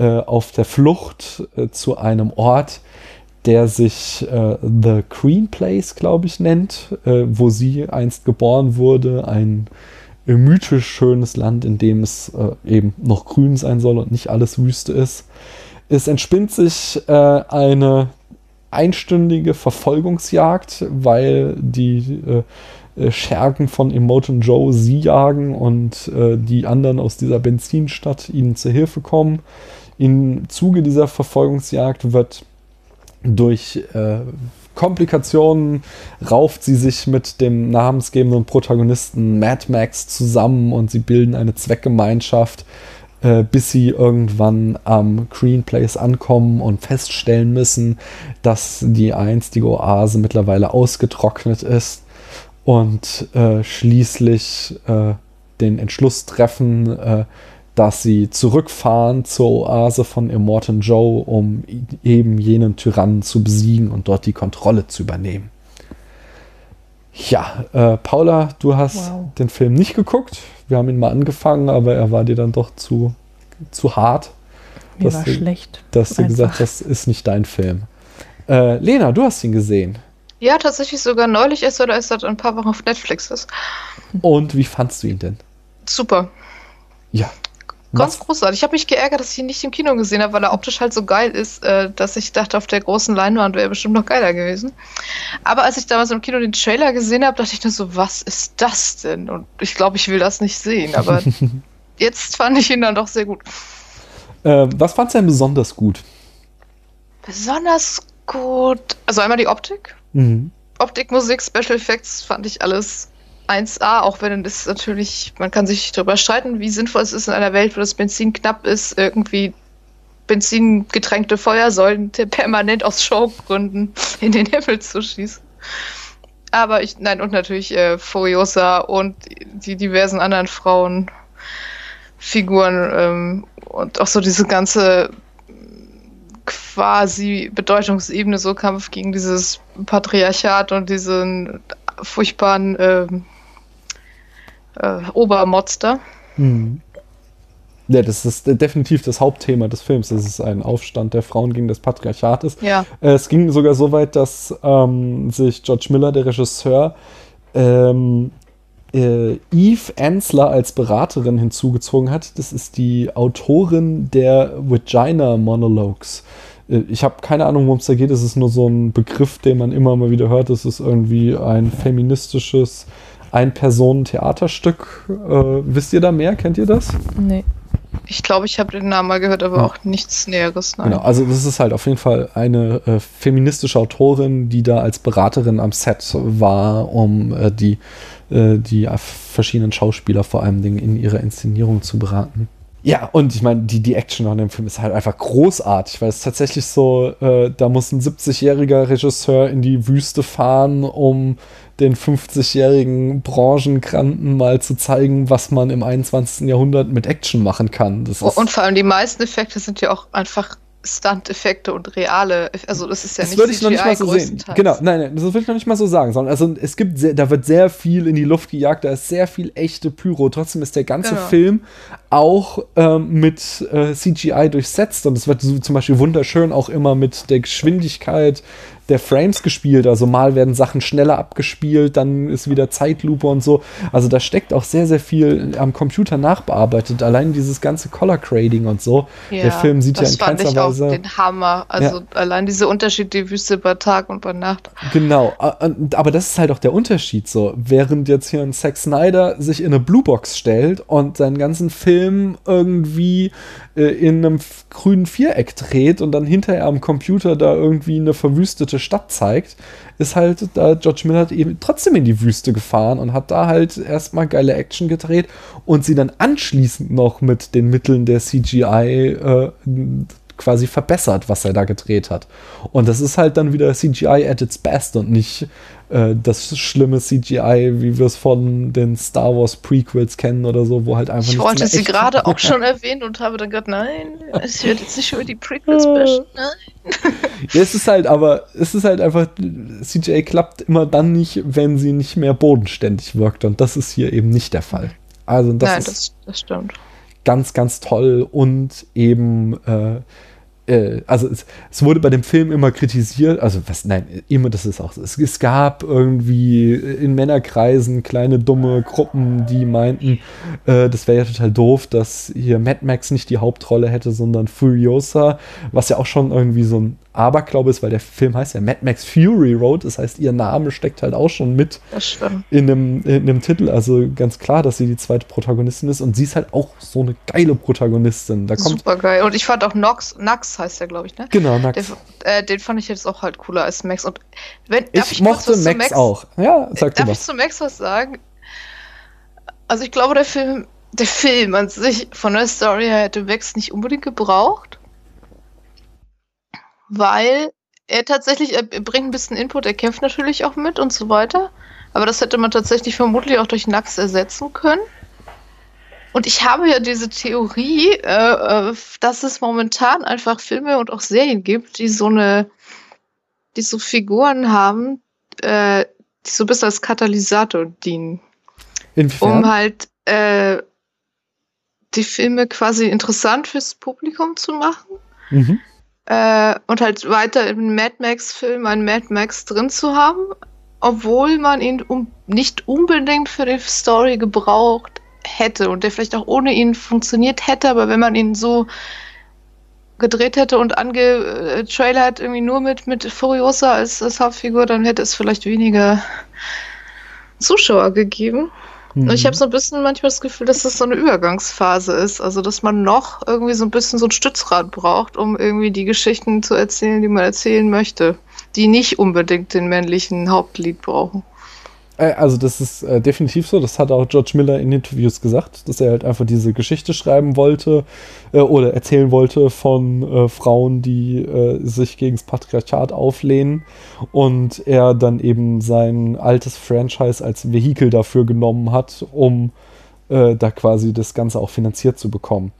äh, auf der Flucht äh, zu einem Ort, der sich äh, The Green Place, glaube ich, nennt, äh, wo sie einst geboren wurde. Ein äh, mythisch schönes Land, in dem es äh, eben noch grün sein soll und nicht alles Wüste ist. Es entspinnt sich äh, eine einstündige Verfolgungsjagd, weil die äh, Schergen von Emoton Joe sie jagen und die anderen aus dieser Benzinstadt ihnen zur Hilfe kommen. Im Zuge dieser Verfolgungsjagd wird durch äh, Komplikationen rauft sie sich mit dem namensgebenden Protagonisten Mad Max zusammen und sie bilden eine Zweckgemeinschaft, äh, bis sie irgendwann am Green Place ankommen und feststellen müssen, dass die einstige Oase mittlerweile ausgetrocknet ist und äh, schließlich äh, den Entschluss treffen, äh, dass sie zurückfahren zur Oase von Immortan Joe, um eben jenen Tyrannen zu besiegen und dort die Kontrolle zu übernehmen. Ja, äh, Paula, du hast wow. den Film nicht geguckt. Wir haben ihn mal angefangen, aber er war dir dann doch zu, zu hart. Mir war du, schlecht. Dass du gesagt hast, das ist nicht dein Film. Äh, Lena, du hast ihn gesehen. Ja, tatsächlich sogar neulich erst oder erst seit ein paar Wochen auf Netflix ist. Und wie fandst du ihn denn? Super. Ja, Ganz großartig. Ich habe mich geärgert, dass ich ihn nicht im Kino gesehen habe, weil er optisch halt so geil ist, äh, dass ich dachte, auf der großen Leinwand wäre bestimmt noch geiler gewesen. Aber als ich damals im Kino den Trailer gesehen habe, dachte ich nur so, was ist das denn? Und ich glaube, ich will das nicht sehen. Aber <laughs> jetzt fand ich ihn dann doch sehr gut. Äh, was fandst du denn besonders gut? Besonders gut. Also einmal die Optik. Mhm. Optik, Musik, Special Effects fand ich alles 1A, auch wenn es natürlich, man kann sich darüber streiten, wie sinnvoll es ist in einer Welt, wo das Benzin knapp ist, irgendwie benzingetränkte Feuersäulen <laughs> permanent aus Showgründen in den Himmel zu schießen. Aber ich, nein, und natürlich äh, Furiosa und die diversen anderen Frauenfiguren ähm, und auch so diese ganze quasi Bedeutungsebene, so Kampf gegen dieses Patriarchat und diesen furchtbaren ähm, äh, Obermonster. Mhm. Ja, das ist definitiv das Hauptthema des Films. Das ist ein Aufstand der Frauen gegen das Patriarchat. Ist. Ja. Äh, es ging sogar so weit, dass ähm, sich George Miller, der Regisseur, ähm, äh, Eve Ansler als Beraterin hinzugezogen hat. Das ist die Autorin der Vagina Monologues. Äh, ich habe keine Ahnung, worum es da geht. Es ist nur so ein Begriff, den man immer mal wieder hört. Es ist irgendwie ein feministisches ein-Personen-Theaterstück. Äh, wisst ihr da mehr? Kennt ihr das? Nee. Ich glaube, ich habe den Namen mal gehört, aber ja. auch nichts Näheres. Nein. Genau, also das ist halt auf jeden Fall eine äh, feministische Autorin, die da als Beraterin am Set war, um äh, die, äh, die verschiedenen Schauspieler vor allem in ihrer Inszenierung zu beraten. Ja, und ich meine, die, die Action an dem Film ist halt einfach großartig, weil es tatsächlich so, äh, da muss ein 70-jähriger Regisseur in die Wüste fahren, um den 50-jährigen Branchenkranten mal zu zeigen, was man im 21. Jahrhundert mit Action machen kann. und vor allem die meisten Effekte sind ja auch einfach Stunt-Effekte und reale, also das ist ja das nicht würde ich noch nicht mal so sehen. Genau, nein, nein, das würde ich noch nicht mal so sagen, sondern also es gibt sehr, da wird sehr viel in die Luft gejagt, da ist sehr viel echte Pyro. Trotzdem ist der ganze genau. Film auch ähm, mit äh, CGI durchsetzt und es wird so zum Beispiel wunderschön auch immer mit der Geschwindigkeit der Frames gespielt. Also mal werden Sachen schneller abgespielt, dann ist wieder Zeitlupe und so. Also da steckt auch sehr, sehr viel am Computer nachbearbeitet. Allein dieses ganze Color Grading und so. Ja, der Film sieht ja in keinster Weise. Fand ich auch den Hammer. Also ja. allein diese Unterschied, die Wüste bei Tag und bei Nacht. Genau. Aber das ist halt auch der Unterschied so. Während jetzt hier ein Zack Snyder sich in eine Bluebox stellt und seinen ganzen Film irgendwie äh, in einem grünen Viereck dreht und dann hinterher am Computer da irgendwie eine verwüstete Stadt zeigt, ist halt da George Miller eben trotzdem in die Wüste gefahren und hat da halt erstmal geile Action gedreht und sie dann anschließend noch mit den Mitteln der CGI äh, quasi verbessert, was er da gedreht hat. Und das ist halt dann wieder CGI at its best und nicht äh, das schlimme CGI, wie wir es von den Star Wars Prequels kennen oder so, wo halt einfach Ich wollte sie gerade auch schon erwähnen und habe dann gedacht, nein, ich werde jetzt nicht über die Prequels bashen, nein. <laughs> ja, es ist halt, aber es ist halt einfach, CGI klappt immer dann nicht, wenn sie nicht mehr bodenständig wirkt und das ist hier eben nicht der Fall. Also das nein, ist das, das stimmt. ganz, ganz toll und eben äh, äh, also es, es, wurde bei dem Film immer kritisiert, also was, nein, immer, das ist auch so. Es, es, gab irgendwie in Männerkreisen kleine dumme Gruppen, die meinten, äh, das wäre ja total doof, dass hier Mad Max nicht die Hauptrolle hätte, sondern Furiosa, was ja auch schon irgendwie so ein Aberglaube ist, weil der Film heißt ja Mad Max Fury Road, das heißt, ihr Name steckt halt auch schon mit in dem, in dem Titel. Also ganz klar, dass sie die zweite Protagonistin ist und sie ist halt auch so eine geile Protagonistin. Da kommt Super geil. Und ich fand auch Nox, Nax heißt der, glaube ich, ne? Genau, Nax. Der, äh, den fand ich jetzt auch halt cooler als Max. Und wenn, ich, ich mochte Max, Max, auch. Ja, sag Darf ich zu Max was sagen? Also ich glaube, der Film, der Film an sich von der Story her hätte Max nicht unbedingt gebraucht weil er tatsächlich, er bringt ein bisschen Input, er kämpft natürlich auch mit und so weiter. Aber das hätte man tatsächlich vermutlich auch durch Nax ersetzen können. Und ich habe ja diese Theorie, äh, äh, dass es momentan einfach Filme und auch Serien gibt, die so eine, die so Figuren haben, äh, die so bis als Katalysator dienen. Inwiefern? Um halt äh, die Filme quasi interessant fürs Publikum zu machen. Mhm. Äh, und halt weiter im Mad Max-Film einen Mad Max drin zu haben, obwohl man ihn um, nicht unbedingt für die Story gebraucht hätte und der vielleicht auch ohne ihn funktioniert hätte, aber wenn man ihn so gedreht hätte und angetrailert äh, irgendwie nur mit, mit Furiosa als, als Hauptfigur, dann hätte es vielleicht weniger Zuschauer gegeben. Mhm. Ich habe so ein bisschen manchmal das Gefühl, dass das so eine Übergangsphase ist. Also, dass man noch irgendwie so ein bisschen so ein Stützrad braucht, um irgendwie die Geschichten zu erzählen, die man erzählen möchte, die nicht unbedingt den männlichen Hauptlied brauchen. Äh, also das ist äh, definitiv so. Das hat auch George Miller in Interviews gesagt, dass er halt einfach diese Geschichte schreiben wollte äh, oder erzählen wollte von äh, Frauen, die äh, sich gegen das Patriarchat auflehnen und er dann eben sein altes Franchise als Vehikel dafür genommen hat, um äh, da quasi das Ganze auch finanziert zu bekommen.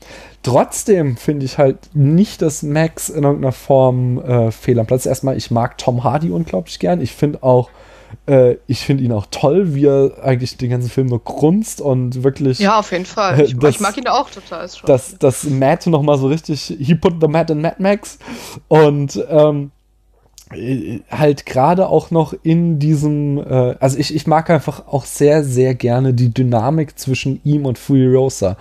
Trotzdem finde ich halt nicht, dass Max in irgendeiner Form fehl am Platz ist. Erstmal, ich mag Tom Hardy unglaublich gern. Ich finde auch äh, ich finde ihn auch toll, wie er eigentlich den ganzen Film nur grunzt und wirklich. Ja, auf jeden Fall. <laughs> Ich, das, ich mag ihn auch total. Dass das Matt nochmal so richtig, he put the Matt in Mad Max. Und ähm, halt gerade auch noch in diesem, äh, also ich, ich mag einfach auch sehr, sehr gerne die Dynamik zwischen ihm und Furiosa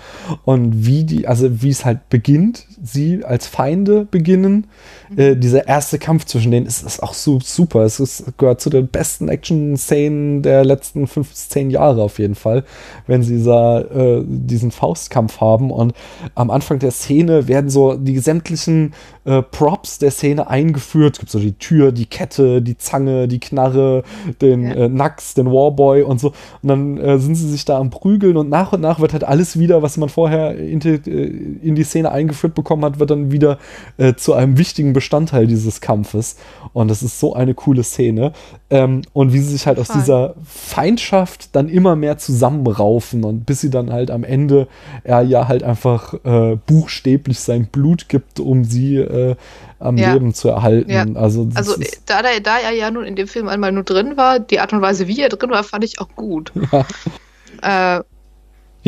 und wie die, also wie es halt beginnt, sie als Feinde beginnen. Mhm. Äh, dieser erste Kampf zwischen denen ist, ist auch so super. Es ist, gehört zu den besten Action-Szenen der letzten fünf, zehn Jahre auf jeden Fall, wenn sie da, äh, diesen Faustkampf haben und am Anfang der Szene werden so die sämtlichen äh, Props der Szene eingeführt. Es gibt so die Tür die Kette, die Zange, die Knarre, den ja. äh, Nax, den Warboy und so. Und dann äh, sind sie sich da am Prügeln und nach und nach wird halt alles wieder, was man vorher in die, äh, in die Szene eingeführt bekommen hat, wird dann wieder äh, zu einem wichtigen Bestandteil dieses Kampfes. Und das ist so eine coole Szene. Ähm, und wie sie sich halt Voll. aus dieser Feindschaft dann immer mehr zusammenraufen und bis sie dann halt am Ende er ja halt einfach äh, buchstäblich sein Blut gibt, um sie äh, am ja. Leben zu erhalten. Ja. Also, also da, da, da er ja nun in dem Film einmal nur drin war, die Art und Weise, wie er drin war, fand ich auch gut. Ja. Äh,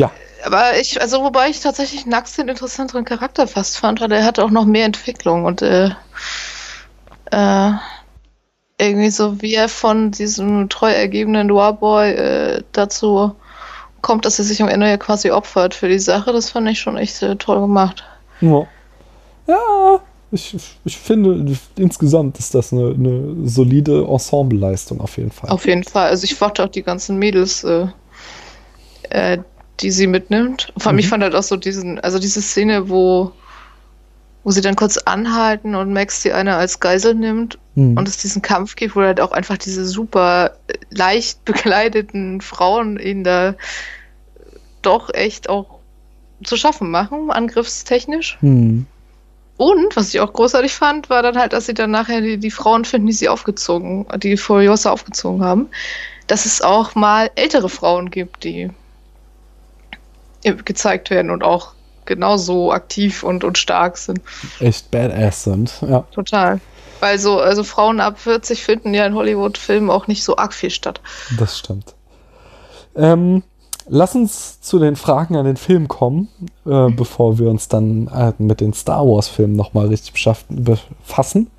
ja. Aber ich, also wobei ich tatsächlich Nax den interessanteren Charakter fast fand, weil er hatte auch noch mehr Entwicklung und äh, äh, irgendwie so wie er von diesem treu ergebenen Warboy äh, dazu kommt, dass er sich am Ende ja quasi opfert für die Sache, das fand ich schon echt äh, toll gemacht. Ja. Ja, ich, ich finde, insgesamt ist das eine, eine solide Ensembleleistung auf jeden Fall. Auf jeden Fall. Also ich warte auch die ganzen Mädels, äh, äh, die sie mitnimmt. Vor allem, mhm. ich fand halt auch so diesen, also diese Szene, wo, wo sie dann kurz anhalten und Max die eine als Geisel nimmt mhm. und es diesen Kampf gibt, wo halt auch einfach diese super leicht <laughs> bekleideten Frauen ihn da doch echt auch zu schaffen machen, angriffstechnisch. Mhm. Und, was ich auch großartig fand, war dann halt, dass sie dann nachher die, die Frauen finden, die sie aufgezogen, die Furiosa aufgezogen haben, dass es auch mal ältere Frauen gibt, die gezeigt werden und auch genauso aktiv und, und stark sind. Echt badass sind, ja. Total. Weil so, also Frauen ab 40 finden ja in Hollywood-Filmen auch nicht so arg viel statt. Das stimmt. Ähm, lass uns zu den Fragen an den Film kommen, äh, mhm. bevor wir uns dann äh, mit den Star Wars-Filmen nochmal richtig befassen.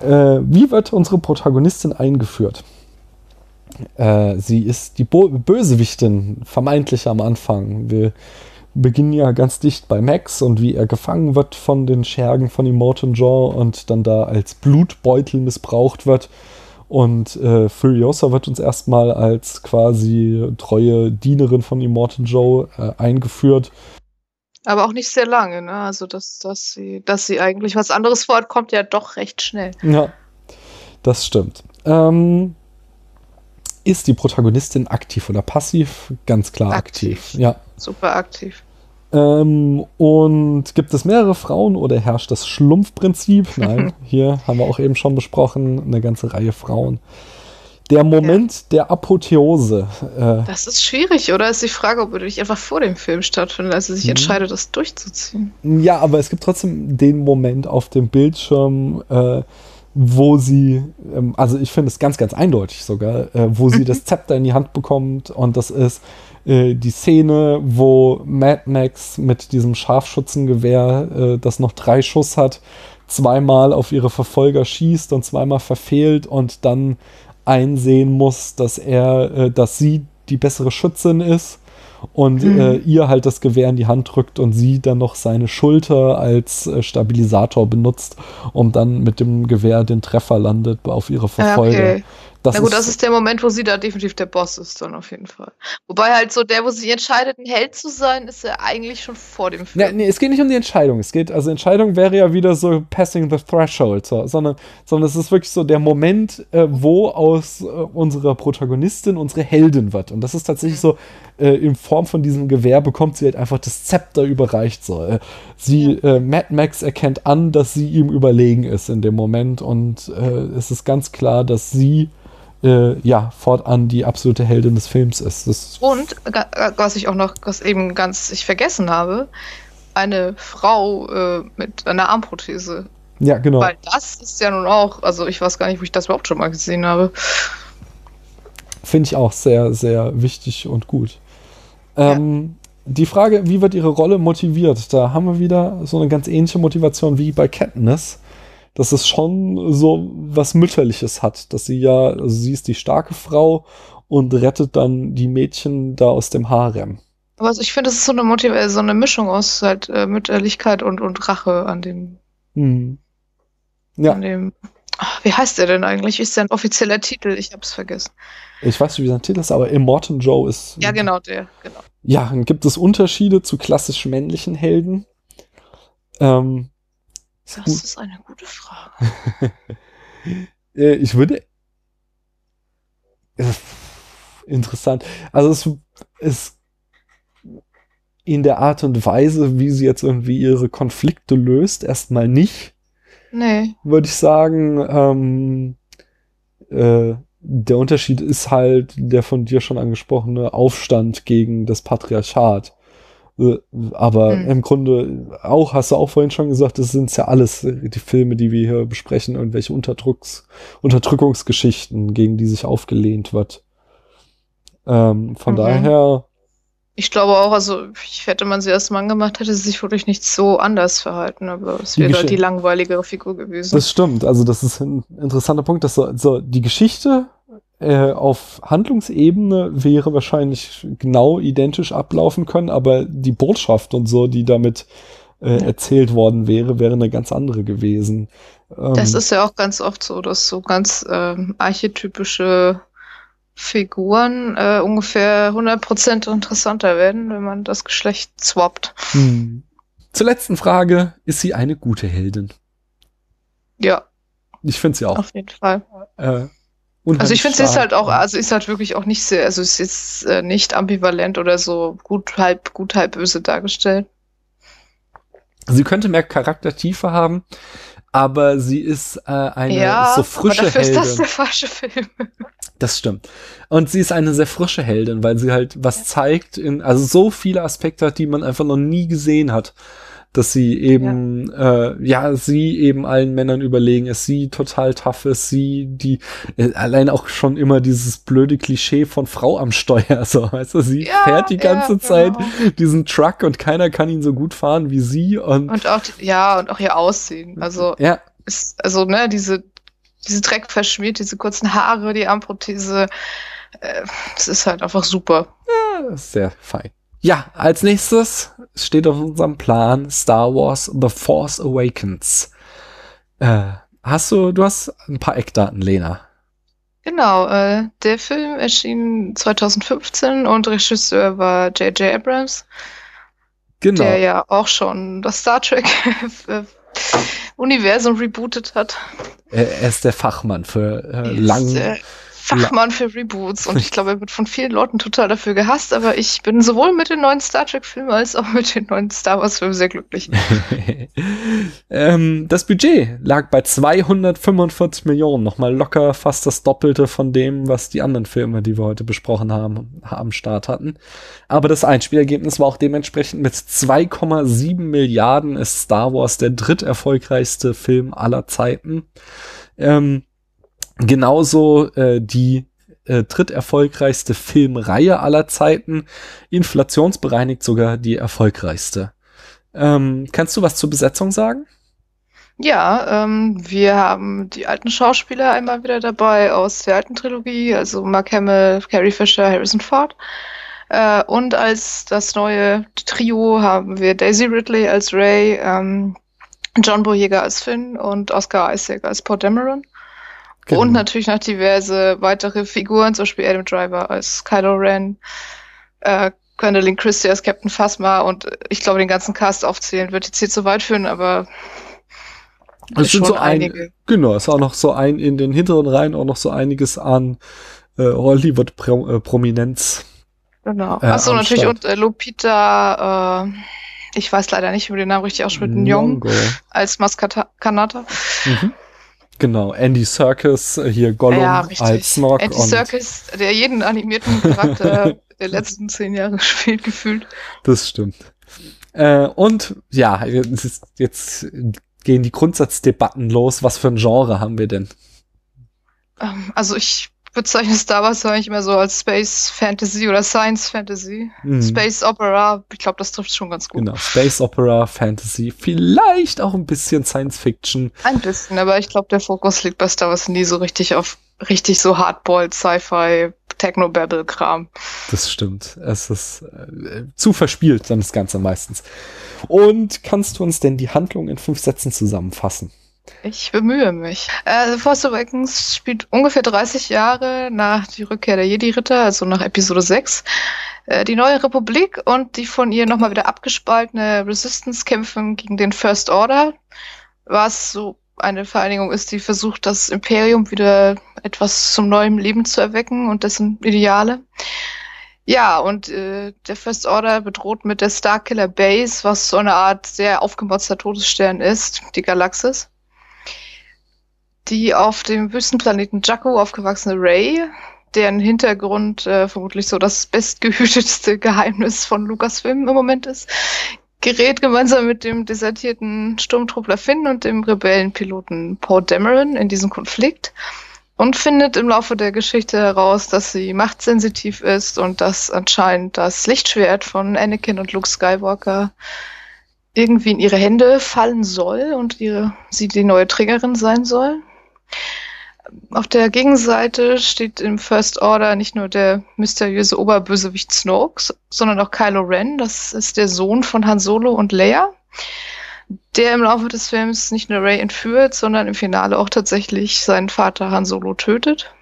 Äh, wie wird unsere Protagonistin eingeführt? Äh, sie ist die Bo Bösewichtin, vermeintlich am Anfang. Wir beginnen ja ganz dicht bei Max und wie er gefangen wird von den Schergen von Immortan Jaw und dann da als Blutbeutel missbraucht wird. Und äh, Furiosa wird uns erstmal als quasi treue Dienerin von Immortan Joe äh, eingeführt. Aber auch nicht sehr lange, ne? Also, dass, dass, sie, dass sie eigentlich was anderes vorhat, kommt ja doch recht schnell. Ja, das stimmt. Ähm, ist die Protagonistin aktiv oder passiv? Ganz klar aktiv. aktiv. Ja. Super aktiv. Ähm, und gibt es mehrere Frauen oder herrscht das Schlumpfprinzip? <laughs> Nein, hier haben wir auch eben schon besprochen, eine ganze Reihe Frauen. Der Moment ja. der Apotheose. Äh, das ist schwierig, oder? Ist die Frage, ob er nicht einfach vor dem Film stattfindet, als er sich mhm. entscheidet, das durchzuziehen. Ja, aber es gibt trotzdem den Moment auf dem Bildschirm, äh, wo sie, ähm, also ich finde es ganz, ganz eindeutig sogar, äh, wo sie mhm. das Zepter in die Hand bekommt und das ist äh, die Szene, wo Mad Max mit diesem Scharfschützengewehr, äh, das noch drei Schuss hat, zweimal auf ihre Verfolger schießt und zweimal verfehlt und dann einsehen muss, dass er, äh, dass sie die bessere Schützin ist und mhm. äh, ihr halt das Gewehr in die Hand drückt und sie dann noch seine Schulter als äh, Stabilisator benutzt, um dann mit dem Gewehr den Treffer landet auf ihre Verfolger. Okay. Das Na gut, ist, das ist der Moment, wo sie da definitiv der Boss ist, dann auf jeden Fall. Wobei halt so der, wo sie entscheidet, ein Held zu sein, ist ja eigentlich schon vor dem Film. Nee, nee, es geht nicht um die Entscheidung. Es geht, also Entscheidung wäre ja wieder so passing the threshold, so, sondern, sondern es ist wirklich so der Moment, äh, wo aus äh, unserer Protagonistin unsere Heldin wird. Und das ist tatsächlich mhm. so, äh, in Form von diesem Gewehr bekommt sie halt einfach das Zepter überreicht. So. Äh, sie, ja. Äh, Mad Max erkennt an, dass sie ihm überlegen ist in dem Moment und äh, es ist ganz klar, dass sie äh, ja, fortan die absolute Heldin des Films ist. Das und, was ich auch noch was eben ganz ich vergessen habe, eine Frau äh, mit einer Armprothese. Ja, genau. Weil das ist ja nun auch, also ich weiß gar nicht, wo ich das überhaupt schon mal gesehen habe. Finde ich auch sehr, sehr wichtig und gut. Ähm, ja. Die Frage, wie wird ihre Rolle motiviert? Da haben wir wieder so eine ganz ähnliche Motivation wie bei Katniss dass es schon so was Mütterliches hat, dass sie ja, also sie ist die starke Frau und rettet dann die Mädchen da aus dem Harem. Aber also ich finde, es ist so eine Motiv äh, so eine Mischung aus halt äh, Mütterlichkeit und, und Rache an dem. Hm. Ja. An dem. Wie heißt der denn eigentlich? Ist der ein offizieller Titel? Ich hab's vergessen. Ich weiß nicht, wie sein Titel ist, aber Immortan Joe ist. Ja, genau, der, genau. Ja, dann gibt es Unterschiede zu klassisch männlichen Helden. Ähm, das ist eine gute Frage. <laughs> Äh, ich würde. Interessant. Also es ist in der Art und Weise, wie sie jetzt irgendwie ihre Konflikte löst, erstmal nicht. Nee. Würde ich sagen. Ähm, äh, der Unterschied ist halt der von dir schon angesprochene Aufstand gegen das Patriarchat. Äh, aber mhm. im Grunde auch, hast du auch vorhin schon gesagt, das sind ja alles die Filme, die wir hier besprechen, irgendwelche Unterdrücks Unterdrückungsgeschichten, gegen die sich aufgelehnt wird. Ähm, von mhm. daher. Ich glaube auch, also ich hätte man sie erst mal gemacht, hätte sie sich wirklich nicht so anders verhalten, aber es wäre die, die langweiligere Figur gewesen. Das stimmt, also das ist ein interessanter Punkt, dass so, so die Geschichte äh, auf Handlungsebene wäre wahrscheinlich genau identisch ablaufen können, aber die Botschaft und so, die damit äh, erzählt worden wäre, wäre eine ganz andere gewesen. Ähm, das ist ja auch ganz oft so, dass so ganz ähm, archetypische Figuren äh, ungefähr 100% interessanter werden, wenn man das Geschlecht swappt. Hm. Zur letzten Frage, ist sie eine gute Heldin? Ja. Ich finde sie auch. Auf jeden Fall. Äh, also ich finde, sie ist halt auch, also ist halt wirklich auch nicht sehr, also ist jetzt äh, nicht ambivalent oder so gut halb, gut halb böse dargestellt. Sie könnte mehr Charaktertiefe haben, aber sie ist äh, eine ja, so frische aber dafür Heldin. ist das der falsche Film. Das stimmt. Und sie ist eine sehr frische Heldin, weil sie halt was zeigt in, also so viele Aspekte hat, die man einfach noch nie gesehen hat. Dass sie eben, ja, äh, ja sie eben allen Männern überlegen ist, sie total tough ist, sie, die, äh, allein auch schon immer dieses blöde Klischee von Frau am Steuer, <laughs> so, weißt du, sie Ja, fährt die ganze ja, Zeit genau. diesen Truck und keiner kann ihn so gut fahren wie sie und, Und auch, die- ja, und auch ihr Aussehen. Also, ja, ist, also, ne, diese, diese Dreck verschmiert, diese kurzen Haare, die Armprothese, äh, das ist halt einfach super. Ist sehr fein. Ja, als nächstes steht auf unserem Plan Star Wars The Force Awakens. Äh, hast du, du hast ein paar Eckdaten, Lena. Genau, äh, der Film erschien 2015 und Regisseur war J.J. Abrams, Genau. der ja auch schon das Star Trek äh, Universum rebootet hat. Er, er ist der Fachmann für äh, lang. Fachmann für Reboots und <laughs> ich glaube, er wird von vielen Leuten total dafür gehasst, aber ich bin sowohl mit den neuen Star Trek Filmen als auch mit den neuen Star Wars Filmen sehr glücklich. <laughs> ähm, das Budget lag bei 245 Millionen, nochmal locker fast das Doppelte von dem, was die anderen Filme, die wir heute besprochen haben, am Start hatten. Aber das Einspielergebnis war auch dementsprechend mit 2,7 Milliarden ist Star Wars der dritterfolgreichste Film aller Zeiten. Ähm, genauso äh, die äh, dritterfolgreichste Filmreihe aller Zeiten, inflationsbereinigt sogar die erfolgreichste. Ähm, kannst du was zur Besetzung sagen? Ja, ähm, wir haben die alten Schauspieler einmal wieder dabei aus der alten Trilogie, also Mark Hamill, Carrie Fisher, Harrison Ford. Äh, und als das neue Trio haben wir Daisy Ridley als Ray, ähm, John Boyega als Finn und Oscar Isaac als Paul Dameron. Genau. Und natürlich noch diverse weitere Figuren, zum Beispiel Adam Driver als Kylo Ren, äh, Gwendolyn Christie als Captain Phasma und ich glaube, den ganzen Cast aufzählen wird jetzt hier zu weit führen, aber Es sind so ein, einige. genau, es ist auch noch so ein in den hinteren Reihen auch noch so einiges an äh, Hollywood-Prominenz. Genau. Äh, Achso, natürlich und äh, Lupita, äh, ich weiß leider nicht, wie den Namen richtig ausspricht, Nyong als Maskanata. Mhm. Genau, Andy Serkis, äh, hier Gollum Ja, richtig. als Snog Andy Serkis, der jeden animierten Charakter <laughs> der letzten zehn Jahre <laughs> spielt, gefühlt. das stimmt. Äh, und ja, jetzt, jetzt gehen die Grundsatzdebatten los. Was für ein Genre haben wir denn? Ähm, also ich bezeichne Star Wars eigentlich immer so als Space Fantasy oder Science Fantasy. Hm, Space Opera, ich glaube, das trifft schon ganz gut. Genau, Space Opera, Fantasy, vielleicht auch ein bisschen Science Fiction. Ein bisschen, aber ich glaube, der Fokus liegt bei Star Wars nie so richtig auf richtig so Hardboiled Sci-Fi Technobabble-Kram. Das stimmt. Es ist äh, zu verspielt, dann das Ganze meistens. Und kannst du uns denn die Handlung in fünf Sätzen zusammenfassen? Ich bemühe mich. Äh, The Force Awakens spielt ungefähr 30 Jahre nach die Rückkehr der Jedi-Ritter, also nach Episode 6. Äh, die neue Republik und die von ihr nochmal wieder abgespaltene Resistance kämpfen gegen den First Order, was so eine Vereinigung ist, die versucht, das Imperium wieder etwas zum neuen Leben zu erwecken und dessen Ideale. Ja, und äh, der First Order bedroht mit der Starkiller Base, was so eine Art sehr aufgemotzter Todesstern ist, die Galaxis die auf dem Wüstenplaneten Jakku aufgewachsene Ray, deren Hintergrund äh, vermutlich so das bestgehütetste <laughs> Geheimnis von Lucasfilm im Moment ist, gerät gemeinsam mit dem desertierten Sturmtruppler Finn und dem Rebellenpiloten Paul Dameron in diesen Konflikt und findet im Laufe der Geschichte heraus, dass sie machtsensitiv ist und dass anscheinend das Lichtschwert von Anakin und Luke Skywalker irgendwie in ihre Hände fallen soll und ihre, sie die neue Trägerin sein soll. Auf der Gegenseite steht im First Order nicht nur der mysteriöse Oberbösewicht Snoke, sondern auch Kylo Ren. Das ist der Sohn von Han Solo und Leia, der im Laufe des Films nicht nur Rey entführt, sondern im Finale auch tatsächlich seinen Vater Han Solo tötet.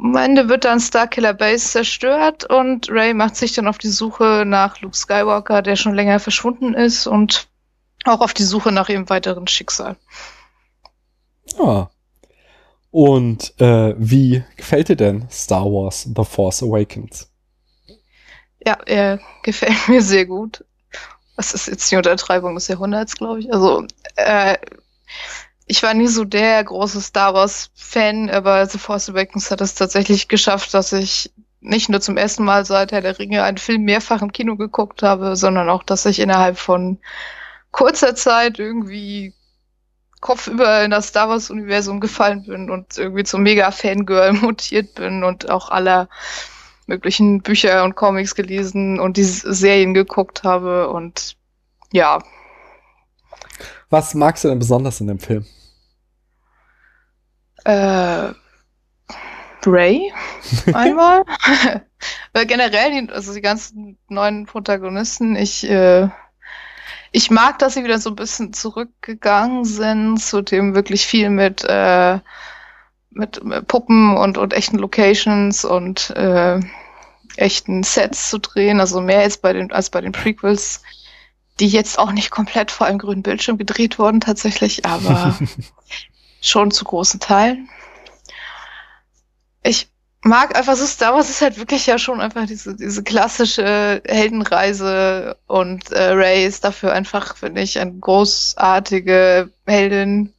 Am Ende wird dann Starkiller Base zerstört und Rey macht sich dann auf die Suche nach Luke Skywalker, der schon länger verschwunden ist und auch auf die Suche nach ihrem weiteren Schicksal. Ah. Und äh, wie gefällt dir denn Star Wars The Force Awakens? Ja, er gefällt mir sehr gut. das ist jetzt die Untertreibung des Jahrhunderts, glaube ich. Also, äh, ich war nie so der große Star Wars-Fan, aber The Force Awakens hat es tatsächlich geschafft, dass ich nicht nur zum ersten Mal seit Herr der Ringe einen Film mehrfach im Kino geguckt habe, sondern auch, dass ich innerhalb von kurzer Zeit irgendwie kopfüber in das Star Wars-Universum gefallen bin und irgendwie zum Mega-Fangirl <laughs> mutiert bin und auch aller möglichen Bücher und Comics gelesen und die Serien geguckt habe und ja. Was magst du denn besonders in dem Film? Äh, Ray <laughs> einmal. <laughs> generell, die, also die ganzen neuen Protagonisten, ich, äh, ich mag, dass sie wieder so ein bisschen zurückgegangen sind zu dem wirklich viel mit, äh, mit, mit Puppen und, und echten Locations und äh, echten Sets zu drehen, also mehr als bei den, als bei den Prequels, die jetzt auch nicht komplett vor einem grünen Bildschirm gedreht wurden tatsächlich, aber <laughs> schon zu großen Teilen. Ich mag einfach so Star Wars ist halt wirklich ja schon einfach diese, diese klassische Heldenreise und äh, Ray ist dafür einfach, finde ich, eine großartige Heldin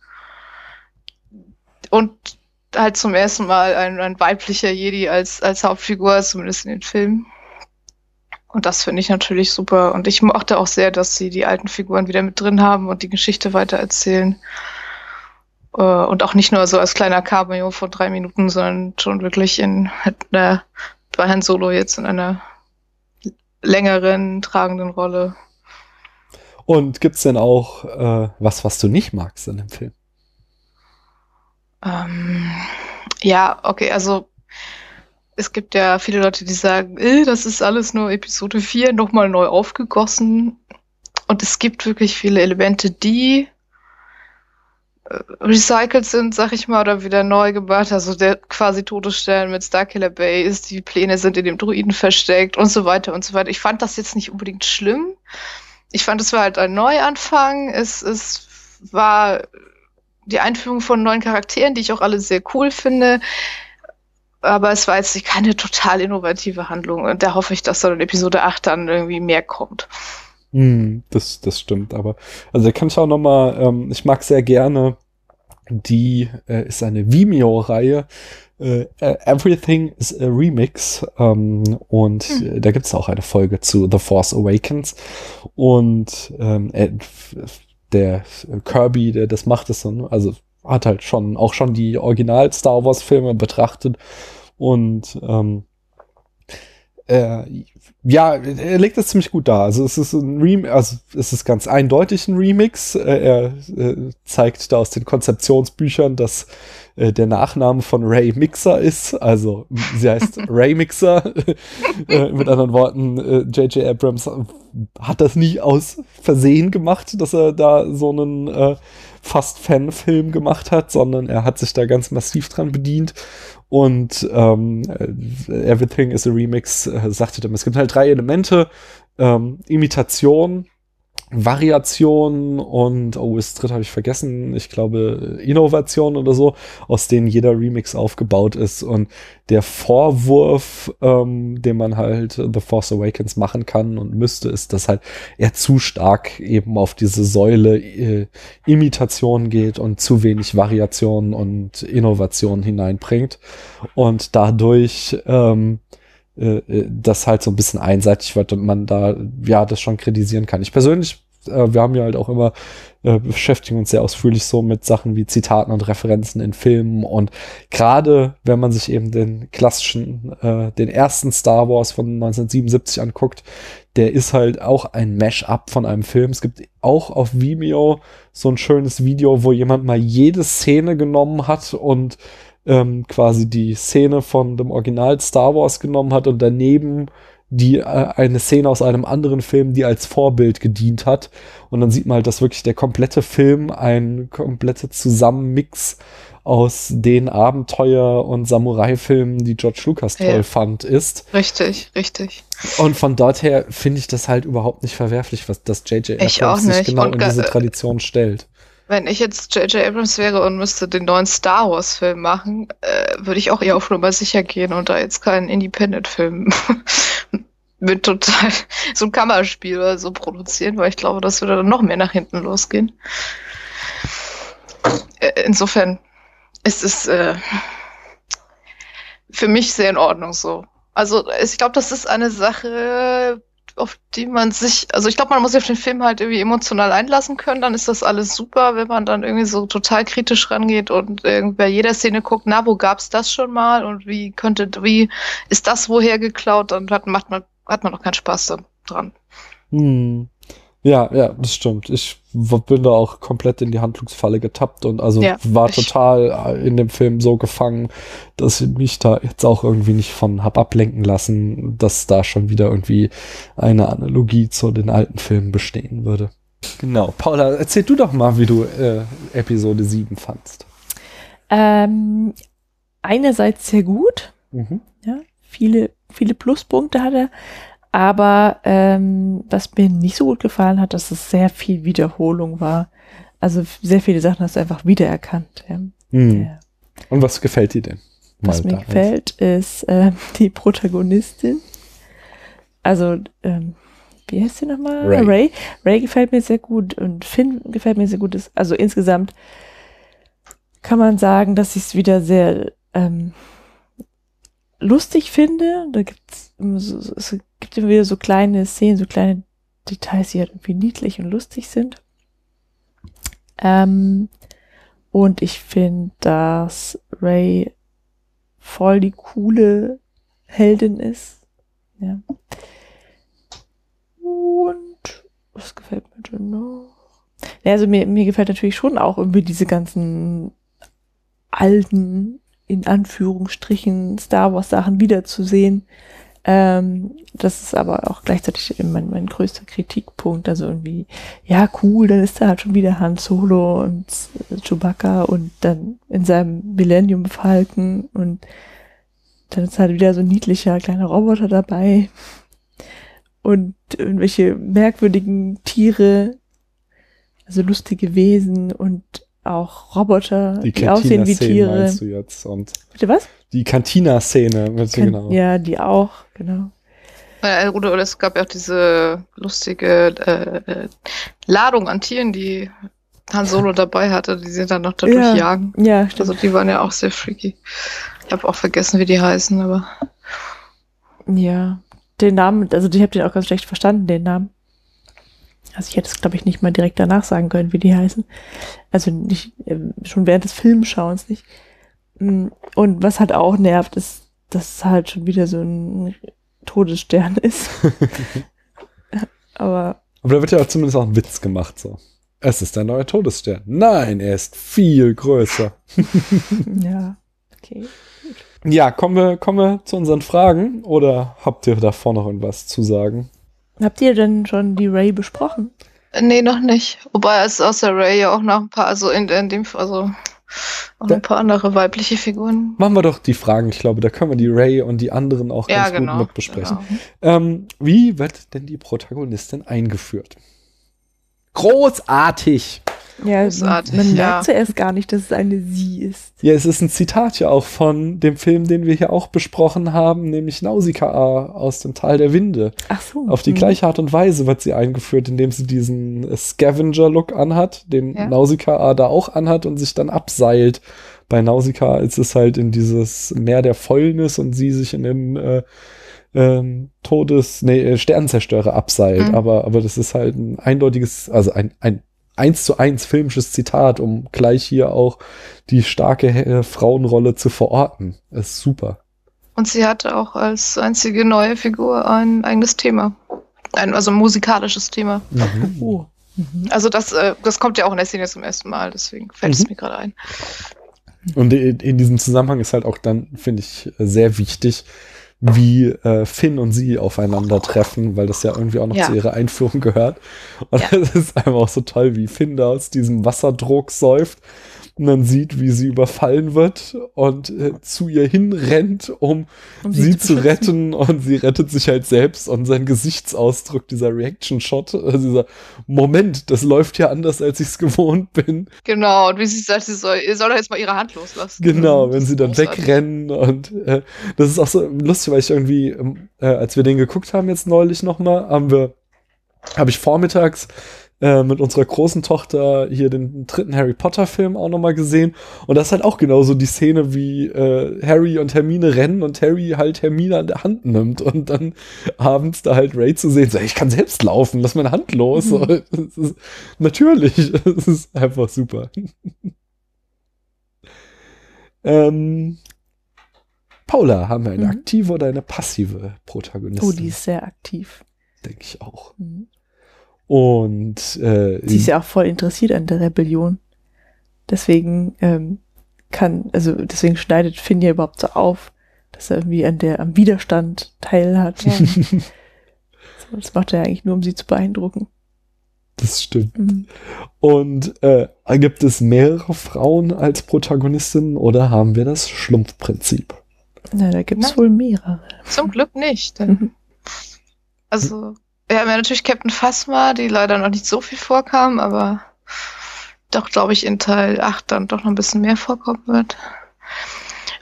und halt zum ersten Mal ein, ein weiblicher Jedi als, als Hauptfigur, zumindest in den Filmen. Und das finde ich natürlich super. Und ich mochte auch sehr, dass sie die alten Figuren wieder mit drin haben und die Geschichte weitererzählen. Äh, und auch nicht nur so als kleiner Cameo von drei Minuten, sondern schon wirklich in einer, bei Herrn Solo jetzt in einer längeren, tragenden Rolle. Und gibt's denn auch äh, was, was du nicht magst in dem Film? Ähm, ja, okay, also es gibt ja viele Leute, die sagen, äh, das ist alles nur Episode 4 nochmal neu aufgegossen. Und es gibt wirklich viele Elemente, die äh, recycelt sind, sag ich mal, oder wieder neu gemacht. Also der quasi Todesstern mit Starkiller Base, die Pläne sind in dem Druiden versteckt und so weiter und so weiter. Ich fand das jetzt nicht unbedingt schlimm. Ich fand, es war halt ein Neuanfang. Es, es war die Einführung von neuen Charakteren, die ich auch alle sehr cool finde. Aber es war jetzt keine total innovative Handlung. Und da hoffe ich, dass dann in Episode 8 dann irgendwie mehr kommt. Mm, das, das stimmt, aber also da kann ich auch noch mal, ähm, ich mag sehr gerne, die äh, ist eine Vimeo-Reihe, äh, Everything is a Remix ähm, und hm. äh, da gibt es auch eine Folge zu The Force Awakens und ähm, äh, der Kirby, der das macht, ist so, ne? also hat halt schon auch schon die Original Star Wars Filme betrachtet und ähm, äh, ja, er legt das ziemlich gut dar. Also es ist ein Remix, also es ist ganz eindeutig ein Remix. Äh, er äh, zeigt da aus den Konzeptionsbüchern, dass äh, der Nachname von Ray Mixer ist. Also sie heißt <laughs> Ray Mixer. <laughs> äh, mit anderen Worten, J.J. Äh, Abrams hat das nie aus Versehen gemacht, dass er da so einen fast Fanfilm gemacht hat, sondern er hat sich da ganz massiv dran bedient. Und ähm, Everything is a Remix äh, sagte dann, es gibt halt drei Elemente, ähm, Imitation, Variation und, oh, das dritte habe ich vergessen, ich glaube Innovation oder so, aus denen jeder Remix aufgebaut ist. Und der Vorwurf, ähm, den man halt The Force Awakens machen kann und müsste, ist, dass halt er zu stark eben auf diese Säule äh, Imitation geht und zu wenig Variation und Innovation hineinbringt. Und dadurch ähm, äh, äh, das halt so ein bisschen einseitig wird und man da ja das schon kritisieren kann. Ich persönlich, äh, wir haben ja halt auch immer äh, beschäftigen uns sehr ausführlich so mit Sachen wie Zitaten und Referenzen in Filmen und gerade wenn man sich eben den klassischen, äh, den ersten Star Wars von 1977 anguckt, der ist halt auch ein Mash-up von einem Film. Es gibt auch auf Vimeo so ein schönes Video, wo jemand mal jede Szene genommen hat und ähm, quasi die Szene von dem Original Star Wars genommen hat und daneben die äh, eine Szene aus einem anderen Film, die als Vorbild gedient hat. Und dann sieht man halt, dass wirklich der komplette Film ein kompletter Zusammenmix aus den Abenteuer- und Samurai-Filmen, die George Lucas toll ja. fand, ist. Richtig, richtig. Und von dort her finde ich das halt überhaupt nicht verwerflich, was das J.J. Abrams sich genau in diese Tradition stellt. Wenn ich jetzt J.J. Abrams wäre und müsste den neuen Star Wars-Film machen, äh, würde ich auch eher auf Nummer sicher gehen und da jetzt keinen Independent-Film <laughs> mit total so ein Kammerspiel oder so produzieren, weil ich glaube, das würde dann noch mehr nach hinten losgehen. Äh, insofern ist es äh, für mich sehr in Ordnung so. Also ich glaube, das ist eine Sache, auf die man sich, also ich glaube, man muss sich auf den Film halt irgendwie emotional einlassen können, dann ist das alles super, wenn man dann irgendwie so total kritisch rangeht und bei jeder Szene guckt, na, wo gab's das schon mal und wie könnte, wie ist das woher geklaut, dann hat, macht man, hat man doch keinen Spaß dran. Hm. Ja, ja, das stimmt. Ich bin da auch komplett in die Handlungsfalle getappt und also ja, war total äh, in dem Film so gefangen, dass ich mich da jetzt auch irgendwie nicht von hab ablenken lassen, dass da schon wieder irgendwie eine Analogie zu den alten Filmen bestehen würde. Genau. Paula, erzähl du doch mal, wie du äh, Episode 7 fandst. Ähm, einerseits sehr gut. Mhm. Ja, viele, viele Pluspunkte hat er. Aber ähm, was mir nicht so gut gefallen hat, dass es sehr viel Wiederholung war. Also sehr viele Sachen hast du einfach wiedererkannt. Ja. Hm. Ja. Und was gefällt dir denn? Was mir gefällt, ist äh, <laughs> die Protagonistin. Also, ähm, wie heißt sie nochmal? Ray. Ray. Ray gefällt mir sehr gut und Finn gefällt mir sehr gut. Also insgesamt kann man sagen, dass ich es wieder sehr ähm, lustig finde. Da gibt's es gibt immer wieder so kleine Szenen, so kleine Details, die halt irgendwie niedlich und lustig sind. Ähm, und ich finde, dass Ray voll die coole Heldin ist. Ja. Und was gefällt mir denn noch? Ja, also mir, mir gefällt natürlich schon auch irgendwie diese ganzen alten in Anführungsstrichen Star Wars Sachen wiederzusehen. Ähm, das ist aber auch gleichzeitig mein, mein größter Kritikpunkt. Also irgendwie, ja, cool, dann ist da halt schon wieder Han Solo und Chewbacca und dann in seinem Millennium Falken und dann ist halt wieder so ein niedlicher kleiner Roboter dabei und irgendwelche merkwürdigen Tiere, also lustige Wesen und auch Roboter, die, die aussehen wie Tiere. Meinst du jetzt und Bitte was? Die Cantina-Szene, Kan genau. Ja, die auch, genau. Äh, oder, oder es gab ja auch diese lustige äh, äh, Ladung an Tieren, die Han Solo dabei hatte, die sie dann noch dadurch ja, jagen. Ja, stimmt. Also die waren ja auch sehr freaky. Ich habe auch vergessen, wie die heißen, aber. Ja, den Namen, also ich habe den auch ganz schlecht verstanden, den Namen. Also ich hätte es, glaube ich, nicht mal direkt danach sagen können, wie die heißen. Also nicht, äh, schon während des Filmschauens nicht. Mm, und was halt auch nervt, ist, dass es halt schon wieder so ein Todesstern <laughs> ist. <laughs> Aber. Aber da wird ja auch zumindest auch ein Witz gemacht, so. Es ist ein neuer Todesstern. Nein, er ist viel größer. <laughs> ja, okay. Ja, kommen wir, kommen wir zu unseren Fragen oder habt ihr davor noch irgendwas zu sagen? Habt ihr denn schon die Ray besprochen? Nee, noch nicht. Wobei es außer Ray ja auch noch ein paar, also in, in dem, also auch da, ein paar andere weibliche Figuren. Machen wir doch die Fragen. Ich glaube, da können wir die Ray und die anderen auch ja, ganz genau, gut mit besprechen. Genau. Ähm, wie wird denn die Protagonistin eingeführt? Großartig! Ja, Großartig, man, ja. merkt zuerst gar nicht, dass es eine Sie ist. Ja, es ist ein Zitat ja auch von dem Film, den wir hier auch besprochen haben, nämlich Nausicaa aus dem Tal der Winde. Ach so. Auf die mhm. gleiche Art und Weise wird sie eingeführt, indem sie diesen Scavenger-Look anhat, den ja. Nausicaa da auch anhat und sich dann abseilt. Bei Nausicaa ist es halt in dieses Meer der Fäulnis und sie sich in den äh, ähm, Todes, nee, äh, Sternenzerstörer abseilt. Mhm. Aber, aber das ist halt ein eindeutiges, also ein, ein eins zu eins filmisches Zitat, um gleich hier auch die starke äh, Frauenrolle zu verorten. Das ist super. Und sie hatte auch als einzige neue Figur ein eigenes Thema. Ein, also ein musikalisches Thema. Mhm. Oh. Mhm. Also das, äh, das kommt ja auch in der Szene zum ersten Mal, deswegen fällt mhm. es mir gerade ein. Und in, in diesem Zusammenhang ist halt auch dann, finde ich, sehr wichtig, wie äh, Finn und sie aufeinandertreffen, weil das ja irgendwie auch noch ja. zu ihrer Einführung gehört. Und ja. <laughs> es ist einfach auch so toll, wie Finn da aus diesem Wasserdruck säuft man sieht, wie sie überfallen wird und äh, zu ihr hinrennt, um, Um sie, zu beschützen. retten und sie rettet sich halt selbst und sein Gesichtsausdruck, dieser Reaction-Shot, also dieser Moment, das läuft ja anders, als ich es gewohnt bin. Genau, und wie sie sagt, sie soll, ihr soll doch jetzt mal ihre Hand loslassen. Genau, wenn sie dann großartig. wegrennen und äh, das ist auch so lustig, weil ich irgendwie, ähm, äh, als wir den geguckt haben jetzt neulich nochmal, haben wir, habe ich vormittags äh, mit unserer großen Tochter hier den dritten Harry Potter Film auch nochmal gesehen und das ist halt auch genauso die Szene, wie äh, Harry und Hermine rennen und Harry halt Hermine an der Hand nimmt und dann abends da halt Ray zu sehen, so, ich kann selbst laufen, lass meine Hand los. Mhm. Es ist, natürlich, <laughs> es ist einfach super. <laughs> ähm, Paula, haben wir eine Mhm. aktive oder eine passive Protagonistin? Oh, die ist sehr aktiv. Denke ich auch. Mhm. Und äh, Sie ist ja auch voll interessiert an der Rebellion. Deswegen ähm, kann, also deswegen schneidet Finn ja überhaupt so auf, dass er irgendwie an der, am Widerstand teilhat. Ja. <laughs> So, das macht er eigentlich nur, um sie zu beeindrucken. das stimmt. Mhm. Und äh, gibt es mehrere Frauen als Protagonistinnen oder haben wir das Schlumpfprinzip? Na, da gibt's Na. wohl mehrere. Zum Glück nicht. Denn, Mhm. also, wir haben ja natürlich Captain Phasma, die leider noch nicht so viel vorkam, aber doch, glaube ich, in Teil 8 dann doch noch ein bisschen mehr vorkommen wird.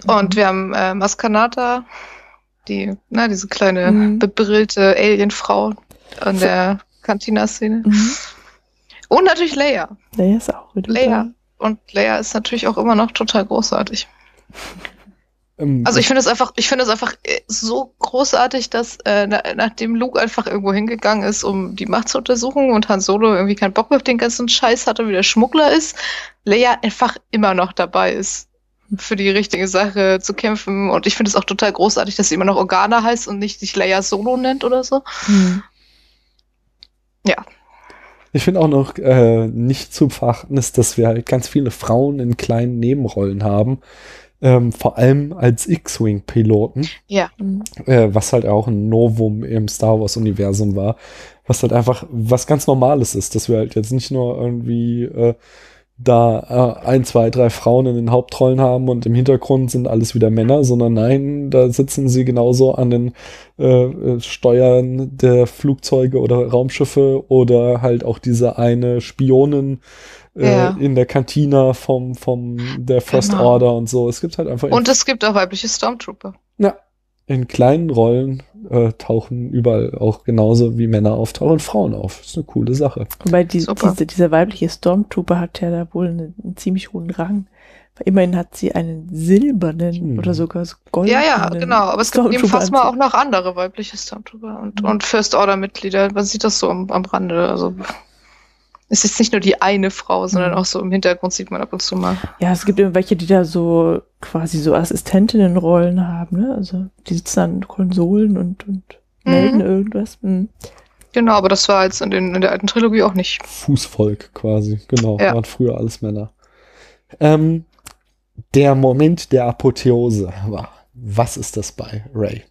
Und wir haben äh, Maskanata, die, na, diese kleine Mhm. bebrillte Alienfrau an der Cantina-Szene. Mhm. Und natürlich Leia. Leia ist auch wieder Leia. Und Leia ist natürlich auch immer noch total großartig. <laughs> Ähm, Also ich finde es einfach, ich finde es einfach äh, so großartig, dass äh, na, nachdem Luke einfach irgendwo hingegangen ist, um die Macht zu untersuchen und Han Solo irgendwie keinen Bock mehr auf den ganzen Scheiß hatte, wie der Schmuggler ist, Leia einfach immer noch dabei ist, für die richtige Sache zu kämpfen. Und ich finde es auch total großartig, dass sie immer noch Organa heißt und nicht sich Leia Solo nennt oder so. Mhm. Ich finde auch noch äh, nicht zu verachten ist, dass wir halt ganz viele Frauen in kleinen Nebenrollen haben. Ähm, vor allem als X-Wing-Piloten, Mhm. äh, was halt auch ein Novum im Star Wars-Universum war. Was halt einfach was ganz Normales ist, dass wir halt jetzt nicht nur irgendwie äh, da äh, ein, zwei, drei Frauen in den Hauptrollen haben und im Hintergrund sind alles wieder Männer, sondern nein, da sitzen sie genauso an den äh, äh, Steuern der Flugzeuge oder Raumschiffe oder halt auch diese eine Spionin Ja. in der Kantina vom, vom der First Genau. Order und so. Es gibt halt einfach Und es gibt auch weibliche Stormtrooper. ja, in kleinen Rollen äh, tauchen überall auch genauso wie Männer auftauchen Frauen auf. Das ist eine coole Sache. Wobei die, Super. diese, dieser weibliche Stormtrooper hat ja da wohl einen, einen ziemlich hohen Rang. Weil immerhin hat sie einen silbernen Hm. oder sogar so goldenen. Ja, ja, genau. Aber es gibt Stormtrooper Phasma an auch noch andere weibliche Stormtrooper und, Mhm. und First Order Mitglieder. Man sieht das so am, am Rande. Also es ist nicht nur die eine Frau, sondern Mhm. auch so im Hintergrund sieht man ab und zu mal. Ja, es gibt immer welche, die da so quasi so Assistentinnenrollen haben, ne? Also die sitzen an Konsolen und, und melden Mhm. irgendwas. Mhm. Genau, aber das war jetzt in, den, in der alten Trilogie auch nicht. Fußvolk quasi. Genau, Ja. waren früher alles Männer. Ähm, der Moment der Apotheose war. Was ist das bei Ray?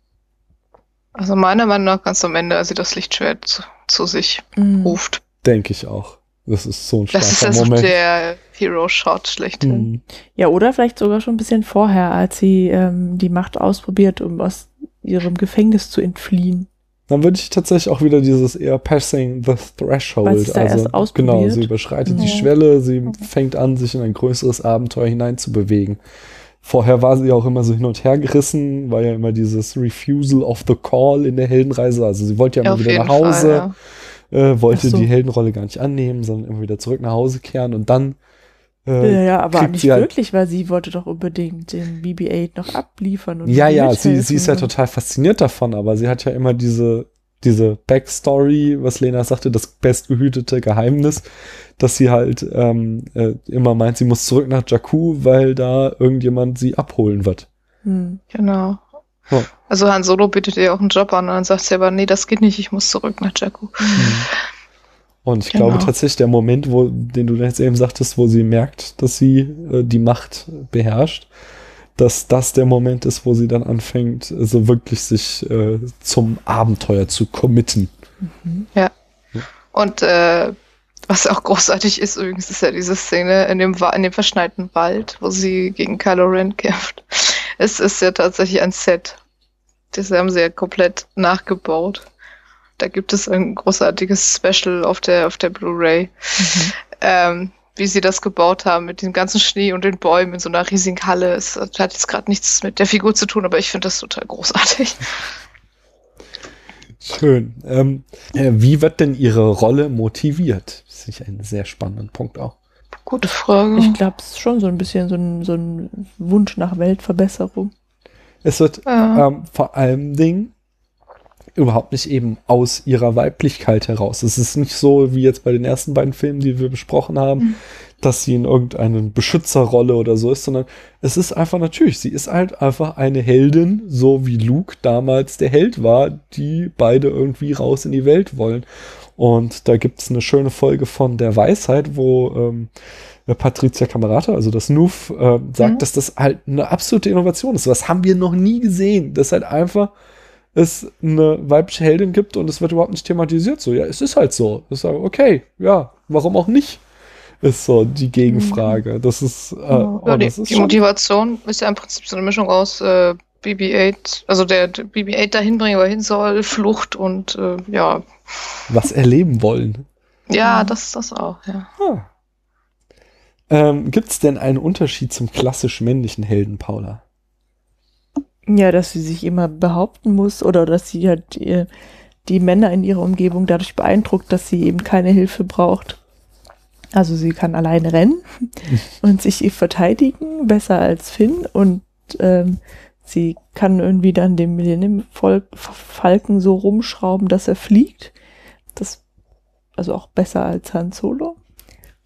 Also meiner Meinung nach ganz am Ende, als sie das Lichtschwert zu, zu sich Mhm. ruft. Denke ich auch. Das ist so ein Das ist starker also Moment. der Hero-Shot schlechthin. Mhm. Ja, oder vielleicht sogar schon ein bisschen vorher, als sie ähm, die Macht ausprobiert, um aus ihrem Gefängnis zu entfliehen. Dann würde ich tatsächlich auch wieder dieses eher passing the threshold. Also erst ausprobiert. genau, sie überschreitet die Ja. Schwelle, sie fängt an, sich in ein größeres Abenteuer hineinzubewegen. Vorher war sie auch immer so hin und her gerissen, war ja immer dieses Refusal of the Call in der Heldenreise. Also sie wollte ja immer Auf wieder nach Hause, Fall, ja. Äh, wollte so. die Heldenrolle gar nicht annehmen, sondern immer wieder zurück nach Hause kehren und dann ja, äh, ja, aber kriegt nicht halt- wirklich, weil sie wollte doch unbedingt den BB-8 noch abliefern. Und Ja, ja, sie, sie ist ja total fasziniert davon, aber sie hat ja immer diese, diese Backstory, was Lena sagte, das bestgehütete Geheimnis, dass sie halt ähm, äh, immer meint, sie muss zurück nach Jakku, weil da irgendjemand sie abholen wird. Hm. Genau. Ja. Also Han Solo bietet ihr auch einen Job an und dann sagt sie aber, nee, das geht nicht, ich muss zurück nach Jakku. Und ich Genau. glaube tatsächlich, der Moment, wo, den du jetzt eben sagtest, wo sie merkt, dass sie äh, die Macht beherrscht, dass das der Moment ist, wo sie dann anfängt, so wirklich sich äh, zum Abenteuer zu committen. Und äh, was auch großartig ist übrigens, ist ja diese Szene in dem, Wa- in dem verschneiten Wald, wo sie gegen Kylo Ren kämpft. Es ist ja tatsächlich ein Set. Das haben sie ja komplett nachgebaut. Da gibt es ein großartiges Special auf der, auf der Blu-ray, ähm, wie sie das gebaut haben mit dem ganzen Schnee und den Bäumen in so einer riesigen Halle. Es hat jetzt gerade nichts mit der Figur zu tun, aber ich finde das total großartig. Schön. Ähm, äh, wie wird denn Ihre Rolle motiviert? Das ist ein sehr spannender Punkt auch. Gute Frage. Ich glaube, es ist schon so ein bisschen so ein, so ein Wunsch nach Weltverbesserung. Es wird Ja. ähm, vor allem Dingen überhaupt nicht eben aus ihrer Weiblichkeit heraus. Es ist nicht so wie jetzt bei den ersten beiden Filmen, die wir besprochen haben, Mhm. dass sie in irgendeine Beschützerrolle oder so ist, sondern es ist einfach natürlich, sie ist halt einfach eine Heldin, so wie Luke damals der Held war, die beide irgendwie raus in die Welt wollen. Und da gibt's eine schöne Folge von der Weisheit, wo ähm, Patricia Camerata, also das Nuf, äh, sagt, Mhm. dass das halt eine absolute Innovation ist. Was haben wir noch nie gesehen? Das halt einfach es eine weibliche Heldin gibt und es wird überhaupt nicht thematisiert. So, ja, es ist halt so. Ich sage, okay, ja, warum auch nicht? Ist so die Gegenfrage. Das ist, äh, Ja, oh, die, ist die Motivation ist ja im Prinzip so eine Mischung aus äh, BB-8, also der, der BB-8 dahin bringen, wo er hin soll, Flucht und äh, ja, was erleben wollen. ja, das das auch, ja. Ah. Ähm, Gibt es denn einen Unterschied zum klassisch männlichen Helden, Paula? Ja, dass sie sich immer behaupten muss oder dass sie halt die, die Männer in ihrer Umgebung dadurch beeindruckt, dass sie eben keine Hilfe braucht. Also sie kann alleine rennen <laughs> und sich verteidigen, besser als Finn und ähm, sie kann irgendwie dann dem Millennium Vol- Falken so rumschrauben, dass er fliegt. Das also auch besser als Han Solo.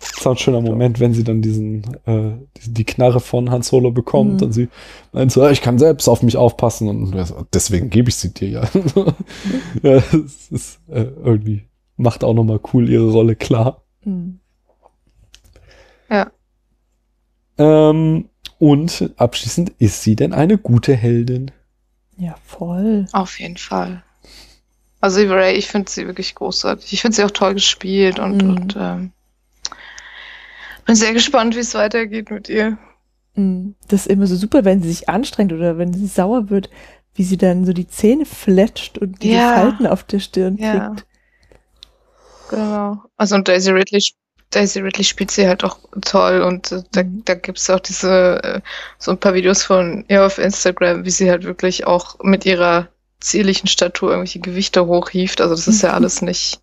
Das ist auch ein schöner Moment, wenn sie dann diesen, äh, die, die Knarre von Han Solo bekommt Mhm. und sie meint so, "Ja, ich kann selbst auf mich aufpassen und deswegen gebe ich sie dir ja. <laughs> ja es ist äh, irgendwie, macht auch nochmal cool ihre Rolle klar. Hm. Ähm, und abschließend, ist sie denn eine gute Heldin? Ja, voll. Auf jeden Fall. Also Ray, ich finde sie wirklich großartig. Ich finde sie auch toll gespielt und, Mhm. und ähm, bin sehr gespannt, wie es weitergeht mit ihr. Mm, Das ist immer so super, wenn sie sich anstrengt oder wenn sie sauer wird, wie sie dann so die Zähne fletscht und diese Ja. Falten auf der Stirn Ja. kriegt. Genau. Also und Daisy Ridley, sp- Daisy Ridley spielt sie halt auch toll und äh, da, da gibt's auch diese, äh, so ein paar Videos von ihr auf Instagram, wie sie halt wirklich auch mit ihrer zierlichen Statur irgendwelche Gewichte hochhieft. Also das ist ja Mhm. alles nicht,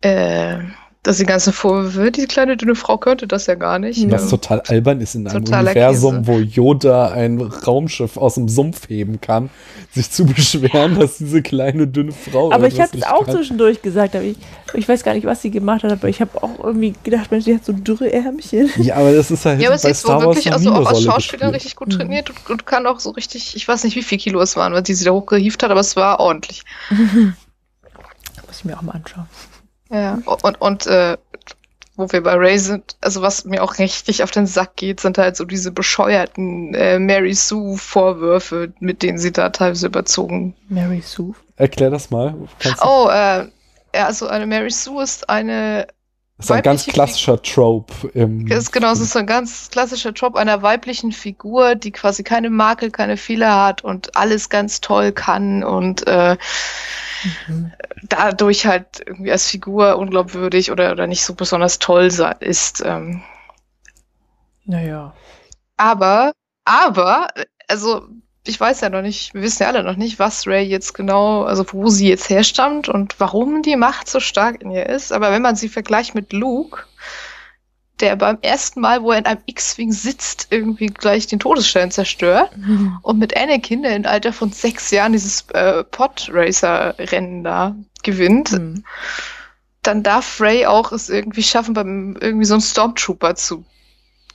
äh, dass die ganzen Vorwürfe, diese kleine dünne Frau könnte das ja gar nicht. Was Ähm, total albern ist in einem Totaler Universum, Käse. wo Yoda ein Raumschiff aus dem Sumpf heben kann, sich zu <laughs> beschweren, dass diese kleine dünne Frau. Aber ich habe es auch kann. zwischendurch gesagt, aber ich, ich weiß gar nicht, was sie gemacht hat, aber ich habe auch irgendwie gedacht, Mensch, die hat so dürre Ärmchen. Ja, aber das ist halt Ja, aber sie ist Star wohl wirklich also auch als gespielt. richtig gut Mhm. trainiert und, und kann auch so richtig, ich weiß nicht, wie viel Kilo es waren, die sie da hochgehieft hat, aber es war ordentlich. <laughs> Muss ich mir auch mal anschauen. Ja, und, und äh, wo wir bei Ray sind, also was mir auch richtig auf den Sack geht, sind halt so diese bescheuerten äh, Mary Sue-Vorwürfe, mit denen sie da teilweise überzogen. Mary Sue. Erklär das mal. Oh, äh, ja, also eine Mary Sue ist eine, das ist ein ganz klassischer Trope. Im, ist genau, es ist so ein ganz klassischer Job einer weiblichen Figur, die quasi keine Makel, keine Fehler hat und alles ganz toll kann und äh, Mhm. Dadurch halt irgendwie als Figur unglaubwürdig oder, oder nicht so besonders toll ist. Ähm, Naja. Aber, aber, also ich weiß ja noch nicht, wir wissen ja alle noch nicht, was Ray jetzt genau, also wo sie jetzt herstammt und warum die Macht so stark in ihr ist. Aber wenn man sie vergleicht mit Luke, der beim ersten Mal, wo er in einem X-Wing sitzt, irgendwie gleich den Todesstern zerstört und mit Anakin, der im Alter von sechs Jahren dieses äh, Pod-Racer-Rennen da gewinnt, Mhm. dann darf Ray auch es irgendwie schaffen, beim irgendwie so einen Stormtrooper zu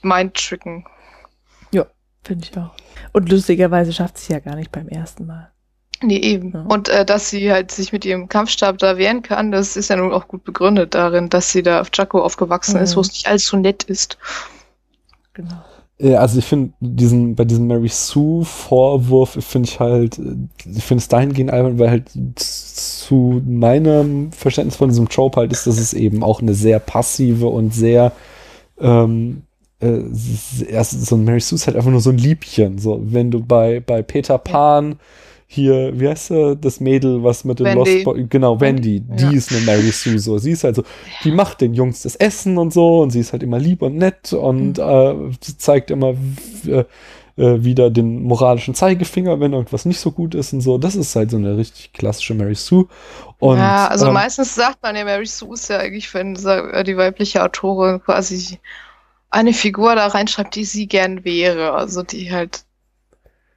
mindtricken. Finde ich auch. Und lustigerweise schafft sie ja gar nicht beim ersten Mal. Nee, eben. Ja. Und äh, dass sie halt sich mit ihrem Kampfstab da wehren kann, das ist ja nun auch gut begründet darin, dass sie da auf Jakku aufgewachsen ist, Mhm. wo es nicht allzu nett ist. Genau. äh, also ich finde diesen, bei diesem Mary Sue Vorwurf, finde ich halt, äh, ich finde es dahingehend albern, weil halt zu meinem Verständnis von diesem Trope halt ist, dass es eben auch eine sehr passive und sehr, ähm, äh, so ein Mary Sue ist halt einfach nur so ein Liebchen, so, wenn du bei, bei Peter Pan ja hier, wie heißt sie, das Mädel, was mit dem Wendy. Lost Boy, genau, Wendy, ja. die ist eine Mary Sue, so. Sie ist halt so, die macht den Jungs das Essen und so und sie ist halt immer lieb und nett und mhm. äh, zeigt immer äh, äh, wieder den moralischen Zeigefinger, wenn irgendwas nicht so gut ist und so. Das ist halt so eine richtig klassische Mary Sue. Und, ja, also ähm, meistens sagt man ja, Mary Sue ist ja eigentlich, wenn äh, die weibliche Autorin quasi eine Figur da reinschreibt, die sie gern wäre. Also die halt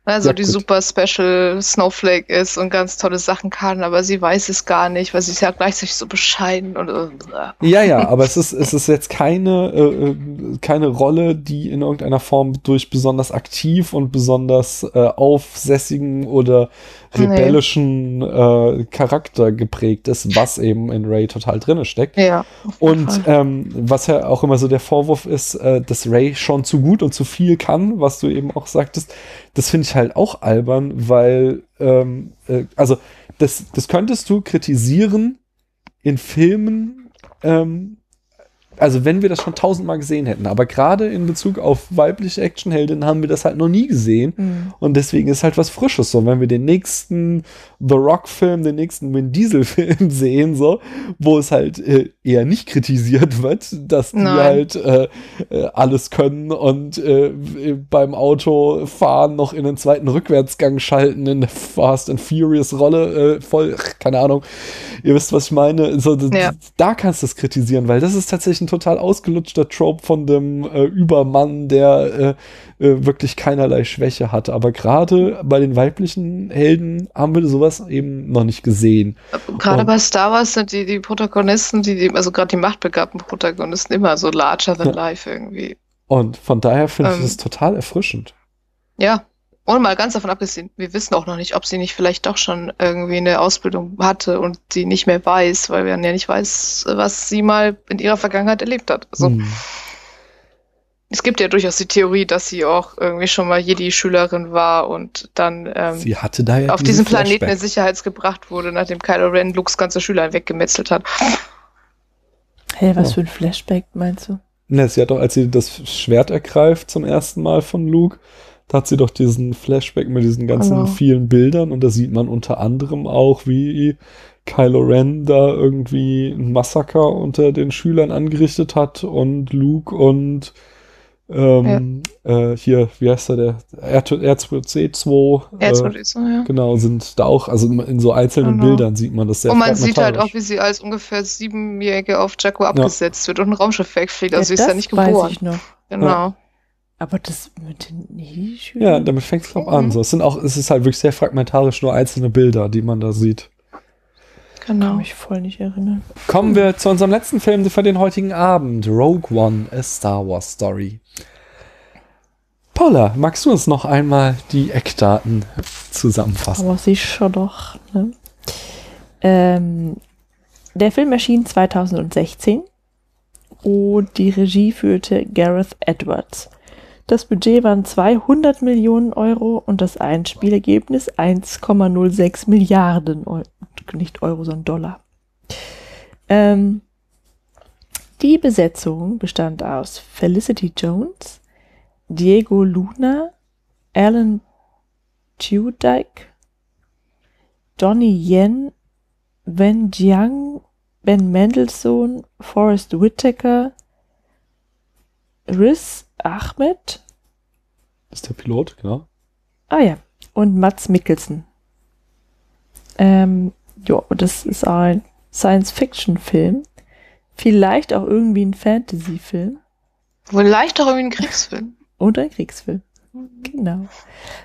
also ja, die gut. super Special Snowflake ist und ganz tolle Sachen kann, aber sie weiß es gar nicht, weil sie ist ja gleichzeitig so bescheiden und äh. ja, ja, aber es ist es ist jetzt keine äh, äh, keine Rolle, die in irgendeiner Form durch besonders aktiv und besonders äh, aufsässigen oder rebellischen nee. äh, Charakter geprägt ist, was eben in Ray total drinne steckt. Ja. Und ähm, was ja auch immer so der Vorwurf ist, äh, dass Ray schon zu gut und zu viel kann, was du eben auch sagtest, das finde ich halt auch albern, weil ähm, äh, also das, das könntest du kritisieren in Filmen, ähm, also wenn wir das schon tausendmal gesehen hätten, aber gerade in Bezug auf weibliche Actionheldinnen haben wir das halt noch nie gesehen mhm. und deswegen ist halt was Frisches so, wenn wir den nächsten The Rock Film, den nächsten Vin Diesel Film <laughs> sehen so, wo es halt äh, eher nicht kritisiert wird, dass die Nein. halt äh, äh, alles können und äh, beim Autofahren noch in den zweiten Rückwärtsgang schalten in der Fast and Furious Rolle äh, voll, keine Ahnung, ihr wisst was ich meine, so, ja. da kannst du es kritisieren, weil das ist tatsächlich ein total ausgelutschter Trope von dem äh, Übermann, der äh, wirklich keinerlei Schwäche hat. Aber gerade bei den weiblichen Helden haben wir sowas eben noch nicht gesehen. Gerade Und, bei Star Wars sind die, die Protagonisten, die, die also gerade die machtbegabten Protagonisten immer so larger than ja. life irgendwie. Und von daher finde ähm, ich es total erfrischend. Ja, und mal ganz davon abgesehen, wir wissen auch noch nicht, ob sie nicht vielleicht doch schon irgendwie eine Ausbildung hatte und sie nicht mehr weiß, weil wir ja nicht weiß, was sie mal in ihrer Vergangenheit erlebt hat. Also, hm. Es gibt ja durchaus die Theorie, dass sie auch irgendwie schon mal Jedi-Schülerin war und dann ähm, sie hatte da ja auf diesem Planeten in Sicherheit gebracht wurde, nachdem Kylo Ren Lukes ganze Schüler weggemetzelt hat. Hey, was oh. für ein Flashback meinst du? Ne, sie hat doch, als sie das Schwert ergreift zum ersten Mal von Luke, da hat sie doch diesen Flashback mit diesen ganzen genau. vielen Bildern und da sieht man unter anderem auch, wie Kylo Ren da irgendwie ein Massaker unter den Schülern angerichtet hat und Luke und ähm, ja. äh, hier, wie heißt er, der R2C2, R2C2 äh, ja. genau, sind da auch, also in so einzelnen genau. Bildern sieht man das sehr Und man sieht halt auch, wie sie als ungefähr Siebenjährige auf Jakku abgesetzt ja. wird und ein Raumschiff wegfliegt, also sie ist ja nicht geboren. Weiß ich noch. Genau. Aber das mit den Nischön? Ja, damit fängt es glaube an. So, es sind auch, es ist halt wirklich sehr fragmentarisch, nur einzelne Bilder, die man da sieht. Genau. Kann mich voll nicht erinnern. Kommen wir zu unserem letzten Film für den heutigen Abend. Rogue One, A Star Wars Story. Paula, magst du uns noch einmal die Eckdaten zusammenfassen? Aber sicher doch. Ne? Ähm, der Film erschien 2016 und die Regie führte Gareth Edwards. Das Budget waren 200 Millionen Euro und das Einspielergebnis 1,06 Milliarden Euro. Nicht Euro, sondern Dollar. Ähm, die Besetzung bestand aus Felicity Jones, Diego Luna, Alan Tudyk, Donnie Yen, Wen Jiang, Ben Mendelssohn, Forrest Whitaker, Riz Ahmed. ist der Pilot, genau. Ah ja. Und Mats Mikkelsen. Ähm, ja, das ist ein Science-Fiction-Film. Vielleicht auch irgendwie ein Fantasy-Film. Vielleicht auch irgendwie ein Kriegsfilm. Oder ein Kriegsfilm. Genau.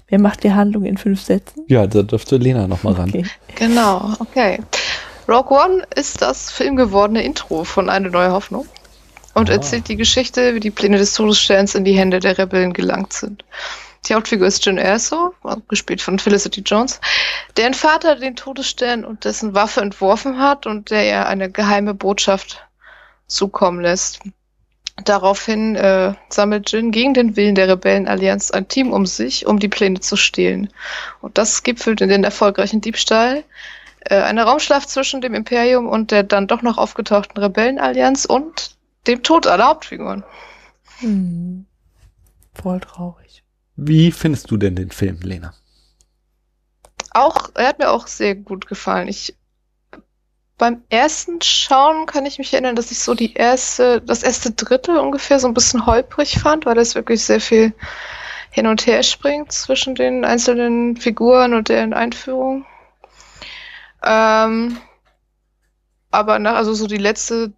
Wer macht die Handlung in fünf Sätzen? Ja, da dürfte Lena nochmal ran. Okay. Genau, okay. Rogue One ist das filmgewordene Intro von Eine neue Hoffnung und ah. erzählt die Geschichte, wie die Pläne des Todessterns in die Hände der Rebellen gelangt sind. Die Hauptfigur ist Jyn Erso, gespielt von Felicity Jones, deren Vater den Todesstern und dessen Waffe entworfen hat und der ihr eine geheime Botschaft zukommen lässt. Daraufhin äh, sammelt Jin gegen den Willen der Rebellenallianz ein Team um sich, um die Pläne zu stehlen. Und das gipfelt in den erfolgreichen Diebstahl, äh, eine Raumschlacht zwischen dem Imperium und der dann doch noch aufgetauchten Rebellenallianz und dem Tod aller Hauptfiguren. Hm. Voll traurig. Wie findest du denn den Film, Lena? Auch, er hat mir auch sehr gut gefallen. Ich beim ersten Schauen kann ich mich erinnern, dass ich so die erste, das erste Drittel ungefähr so ein bisschen holprig fand, weil es wirklich sehr viel hin und her springt zwischen den einzelnen Figuren und deren Einführung. Ähm, aber nach, also so die letzte,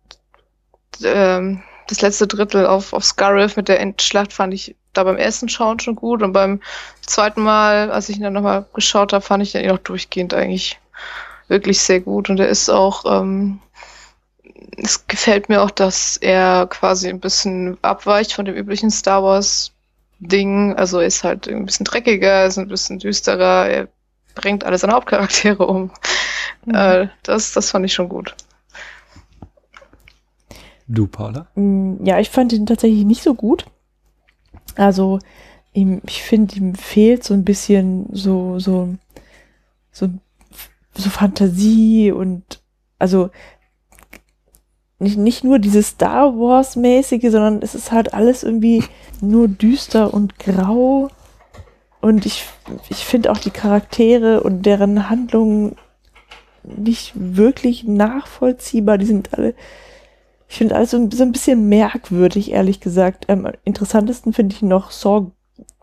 ähm, das letzte Drittel auf, auf Scarif mit der Endschlacht fand ich da beim ersten Schauen schon gut und beim zweiten Mal, als ich ihn dann nochmal geschaut habe, fand ich den eh noch durchgehend eigentlich wirklich sehr gut und er ist auch, ähm, es gefällt mir auch, dass er quasi ein bisschen abweicht von dem üblichen Star Wars Ding. Also er ist halt ein bisschen dreckiger, ist ein bisschen düsterer, er bringt alle seine Hauptcharaktere um. Mhm. Äh, das, das fand ich schon gut. Du, Paula? Mm, ja, ich fand ihn tatsächlich nicht so gut. Also, ihm, ich finde, ihm fehlt so ein bisschen so, so, so, so Fantasie und also nicht, nicht nur dieses Star Wars-mäßige, sondern es ist halt alles irgendwie nur düster und grau. Und ich, ich finde auch die Charaktere und deren Handlungen nicht wirklich nachvollziehbar. Die sind alle, ich finde alles so, ein bisschen merkwürdig, ehrlich gesagt. Am interessantesten finde ich noch Saw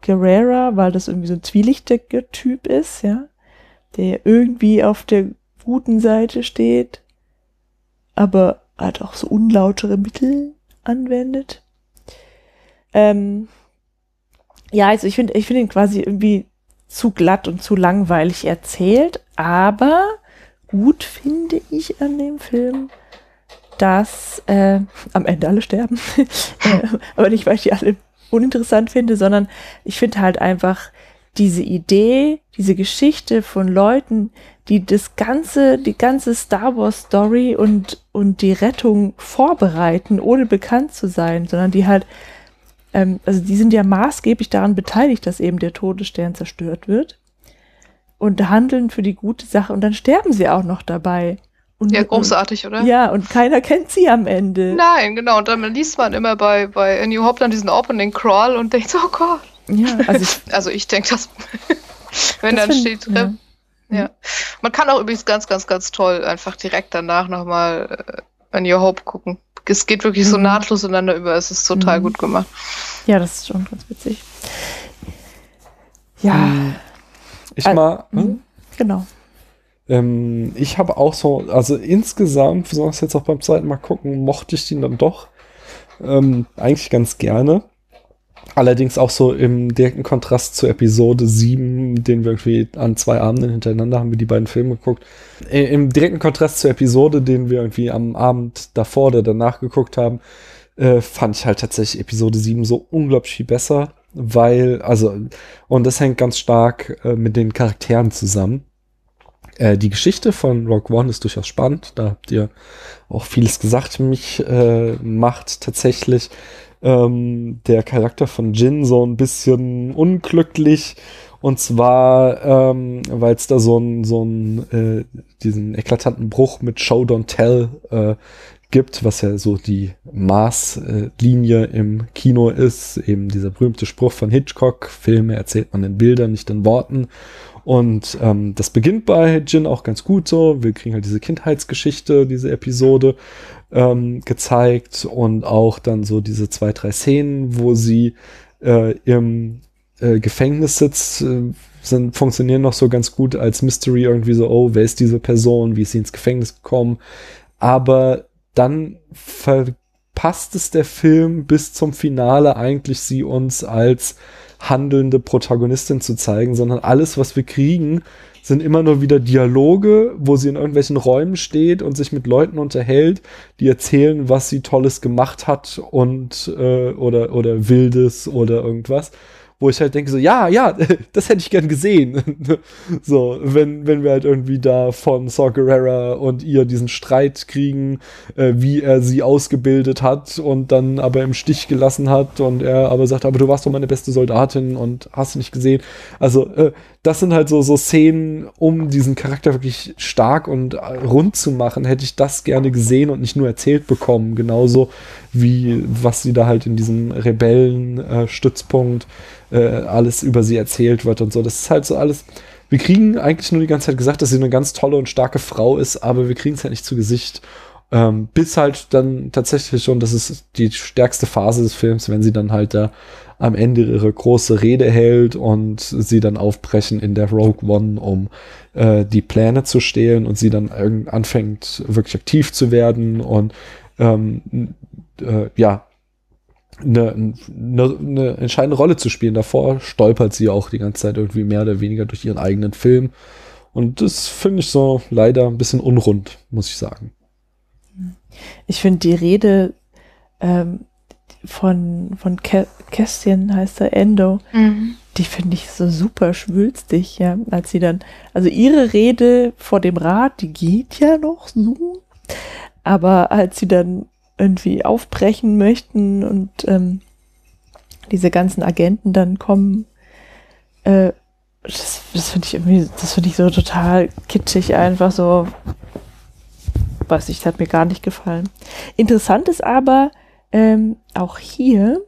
Gerrera, weil das irgendwie so ein zwielichtiger Typ ist, ja. Der irgendwie auf der guten Seite steht, aber halt auch so unlautere Mittel anwendet. Ähm, ja, also ich finde ich finde ihn quasi irgendwie zu glatt und zu langweilig erzählt, aber gut finde ich an dem Film, dass äh, am Ende alle sterben. <laughs> aber nicht, weil ich die alle uninteressant finde, sondern ich finde halt einfach diese Idee, diese Geschichte von Leuten, die das ganze, die ganze Star Wars Story und, und die Rettung vorbereiten, ohne bekannt zu sein, sondern die halt, ähm, also die sind ja maßgeblich daran beteiligt, dass eben der Todesstern zerstört wird und handeln für die gute Sache und dann sterben sie auch noch dabei. Und, ja, großartig, oder? Ja, und keiner kennt sie am Ende. Nein, genau. Und dann liest man immer bei, bei New Hope dann diesen Opening Crawl und denkt, oh Gott. Ja, <laughs> also ich, also ich denke, dass <laughs> wenn das dann find, steht, ja. ja. Man kann auch übrigens ganz, ganz, ganz toll einfach direkt danach nochmal äh, A New Hope gucken. Es geht wirklich mhm. so nahtlos ineinander über. Es ist total mhm. gut gemacht. Ja, das ist schon ganz witzig. Ja. Mhm. Ich also, mal. Hm? Genau. Ähm, ich habe auch so, also insgesamt, besonders jetzt auch beim zweiten Mal gucken, mochte ich den dann doch ähm, eigentlich ganz gerne. Allerdings auch so im direkten Kontrast zu Episode 7, den wir irgendwie an zwei Abenden hintereinander haben wir die beiden Filme geguckt. Äh, Im direkten Kontrast zur Episode, den wir irgendwie am Abend davor oder danach geguckt haben, äh, fand ich halt tatsächlich Episode 7 so unglaublich viel besser, weil, also, und das hängt ganz stark äh, mit den Charakteren zusammen. Äh, die Geschichte von Rock One ist durchaus spannend. Da habt ihr auch vieles gesagt. Mich äh, macht tatsächlich ähm, der Charakter von Jin so ein bisschen unglücklich. Und zwar, ähm, weil es da so ein so äh, diesen eklatanten Bruch mit Show Don't Tell äh, gibt, was ja so die Maßlinie im Kino ist. Eben dieser berühmte Spruch von Hitchcock, Filme erzählt man in Bildern, nicht in Worten. Und ähm, das beginnt bei Jin auch ganz gut so. Wir kriegen halt diese Kindheitsgeschichte, diese Episode ähm, gezeigt und auch dann so diese zwei, drei Szenen, wo sie äh, im äh, Gefängnis sitzt, äh, sind, funktionieren noch so ganz gut als Mystery irgendwie so, oh, wer ist diese Person, wie ist sie ins Gefängnis gekommen? Aber dann verpasst es der Film bis zum Finale eigentlich sie uns als handelnde Protagonistin zu zeigen, sondern alles, was wir kriegen, sind immer nur wieder Dialoge, wo sie in irgendwelchen Räumen steht und sich mit Leuten unterhält, die erzählen, was sie Tolles gemacht hat und äh, oder oder Wildes oder irgendwas. Wo ich halt denke, so, ja, ja, <laughs> das hätte ich gern gesehen. <laughs> so, wenn, wenn wir halt irgendwie da von Saw Gerrera und ihr diesen Streit kriegen, äh, wie er sie ausgebildet hat und dann aber im Stich gelassen hat und er aber sagt, aber du warst doch meine beste Soldatin und hast nicht gesehen. Also, äh, das sind halt so, so Szenen, um diesen Charakter wirklich stark und äh, rund zu machen, hätte ich das gerne gesehen und nicht nur erzählt bekommen. Genauso wie was sie da halt in diesem Rebellenstützpunkt äh, äh, alles über sie erzählt wird und so. Das ist halt so alles. Wir kriegen eigentlich nur die ganze Zeit gesagt, dass sie eine ganz tolle und starke Frau ist, aber wir kriegen es halt nicht zu Gesicht. Ähm, bis halt dann tatsächlich schon, das ist die stärkste Phase des Films, wenn sie dann halt da am Ende ihre große Rede hält und sie dann aufbrechen in der Rogue One, um äh, die Pläne zu stehlen und sie dann anfängt wirklich aktiv zu werden und ähm, äh, ja eine, eine, eine entscheidende Rolle zu spielen. Davor stolpert sie auch die ganze Zeit irgendwie mehr oder weniger durch ihren eigenen Film. Und das finde ich so leider ein bisschen unrund, muss ich sagen. Ich finde die Rede ähm, von, von Kästchen heißt er, Endo, mhm. die finde ich so super schwülstig, ja, als sie dann, also ihre Rede vor dem Rat, die geht ja noch so, aber als sie dann irgendwie aufbrechen möchten und ähm, diese ganzen Agenten dann kommen, äh, das, das finde ich irgendwie, das finde ich so total kitschig, einfach so, weiß ich, das hat mir gar nicht gefallen. Interessant ist aber, ähm, auch hier,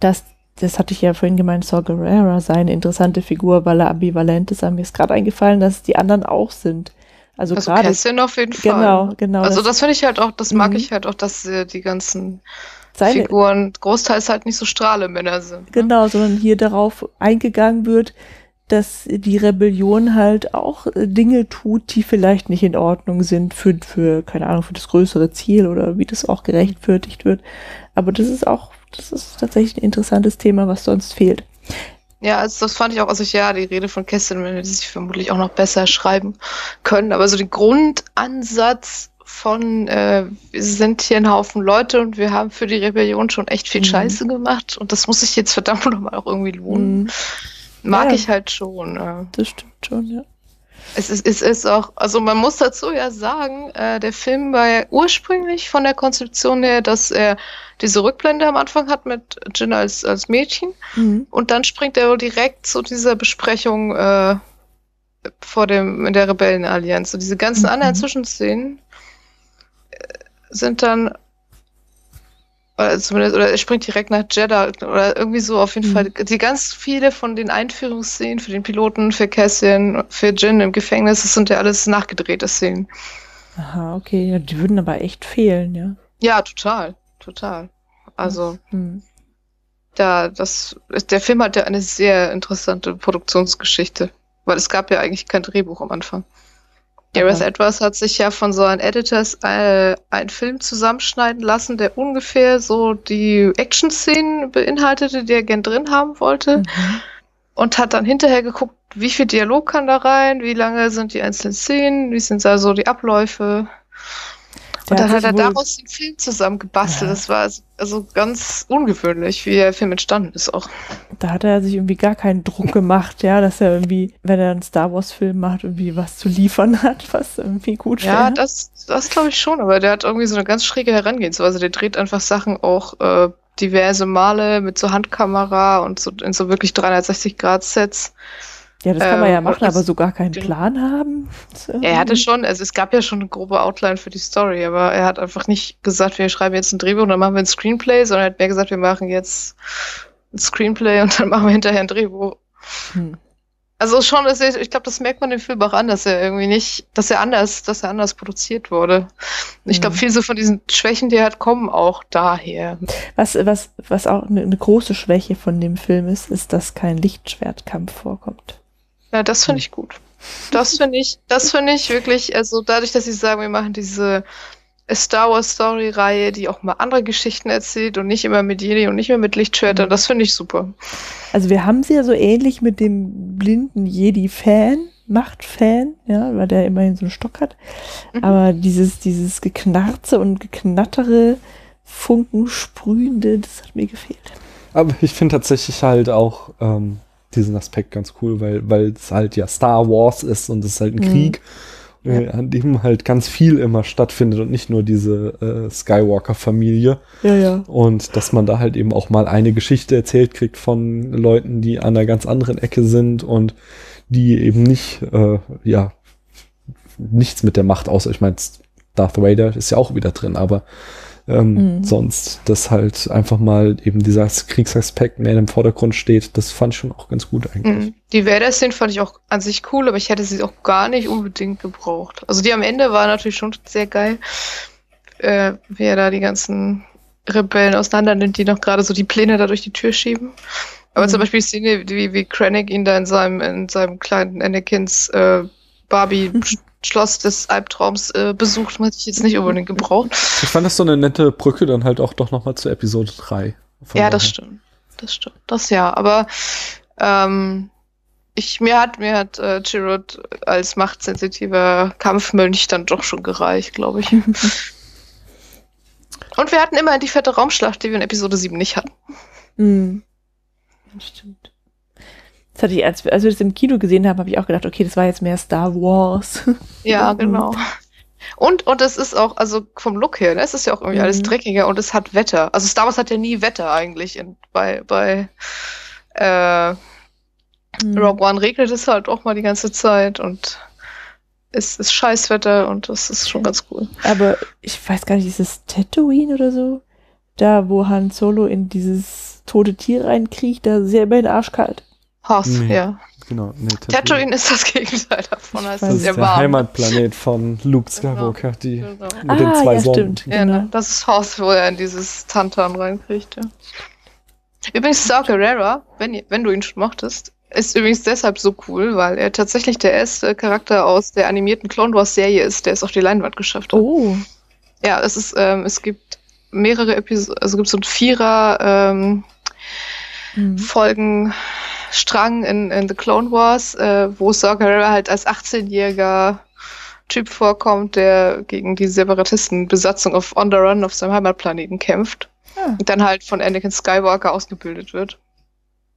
dass, das hatte ich ja vorhin gemeint, Saw Gerrera sei eine interessante Figur, weil er ambivalent ist. Aber mir ist gerade eingefallen, dass die anderen auch sind. Also, also gerade. Cassian auf jeden Fall. Genau, genau. Also das, das finde ich halt auch, das mag mhm. ich halt auch, dass äh, die ganzen Seine, Figuren großteils halt nicht so Strahlemänner sind. Ne? Genau, sondern hier darauf eingegangen wird, dass die Rebellion halt auch äh, Dinge tut, die vielleicht nicht in Ordnung sind für, für, keine Ahnung, für das größere Ziel oder wie das auch gerechtfertigt wird. Aber das ist auch, das ist tatsächlich ein interessantes Thema, was sonst fehlt. Ja, also das fand ich auch, also ich, ja, die Rede von Kästchen hätte sich vermutlich auch noch besser schreiben können, aber so den Grundansatz von, äh, wir sind hier ein Haufen Leute und wir haben für die Rebellion schon echt viel mhm. Scheiße gemacht und das muss sich jetzt <laughs> verdammt nochmal auch irgendwie lohnen. Mhm. Mag ja, ich halt schon. Äh. Das stimmt schon, ja. Es ist, es ist auch, also man muss dazu ja sagen, äh, der Film war ja ursprünglich von der Konzeption her, dass er diese Rückblende am Anfang hat mit Jin als, als Mädchen mhm. und dann springt er direkt zu dieser Besprechung äh, vor dem in der Rebellenallianz. Und diese ganzen mhm. anderen Zwischenszenen äh, sind dann oder zumindest, oder er springt direkt nach Jeddah oder irgendwie so auf jeden mhm. Fall. Die ganz viele von den Einführungsszenen für den Piloten, für Cassian, für Jin im Gefängnis, das sind ja alles nachgedrehte Szenen. Aha, okay, ja, die würden aber echt fehlen, ja. Ja, total, total. Also, mhm. da, das, der Film hat ja eine sehr interessante Produktionsgeschichte, weil es gab ja eigentlich kein Drehbuch am Anfang. Gareth okay. Edwards hat sich ja von so einem Editors äh, einen Film zusammenschneiden lassen, der ungefähr so die Action-Szenen beinhaltete, die er gern drin haben wollte. Mhm. Und hat dann hinterher geguckt, wie viel Dialog kann da rein, wie lange sind die einzelnen Szenen, wie sind da so die Abläufe. Und dann hat er daraus den Film zusammengebastelt. Ja. Das war also ganz ungewöhnlich, wie der Film entstanden ist auch. Da hat er sich irgendwie gar keinen Druck gemacht, ja, dass er irgendwie, wenn er einen Star Wars-Film macht, irgendwie was zu liefern <laughs> hat, was irgendwie gut wäre. Ja, das, das glaube ich schon, aber der hat irgendwie so eine ganz schräge Herangehensweise. Der dreht einfach Sachen auch äh, diverse Male mit so Handkamera und so in so wirklich 360-Grad-Sets. Ja, das kann man ja ähm, machen, aber so gar keinen Plan haben. Er hatte schon, also es gab ja schon eine grobe Outline für die Story, aber er hat einfach nicht gesagt, wir schreiben jetzt ein Drehbuch und dann machen wir ein Screenplay, sondern er hat mehr gesagt, wir machen jetzt ein Screenplay und dann <laughs> machen wir hinterher ein Drehbuch. Hm. Also schon, ich, ich glaube, das merkt man im Film auch an, dass er irgendwie nicht, dass er anders, dass er anders produziert wurde. Ich glaube, hm. viel so von diesen Schwächen, die er hat, kommen auch daher. Was, was, was auch eine, eine große Schwäche von dem Film ist, ist, dass kein Lichtschwertkampf vorkommt. Ja, das finde ich gut. Das finde ich, das finde ich wirklich, also dadurch, dass sie sagen, wir machen diese Star Wars Story Reihe, die auch mal andere Geschichten erzählt und nicht immer mit Jedi und nicht mehr mit Lichtschwertern, mhm. das finde ich super. Also wir haben sie ja so ähnlich mit dem blinden Jedi-Fan, Macht-Fan, ja, weil der immerhin so einen Stock hat. Mhm. Aber dieses, dieses Geknarze und Geknattere, Funken sprühende, das hat mir gefehlt. Aber ich finde tatsächlich halt auch ähm, diesen Aspekt ganz cool, weil weil es halt ja Star Wars ist und es ist halt ein Mhm. Krieg, äh, an dem halt ganz viel immer stattfindet und nicht nur diese äh, Skywalker-Familie. Ja, ja. Und dass man da halt eben auch mal eine Geschichte erzählt kriegt von Leuten, die an einer ganz anderen Ecke sind und die eben nicht, äh, ja, nichts mit der Macht außer, ich meine, Darth Vader ist ja auch wieder drin, aber ähm, Mhm. sonst, dass halt einfach mal eben dieser Kriegsaspekt mehr im Vordergrund steht, das fand ich schon auch ganz gut eigentlich. Mhm. Die Vader-Szene fand ich auch an sich cool, aber ich hätte sie auch gar nicht unbedingt gebraucht. Also die am Ende war natürlich schon sehr geil, äh, wie er da die ganzen Rebellen auseinander nimmt, die noch gerade so die Pläne da durch die Tür schieben. Aber Mhm. zum Beispiel die Szene, wie, wie Krennic ihn da in seinem, in seinem kleinen Anakins äh, <laughs> Barbie-Schloss des Albtraums äh, besucht, hätte ich jetzt nicht unbedingt gebraucht. Ich fand das so eine nette Brücke dann halt auch doch nochmal zu Episode 3. Von Ja, das stimmt. Das stimmt. Das ja. Aber ähm, ich, mir hat, mir hat äh, Chirrut als machtsensitiver Kampfmönch dann doch schon gereicht, glaube ich. <laughs> Und wir hatten immer die fette Raumschlacht, die wir in Episode 7 nicht hatten. Mhm. Das stimmt. Das hatte ich, als, wir- als wir das im Kino gesehen haben, habe ich auch gedacht, okay, das war jetzt mehr Star Wars. Ja, <laughs> Mhm. genau. Und, und es ist auch, also vom Look her, ne, es ist ja auch irgendwie alles Mhm. dreckiger und es hat Wetter. Also Star Wars hat ja nie Wetter eigentlich in, bei, bei äh, Mhm. Rogue One regnet es halt auch mal die ganze Zeit und es ist Scheißwetter und das ist schon ganz cool. Aber ich weiß gar nicht, ist es Tatooine oder so? Da, wo Han Solo in dieses tote Tier reinkriecht, da ist ja immer in arschkalt. Haas, Nee. ja. Genau, nee, Tatooine ist das Gegenteil davon, Ich als weiß Das es ist der warm. Heimatplanet von Luke Skywalker, die Genau. mit Ah, den zwei ja, Sonnen. stimmt. Ja, Genau. ne? Das ist Haus, wo er in dieses Tantan reinkriegt, ja. Übrigens, Saw Gerrera, wenn, wenn du ihn schon mochtest, ist übrigens deshalb so cool, weil er tatsächlich der erste Charakter aus der animierten Clone Wars Serie ist, der es auf die Leinwand geschafft hat. Oh. Ja, es ist, ähm, es gibt mehrere Episoden, also gibt so ein Vierer, ähm, Mhm. Folgenstrang in, in The Clone Wars, äh, wo Saw Gerrera halt als 18-jähriger Typ vorkommt, der gegen die Separatistenbesatzung auf On the Run auf seinem Heimatplaneten kämpft Ah. und dann halt von Anakin Skywalker ausgebildet wird.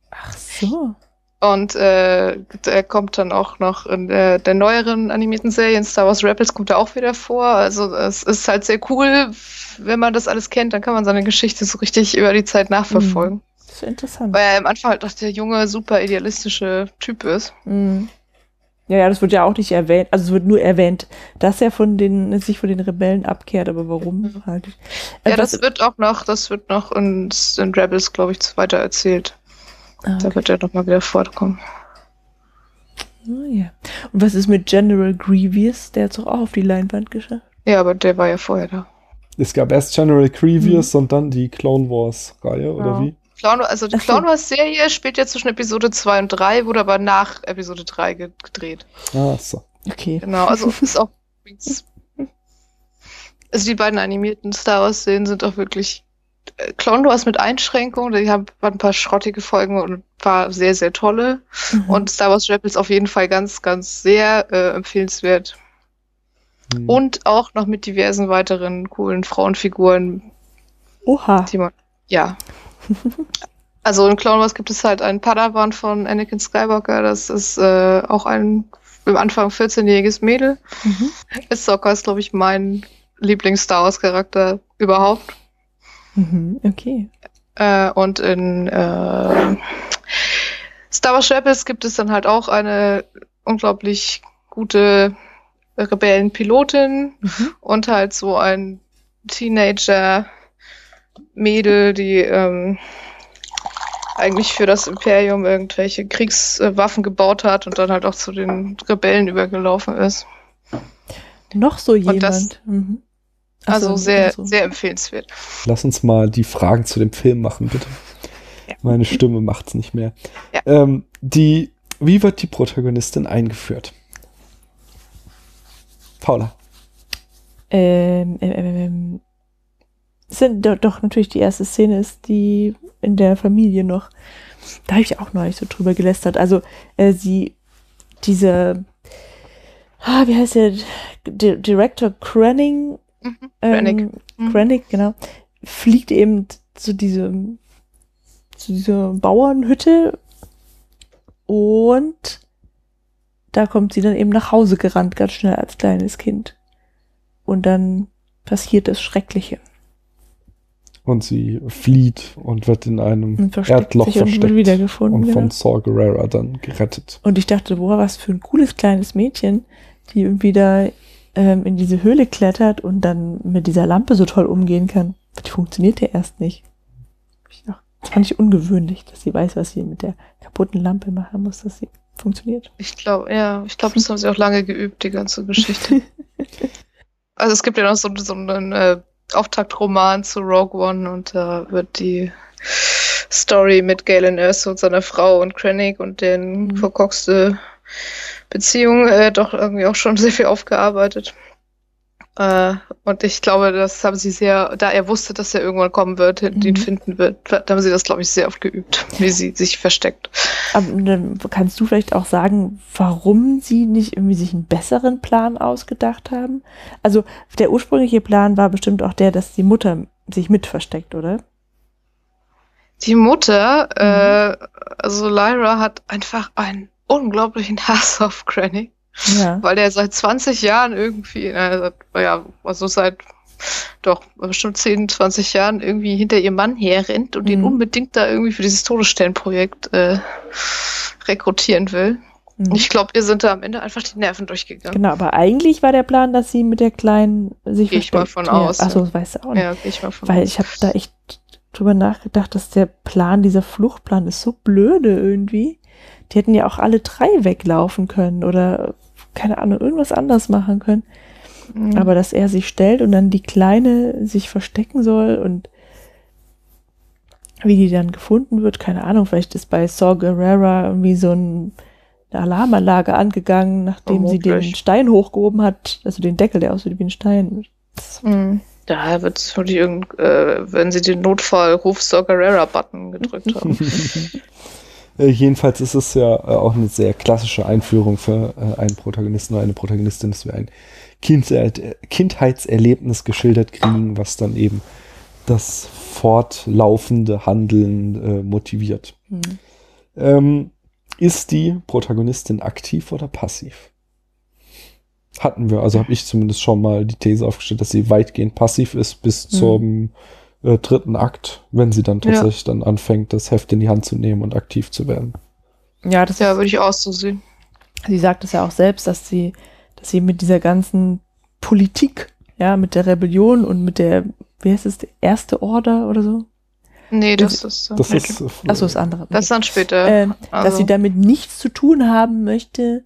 Ach so. Und äh, der kommt dann auch noch in der, der neueren animierten Serie, in Star Wars Rebels kommt er auch wieder vor. Also es ist halt sehr cool, wenn man das alles kennt, dann kann man seine Geschichte so richtig über die Zeit nachverfolgen. Das ist interessant. Weil er am Anfang halt noch der junge, super idealistische Typ ist. Mhm. Ja, ja, das wird ja auch nicht erwähnt. Also es wird nur erwähnt, dass er von den, sich von den Rebellen abkehrt, aber warum halt? Ja, Äh, das was- wird auch noch, das wird noch in, in Rebels, glaube ich, weiter erzählt. Ah, Da okay. wird er nochmal wieder vorkommen. Ah, ja. Und was ist mit General Grievous? Der hat es doch auch auf die Leinwand geschafft. Ja, aber der war ja vorher da. Es gab erst General Grievous und dann die Clone Wars Reihe, oder Ja. wie? Clown, also die. Clown Wars Serie spielt ja zwischen Episode 2 und 3, wurde aber nach Episode 3 ge- gedreht. Ah, so. Okay. Genau, also <laughs> ist auch. Also die beiden animierten Star Wars Serien sind auch wirklich äh, Clone Wars mit Einschränkungen. Die haben ein paar schrottige Folgen und ein paar sehr, sehr tolle. Mhm. Und Star Wars Rebels auf jeden Fall ganz, ganz sehr äh, empfehlenswert. Hm. Und auch noch mit diversen weiteren coolen Frauenfiguren, Oha. die man, ja. Also in Clone Wars gibt es halt einen Padawan von Anakin Skywalker, das ist äh, auch ein im Anfang 14-jähriges Mädel. Mhm. Ahsoka ist, glaube ich, mein Lieblings-Star Wars-Charakter überhaupt. Mhm. Okay. Äh, und in äh, Star Wars Rebels gibt es dann halt auch eine unglaublich gute Rebellenpilotin Mhm. und halt so ein Teenager-Mädel, die ähm, eigentlich für das Imperium irgendwelche Kriegswaffen gebaut hat und dann halt auch zu den Rebellen übergelaufen ist. Noch so Und das- jemand. Mhm. Also so, sehr, so. sehr empfehlenswert. Lass uns mal die Fragen zu dem Film machen, bitte. Ja. Meine Stimme macht's nicht mehr. Ja. Ähm, die, wie wird die Protagonistin eingeführt? Paula. Ähm, ähm, ähm, ähm, sind doch, doch natürlich die erste Szene ist die in der Familie noch. Da habe ich auch neulich so drüber gelästert. Also äh, sie, diese, ah, wie heißt der, D Director Cranning, Mhm. ähm. Mhm. Krennic, genau, fliegt eben zu diesem zu dieser Bauernhütte und da kommt sie dann eben nach Hause gerannt, ganz schnell als kleines Kind. Und dann passiert das Schreckliche. Und sie flieht und wird in einem Und versteckt Erdloch sich und versteckt wiedergefunden. und von genau. Saw Gerrera dann gerettet. Und ich dachte, boah, was für ein cooles kleines Mädchen, die irgendwie da ähm, in diese Höhle klettert und dann mit dieser Lampe so toll umgehen kann. Die funktioniert ja erst nicht. Ich dachte, Das fand ich ungewöhnlich, dass sie weiß, was sie mit der kaputten Lampe machen muss, dass sie funktioniert. Ich glaube, ja, ich glaube, das haben sie auch lange geübt, die ganze Geschichte. <laughs> also es gibt ja noch so, so einen äh, Auftaktroman zu Rogue One und da wird die Story mit Galen Erso und seiner Frau und Krennic und den Mhm. verkorkste Beziehung äh, doch irgendwie auch schon <laughs> sehr viel aufgearbeitet. Äh, und ich glaube, das haben sie sehr, da er wusste, dass er irgendwann kommen wird, und ihn Mhm. finden wird, da haben sie das, glaube ich, sehr oft geübt, wie sie sich versteckt. Aber dann kannst du vielleicht auch sagen, warum sie nicht irgendwie sich einen besseren Plan ausgedacht haben? Also der ursprüngliche Plan war bestimmt auch der, dass die Mutter sich mit versteckt, oder? Die Mutter, äh, also Lyra, hat einfach einen unglaublichen Hass auf Granny, Ja. <laughs> weil der seit 20 Jahren irgendwie, äh, seit, ja, also seit doch bestimmt 10, 20 Jahren irgendwie hinter ihrem Mann herrennt und ihn Mhm. unbedingt da irgendwie für dieses Todessternprojekt äh, rekrutieren will. Mhm. Ich glaube, ihr sind da am Ende einfach die Nerven durchgegangen. Genau, aber eigentlich war der Plan, dass sie mit der Kleinen sich Gehe ich mal von aus. Achso, das weißt du auch nicht. Ja, gehe ich mal von Weil aus. ich habe da echt drüber nachgedacht, dass der Plan, dieser Fluchtplan ist so blöde irgendwie. Die hätten ja auch alle drei weglaufen können oder keine Ahnung, irgendwas anders machen können. Mhm. Aber dass er sich stellt und dann die Kleine sich verstecken soll und wie die dann gefunden wird, keine Ahnung, vielleicht ist bei Saw Gerrera irgendwie so ein, eine Alarmanlage angegangen, nachdem sie den. Stein hochgehoben hat, also den Deckel, der aussieht wie ein Stein. Mhm. Da wird es wirklich irgend, äh, wenn sie den Notfallruf Saw Gerrera-Button gedrückt haben. <laughs> Äh, jedenfalls ist es ja äh, auch eine sehr klassische Einführung für äh, einen Protagonisten oder eine Protagonistin, dass wir ein Kindheit, äh, Kindheitserlebnis geschildert kriegen, was dann eben das fortlaufende Handeln motiviert. Hm. Ähm, ist die Protagonistin aktiv oder passiv? Hatten wir, also habe ich zumindest schon mal die These aufgestellt, dass sie weitgehend passiv ist bis Mhm. zum äh, dritten Akt, wenn sie dann Ja. tatsächlich dann anfängt, das Heft in die Hand zu nehmen und aktiv zu werden. Ja, das ja, ist, würde ich auch so sehen. sie sagt es ja auch selbst, dass sie, dass sie mit dieser ganzen Politik, ja, mit der Rebellion und mit der, wie heißt es, erste Order oder so? Nee, das ist. Das okay. ist, äh, Achso, das andere. Das dann später. dass also- sie damit nichts zu tun haben möchte,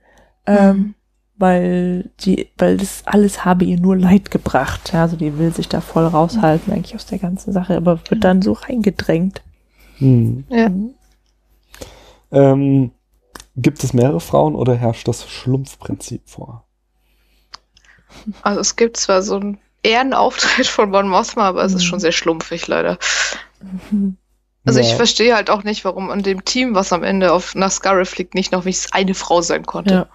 ähm, Mhm. Weil die, weil das alles habe ihr nur Leid gebracht. Ja, also die will sich da voll raushalten eigentlich aus der ganzen Sache, aber wird dann so reingedrängt. hm. Ja. Mhm. ähm, gibt es mehrere Frauen oder herrscht das Schlumpfprinzip vor? Also es gibt zwar so einen Ehrenauftritt von Bon Mothma, aber es ist Mhm. schon sehr schlumpfig leider. Also ich Ja. verstehe halt auch nicht, warum an dem Team, was am Ende auf nach Scarif fliegt, nicht noch wenigstens eine Frau sein konnte. Ja.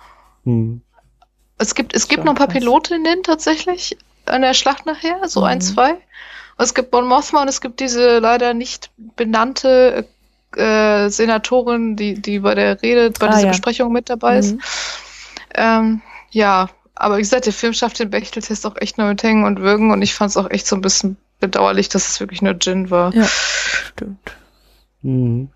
Hm. Es gibt, es gibt noch ein paar. Pilotinnen tatsächlich an der Schlacht nachher, so ein, Mhm. zwei. Und es gibt Bon Mothma und es gibt diese leider nicht benannte äh, Senatorin, die, die bei der Rede, bei Ah, dieser ja. Besprechung mit dabei ist. Mhm. Ähm, ja, aber wie gesagt, der Film schafft den Bechteltest auch echt nur mit Hängen und Würgen und ich fand es auch echt so ein bisschen bedauerlich, dass es wirklich nur Gin war. Ja, stimmt. Hm.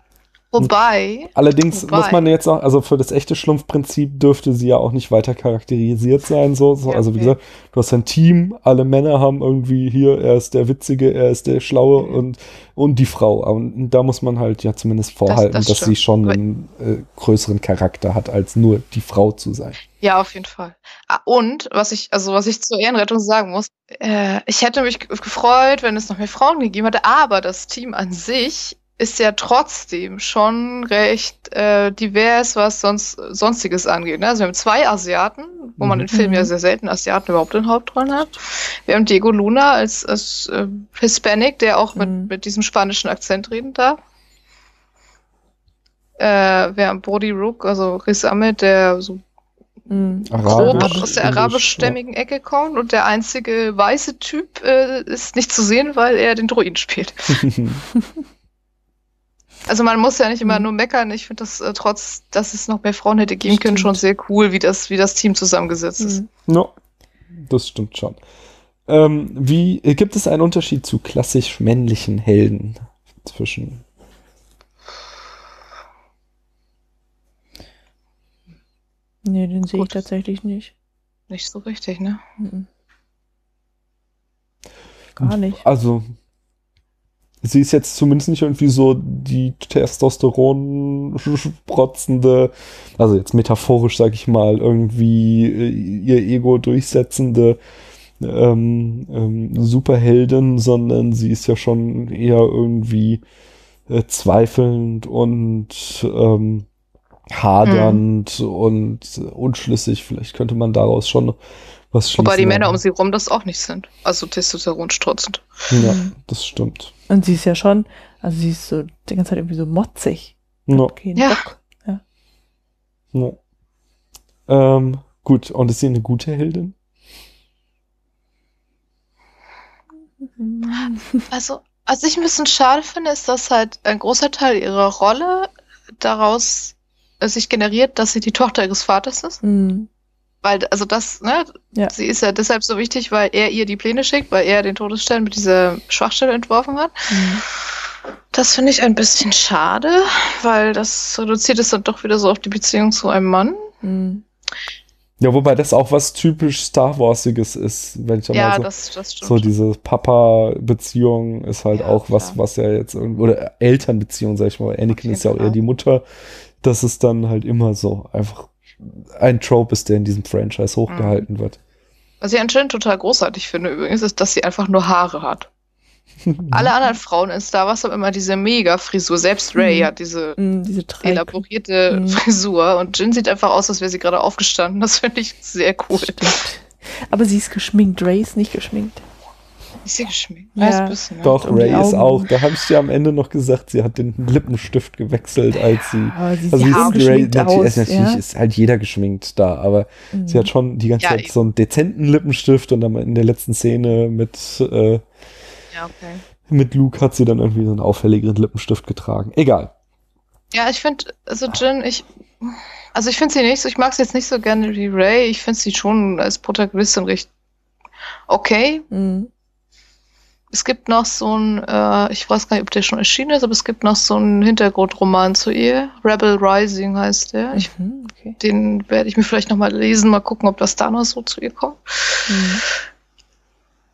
Wobei, Allerdings Wobei- muss man jetzt auch, also für das echte Schlumpfprinzip dürfte sie ja auch nicht weiter charakterisiert sein. So, so. Also wie okay. gesagt, du hast ein Team, alle Männer haben irgendwie hier, er ist der Witzige, er ist der Schlaue Mhm. und, und die Frau. Und da muss man halt ja zumindest vorhalten, das dass sie schon einen äh, größeren Charakter hat, als nur die Frau zu sein. ja, auf jeden Fall. Ah, Und was ich, also was ich zur Ehrenrettung sagen muss, äh, ich hätte mich ge- gefreut, wenn es noch mehr Frauen gegeben hätte, aber das Team an sich ist ja trotzdem schon recht äh, divers, was sonst sonstiges angeht. Ne? Also wir haben zwei Asiaten, wo man Mhm. in Filmen ja Mhm. sehr selten Asiaten überhaupt in Hauptrollen hat. Wir haben Diego Luna als, als äh, Hispanic, der auch mit, Mhm. mit diesem spanischen Akzent reden darf. Äh, wir haben Brody Rook, also Riz Ahmed, der so Mhm. grob aus der arabischstämmigen Ecke kommt und der einzige weiße Typ äh, ist nicht zu sehen, weil er den Druiden spielt. <laughs> <laughs> Also man muss ja nicht immer Mhm. nur meckern. Ich finde das äh, trotz, dass es noch mehr Frauen hätte geben können, schon sehr cool, wie das, wie das Team zusammengesetzt ist. Mhm. No, das stimmt schon. Ähm, wie äh, gibt es einen Unterschied zu klassisch männlichen Helden zwischen? Nee, den sehe ich tatsächlich nicht. Nicht so richtig, ne? Mhm. Gar nicht. Also sie ist jetzt zumindest nicht irgendwie so die Testosteron sprotzende, also jetzt metaphorisch sag ich mal, irgendwie äh, ihr Ego durchsetzende ähm, ähm, Superheldin, sondern sie ist ja schon eher irgendwie äh, zweifelnd und ähm, hadernd und unschlüssig. Vielleicht könnte man daraus schon was schließen. Wobei die Männer um sie rum das auch nicht sind. Also Testosteron strotzend. Ja, Mhm. das stimmt. Und sie ist ja schon, also sie ist so die ganze Zeit irgendwie so motzig. Ja. Kein Ja. Bock. Ja. Ähm, gut, und ist sie eine gute Heldin? Also, was ich ein bisschen schade finde, ist, dass halt ein großer Teil ihrer Rolle daraus äh, sich generiert, dass sie die Tochter ihres Vaters ist. Mhm. Weil, also das, ne, Ja. sie ist ja deshalb so wichtig, weil er ihr die Pläne schickt, weil er den Todesstern mit dieser Schwachstelle entworfen hat. Mhm. Das finde ich ein bisschen schade, weil das reduziert es dann doch wieder so auf die Beziehung zu einem Mann. Mhm. Ja, wobei das auch was typisch Star Warsiges ist, wenn ich da Ja, mal so, das, das stimmt. so diese Papa-Beziehung ist halt Ja, auch was, klar. was ja jetzt oder Elternbeziehung, sag ich mal, Anakin jeden ist ja auch Fall. eher die Mutter, das ist dann halt immer so einfach ein Trope ist, der in diesem Franchise hochgehalten wird. Was ich anscheinend total großartig finde übrigens, ist, dass sie einfach nur Haare hat. <laughs> Alle anderen Frauen in Star Wars haben immer diese Mega-Frisur. Selbst Ray Mhm. hat diese Mhm, diese elaborierte Mhm. Frisur. Und Jin sieht einfach aus, als wäre sie gerade aufgestanden. Das finde ich sehr cool. Stimmt. Aber sie ist geschminkt, Ray ist nicht geschminkt. Ist sie geschminkt? Ja. Doch, um Ray ist auch, da habe ich dir am Ende noch gesagt, sie hat den Lippenstift gewechselt, als sie. Aber sie Also ist Ray, natürlich, aus. natürlich ja? ist halt jeder geschminkt da, aber Mhm. sie hat schon die ganze Ja, Zeit so einen dezenten Lippenstift und dann in der letzten Szene mit, äh, Ja, okay. mit Luke hat sie dann irgendwie so einen auffälligeren Lippenstift getragen. Egal. Ja, ich finde, also Jin, ich, also ich finde sie nicht so, ich mag sie jetzt nicht so gerne wie Ray. Ich finde sie schon als Protagonistin recht okay. Mhm. Es gibt noch so ein, äh, ich weiß gar nicht, ob der schon erschienen ist, aber es gibt noch so einen Hintergrundroman zu ihr. Rebel Rising heißt der. Ich, Mhm, okay. den werde ich mir vielleicht nochmal lesen, mal gucken, ob das da noch so zu ihr kommt. Mhm.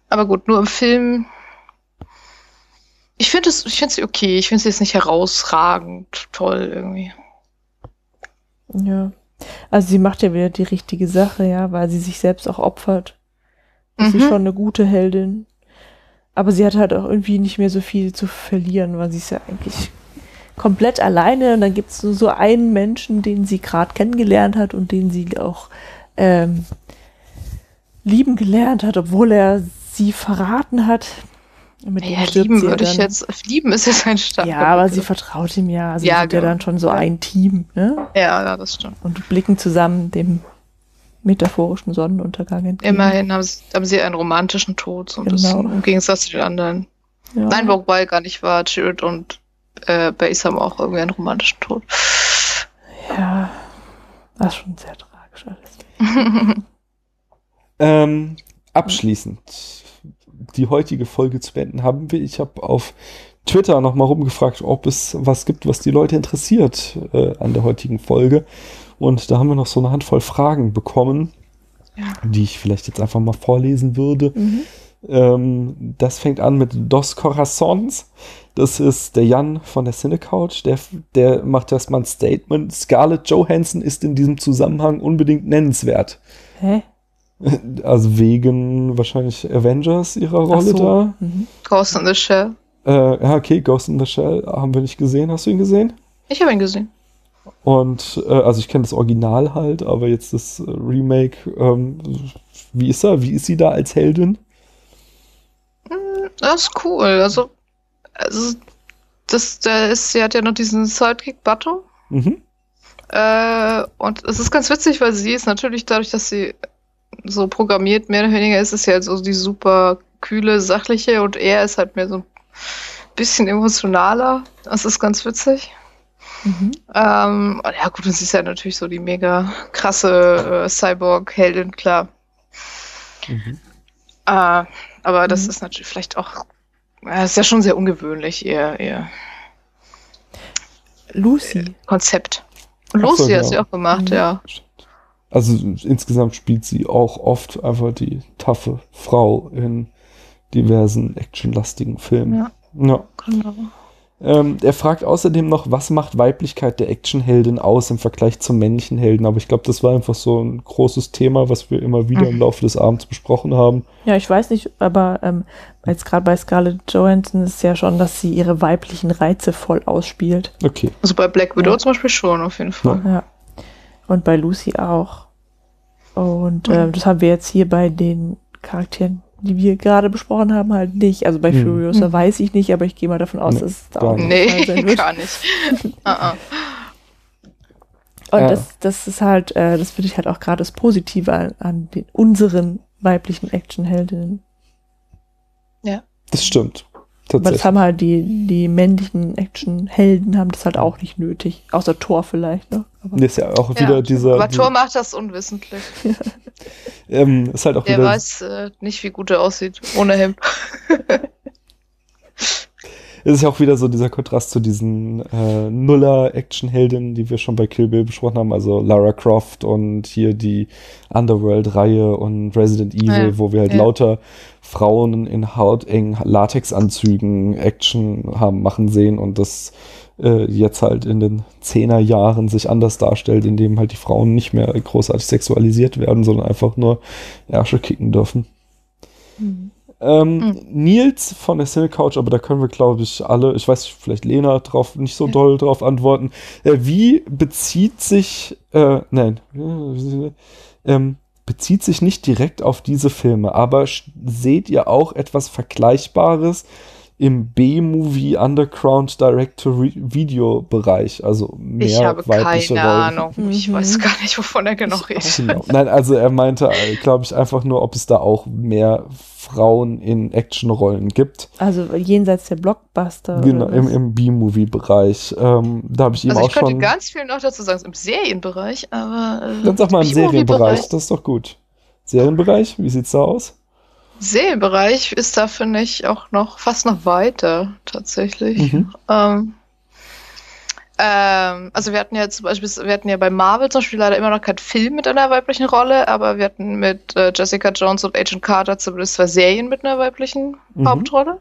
Aber gut, nur im Film. Ich finde es, ich finde sie okay. Ich finde sie jetzt nicht herausragend toll irgendwie. Ja. Also sie macht ja wieder die richtige Sache, ja, weil sie sich selbst auch opfert. Ist sie Mhm. schon eine gute Heldin. Aber sie hat halt auch irgendwie nicht mehr so viel zu verlieren, weil sie ist ja eigentlich komplett alleine. Und dann gibt es nur so einen Menschen, den sie gerade kennengelernt hat und den sie auch ähm, lieben gelernt hat, obwohl er sie verraten hat. Mit Ja, lieben sie ja würde ich jetzt, lieben ist jetzt ein starker Ja, aber sie vertraut ihm ja. Also Ja, sie sind ja genau. dann schon so Ja. ein Team, ne? Ja, ja, das stimmt. Und blicken zusammen dem metaphorischen Sonnenuntergang entgegen. Immerhin haben sie, haben sie einen romantischen Tod, so ein Genau. bisschen, im Gegensatz zu den anderen. Ja. Nein, wobei gar nicht war. Jared und äh, Base haben auch irgendwie einen romantischen Tod. Ja, das ist schon sehr tragisch alles. <laughs> Ähm, abschließend die heutige Folge zu beenden haben wir. Ich habe auf Twitter noch mal rumgefragt, ob es was gibt, was die Leute interessiert äh, an der heutigen Folge. Und da haben wir noch so eine Handvoll Fragen bekommen, Ja. die ich vielleicht jetzt einfach mal vorlesen würde. Mhm. Ähm, das fängt an mit Dos Corazones. Das ist der Jan von der Cinecouch. Der, der macht erstmal ein Statement. Scarlett Johansson ist in diesem Zusammenhang unbedingt nennenswert. Hä? <laughs> Also wegen wahrscheinlich Avengers ihrer Rolle so. da. Mhm. Ghost in the Shell. Äh, ja, okay, Ghost in the Shell haben wir nicht gesehen. Hast du ihn gesehen? Ich habe ihn gesehen. Und äh, also ich kenne das Original halt, aber jetzt das äh, Remake, ähm, wie ist er? Wie ist sie da als Heldin? Das ist cool. Also, also das, der ist, sie hat ja noch diesen Sidekick Bato. Mhm. Äh, und es ist ganz witzig, weil sie ist natürlich dadurch, dass sie so programmiert, mehr oder weniger ist es ja halt so die super kühle, sachliche und er ist halt mehr so ein bisschen emotionaler. Das ist ganz witzig. Mhm. Ähm, und ja, gut, das ist ja natürlich so die mega krasse äh, Cyborg-Heldin, klar. Mhm. Äh, aber das Mhm. ist natürlich vielleicht auch, äh, ist ja schon sehr ungewöhnlich, ihr, ihr Lucy. Konzept. Ach so, Lucy hat ja. sie auch gemacht, Mhm. ja. Also insgesamt spielt sie auch oft einfach die taffe Frau in diversen actionlastigen Filmen. Ja. ja. Genau. Ähm, er fragt außerdem noch, was macht Weiblichkeit der Actionheldin aus im Vergleich zum männlichen Helden? Aber ich glaube, das war einfach so ein großes Thema, was wir immer wieder im Mhm. Laufe des Abends besprochen haben. Ja, ich weiß nicht, aber ähm, jetzt gerade bei Scarlett Johansson ist es ja schon, dass sie ihre weiblichen Reize voll ausspielt. Okay. Also bei Black Widow Ja. zum Beispiel schon, auf jeden Fall. Ja. Und bei Lucy auch. Und Mhm. ähm, das haben wir jetzt hier bei den Charakteren, die wir gerade besprochen haben, halt nicht. Also bei Mhm. Furiosa Mhm. weiß ich nicht, aber ich gehe mal davon aus, Nee, dass es da auch nicht. Nee, sein <laughs> wird. gar nicht. <laughs> Ah, ah. Und Ja. das, das ist halt, äh, das finde ich halt auch gerade das Positive an, an den unseren weiblichen Actionheldinnen. Das stimmt. Aber das haben halt die, die männlichen Actionhelden haben das halt auch nicht nötig. Außer Thor vielleicht, ne? Aber ist ja auch Ja, wieder dieser. Aber Thor macht das unwissentlich. <laughs> ähm, ist halt auch Der wieder. weiß äh, nicht, wie gut er aussieht ohne Hemd. Es ist ja auch wieder so dieser Kontrast zu diesen äh, Nuller-Action-Heldinnen, die wir schon bei Kill Bill besprochen haben, also Lara Croft und hier die Underworld-Reihe und Resident Evil, Ja, wo wir halt ja. lauter Frauen in hautengen Latexanzügen Action haben machen sehen und das äh, jetzt halt in den Zehnerjahren sich anders darstellt, indem halt die Frauen nicht mehr großartig sexualisiert werden, sondern einfach nur Ärsche kicken dürfen. Mhm. Ähm, Mhm. Nils von der Cine Couch, aber da können wir, glaube ich, alle, ich weiß vielleicht Lena drauf nicht so doll drauf antworten. Äh, wie bezieht sich, äh, nein, ähm, bezieht sich nicht direkt auf diese Filme, aber seht ihr auch etwas Vergleichbares im B-Movie Underground Direct-to-Video-Bereich? Also mehr Ich habe weibliche keine Rollen. Ahnung. Ich Mhm. weiß gar nicht, wovon er genau Ich redet. Genau. Nein, also er meinte, glaube ich, einfach nur, ob es da auch mehr Frauen in Actionrollen gibt. Also jenseits der Blockbuster. Genau, im, im B-Movie-Bereich. Ähm, da habe ich ihm Also auch ich könnte schon. ganz viel noch dazu sagen, im Serienbereich, aber äh, Dann sag mal im Serienbereich, das ist doch gut. Serienbereich, wie sieht's da aus? Serienbereich ist da, finde ich, auch noch fast noch weiter, tatsächlich. Mhm. Ähm, ähm, also wir hatten ja zum Beispiel, wir hatten ja bei Marvel zum Beispiel leider immer noch keinen Film mit einer weiblichen Rolle, aber wir hatten mit äh, Jessica Jones und Agent Carter zumindest zwei Serien mit einer weiblichen Mhm. Hauptrolle.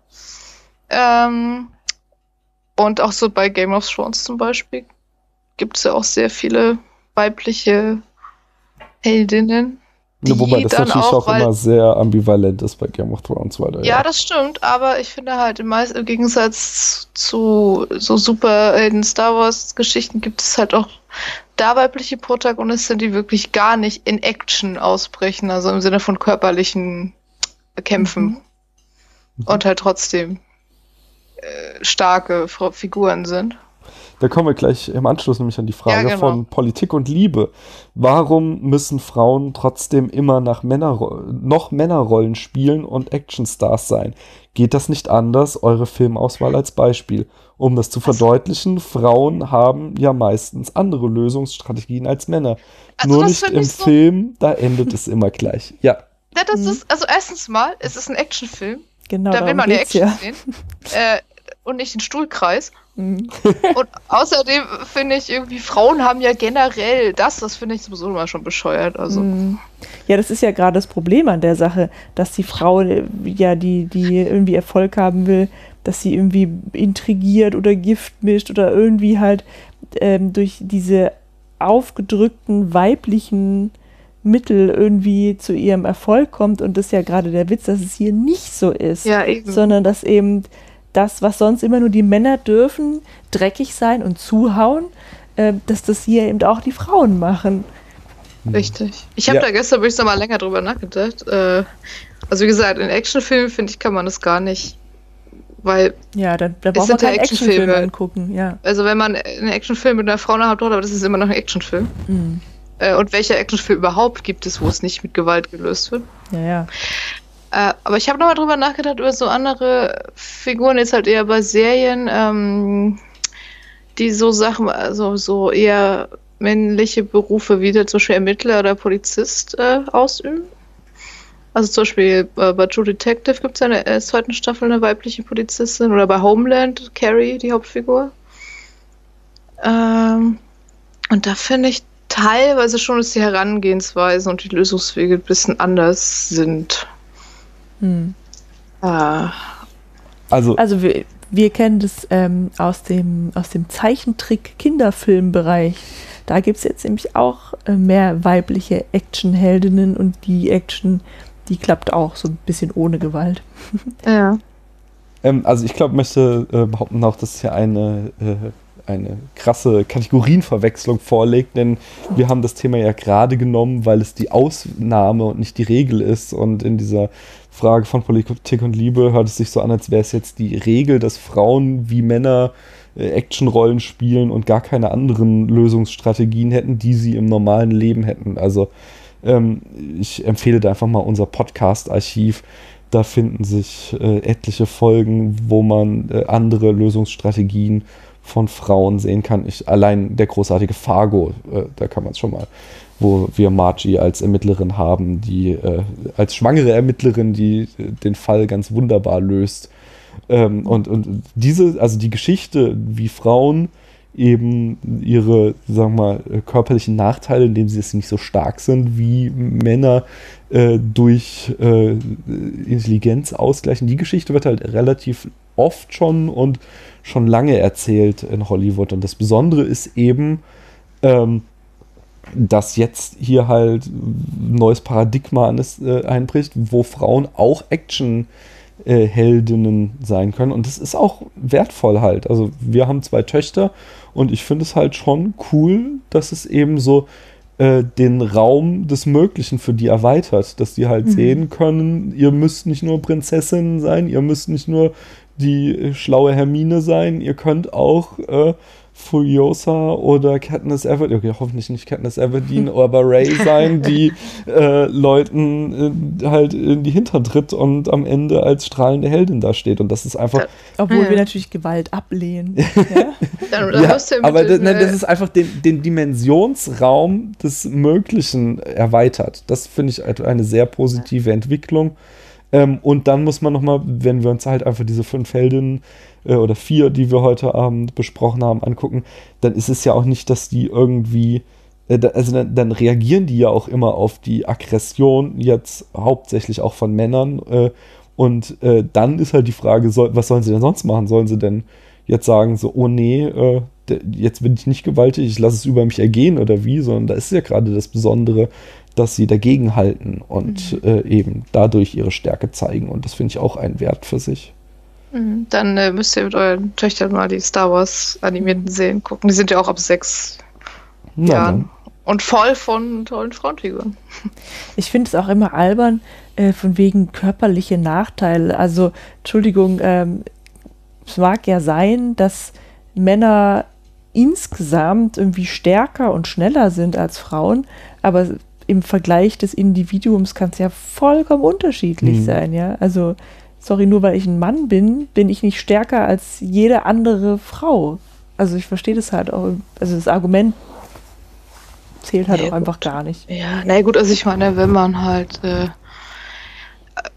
Ähm, und auch so bei Game of Thrones zum Beispiel gibt es ja auch sehr viele weibliche Heldinnen. Ja, wobei das dann natürlich auch, weil- immer sehr ambivalent ist bei Game of Thrones, weil da Ja, das stimmt, aber ich finde halt im, meist, im Gegensatz zu so Superhelden Star Wars Geschichten gibt es halt auch da weibliche Protagonisten, die wirklich gar nicht in Action ausbrechen, also im Sinne von körperlichen Kämpfen Mhm. und halt trotzdem äh, starke Figuren sind. Da kommen wir gleich im Anschluss nämlich an die Frage Ja, genau. von Politik und Liebe. Warum müssen Frauen trotzdem immer nach Männerro noch Männerrollen spielen und Actionstars sein? Geht das nicht anders? Eure Filmauswahl als Beispiel. Um das zu verdeutlichen, Frauen haben ja meistens andere Lösungsstrategien als Männer. Also Nur das nicht finde im so- Film, da endet es immer gleich. Ja. Ja, das Mhm. ist, also erstens mal, es ist ein Actionfilm, Genau, da will man ja geht's Action ja. sehen. Äh, und nicht den Stuhlkreis. Mhm. <laughs> Und außerdem finde ich irgendwie, Frauen haben ja generell das, das finde ich sowieso immer schon bescheuert. Also, Mhm. Ja, das ist ja gerade das Problem an der Sache, dass die Frau, äh, ja, die, die irgendwie Erfolg haben will, dass sie irgendwie intrigiert oder Gift mischt oder irgendwie halt ähm, durch diese aufgedrückten weiblichen Mittel irgendwie zu ihrem Erfolg kommt. Und das ist ja gerade der Witz, dass es hier nicht so ist ja, sondern dass eben das, was sonst immer nur die Männer dürfen, dreckig sein und zuhauen, äh, dass das hier eben auch die Frauen machen. Richtig. Ich habe Ja. da gestern wirklich noch mal länger drüber nachgedacht. Äh, also wie gesagt, in Actionfilmen finde ich, kann man das gar nicht. Weil, Ja, da, da braucht man Actionfilm Actionfilme. angucken, ja. also wenn man einen Actionfilm mit einer Frau Hauptrolle, aber das ist immer noch ein Actionfilm. Mhm. Äh, und welcher Actionfilm überhaupt gibt es, wo es nicht mit Gewalt gelöst wird? Ja, ja. Äh, aber ich habe nochmal drüber nachgedacht, über so andere Figuren, jetzt halt eher bei Serien, ähm, die so Sachen, also so eher männliche Berufe wie zum Beispiel Ermittler oder Polizist äh, ausüben. Also zum Beispiel äh, bei True Detective gibt es ja in der äh, zweiten Staffel eine weibliche Polizistin oder bei Homeland Carrie, die Hauptfigur. Ähm, und da finde ich teilweise schon, dass die Herangehensweisen und die Lösungswege ein bisschen anders sind. Hm. Äh, also, also wir, wir kennen das ähm, aus, dem, aus dem Zeichentrick-Kinderfilmbereich. Da gibt es jetzt nämlich auch äh, mehr weibliche Actionheldinnen und die Action, die klappt auch so ein bisschen ohne Gewalt. Ja. Ähm, also ich glaube, möchte äh, behaupten auch, dass es ja eine äh, eine krasse Kategorienverwechslung vorlegt, denn wir haben das Thema ja gerade genommen, weil es die Ausnahme und nicht die Regel ist. Und in dieser Frage von Politik und Liebe hört es sich so an, als wäre es jetzt die Regel, dass Frauen wie Männer äh, Actionrollen spielen und gar keine anderen Lösungsstrategien hätten, die sie im normalen Leben hätten. Also ähm, ich empfehle da einfach mal unser Podcast-Archiv. Da finden sich äh, etliche Folgen, wo man äh, andere Lösungsstrategien von Frauen sehen kann. Ich, allein der großartige Fargo, äh, da kann man es schon mal, wo wir Margie als Ermittlerin haben, die äh, als schwangere Ermittlerin, die äh, den Fall ganz wunderbar löst. Ähm, und, und diese, also die Geschichte, wie Frauen eben ihre, sagen wir mal, körperlichen Nachteile, indem sie es nicht so stark sind wie Männer, äh, durch äh, Intelligenz ausgleichen. Die Geschichte wird halt relativ oft schon und schon lange erzählt in Hollywood. Und das Besondere ist eben, ähm, dass jetzt hier halt ein neues Paradigma äh, einbricht, wo Frauen auch Action-Heldinnen äh, sein können. Und das ist auch wertvoll halt. Also wir haben zwei Töchter und ich finde es halt schon cool, dass es eben so äh, den Raum des Möglichen für die erweitert, dass die halt mhm. sehen können, ihr müsst nicht nur Prinzessinnen sein, ihr müsst nicht nur die äh, schlaue Hermine sein. Ihr könnt auch äh, Furiosa oder Katniss Everdeen, okay, hoffentlich nicht Katniss Everdeen, <laughs> aber Ray sein, die äh, Leuten äh, halt in die Hintern tritt und am Ende als strahlende Heldin da steht. Und das ist einfach. Obwohl ja. wir natürlich Gewalt ablehnen. <laughs> ja? Dann, dann ja, aber das, nein, das ist einfach den, den Dimensionsraum des Möglichen erweitert. Das finde ich eine sehr positive Entwicklung. Ähm, und dann muss man nochmal, wenn wir uns halt einfach diese fünf Heldinnen äh, oder vier, die wir heute Abend besprochen haben, angucken, dann ist es ja auch nicht, dass die irgendwie, äh, also dann, dann, reagieren die ja auch immer auf die Aggression, jetzt hauptsächlich auch von Männern. Äh, und äh, dann ist halt die Frage, soll, was sollen sie denn sonst machen? Sollen sie denn jetzt sagen, so, oh nee, äh, jetzt bin ich nicht gewaltig, ich lasse es über mich ergehen oder wie, sondern da ist ja gerade das Besondere, dass sie dagegen halten und mhm. äh, eben dadurch ihre Stärke zeigen. Und das finde ich auch ein Wert für sich. Mhm. Dann äh, müsst ihr mit euren Töchtern mal die Star Wars animierten Serien gucken. Die sind ja auch ab sechs Na, Jahren. Dann. Und voll von tollen Frauenfiguren. <laughs> Ich finde es auch immer albern, äh, von wegen körperliche Nachteile. Also, Entschuldigung, ähm, es mag ja sein, dass Männer insgesamt irgendwie stärker und schneller sind als Frauen, aber im Vergleich des Individuums kann es ja vollkommen unterschiedlich mhm. sein, ja. Also, sorry, nur weil ich ein Mann bin, bin ich nicht stärker als jede andere Frau. Also ich verstehe das halt auch, also das Argument zählt halt naja, auch einfach gar nicht. Ja, na gut, also ich meine, wenn man halt, äh,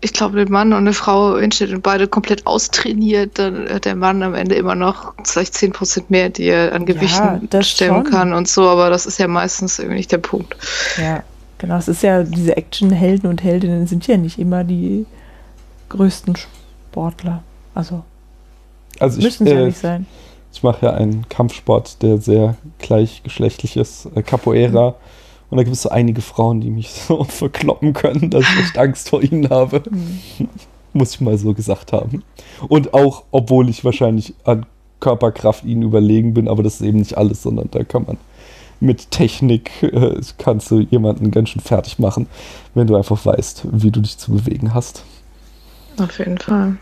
ich glaube, den Mann und eine Frau hinstellt und beide komplett austrainiert, dann hat der Mann am Ende immer noch vielleicht 10% mehr, die er an Gewichten ja, stemmen kann und so, aber das ist ja meistens irgendwie nicht der Punkt. Ja, Genau, es ist ja, diese Action-Helden und Heldinnen sind ja nicht immer die größten Sportler. Also, also müssen sie äh, ja nicht sein. Ich mache ja einen Kampfsport, der sehr gleichgeschlechtlich ist, äh, Capoeira. Mhm. Und da gibt es so einige Frauen, die mich <laughs> so verkloppen können, dass ich echt Angst vor ihnen habe. Mhm. Muss ich mal so gesagt haben. Und auch, obwohl ich wahrscheinlich an Körperkraft ihnen überlegen bin, aber das ist eben nicht alles, sondern da kann man mit Technik äh, kannst du jemanden ganz schön fertig machen, wenn du einfach weißt, wie du dich zu bewegen hast. Auf jeden Fall.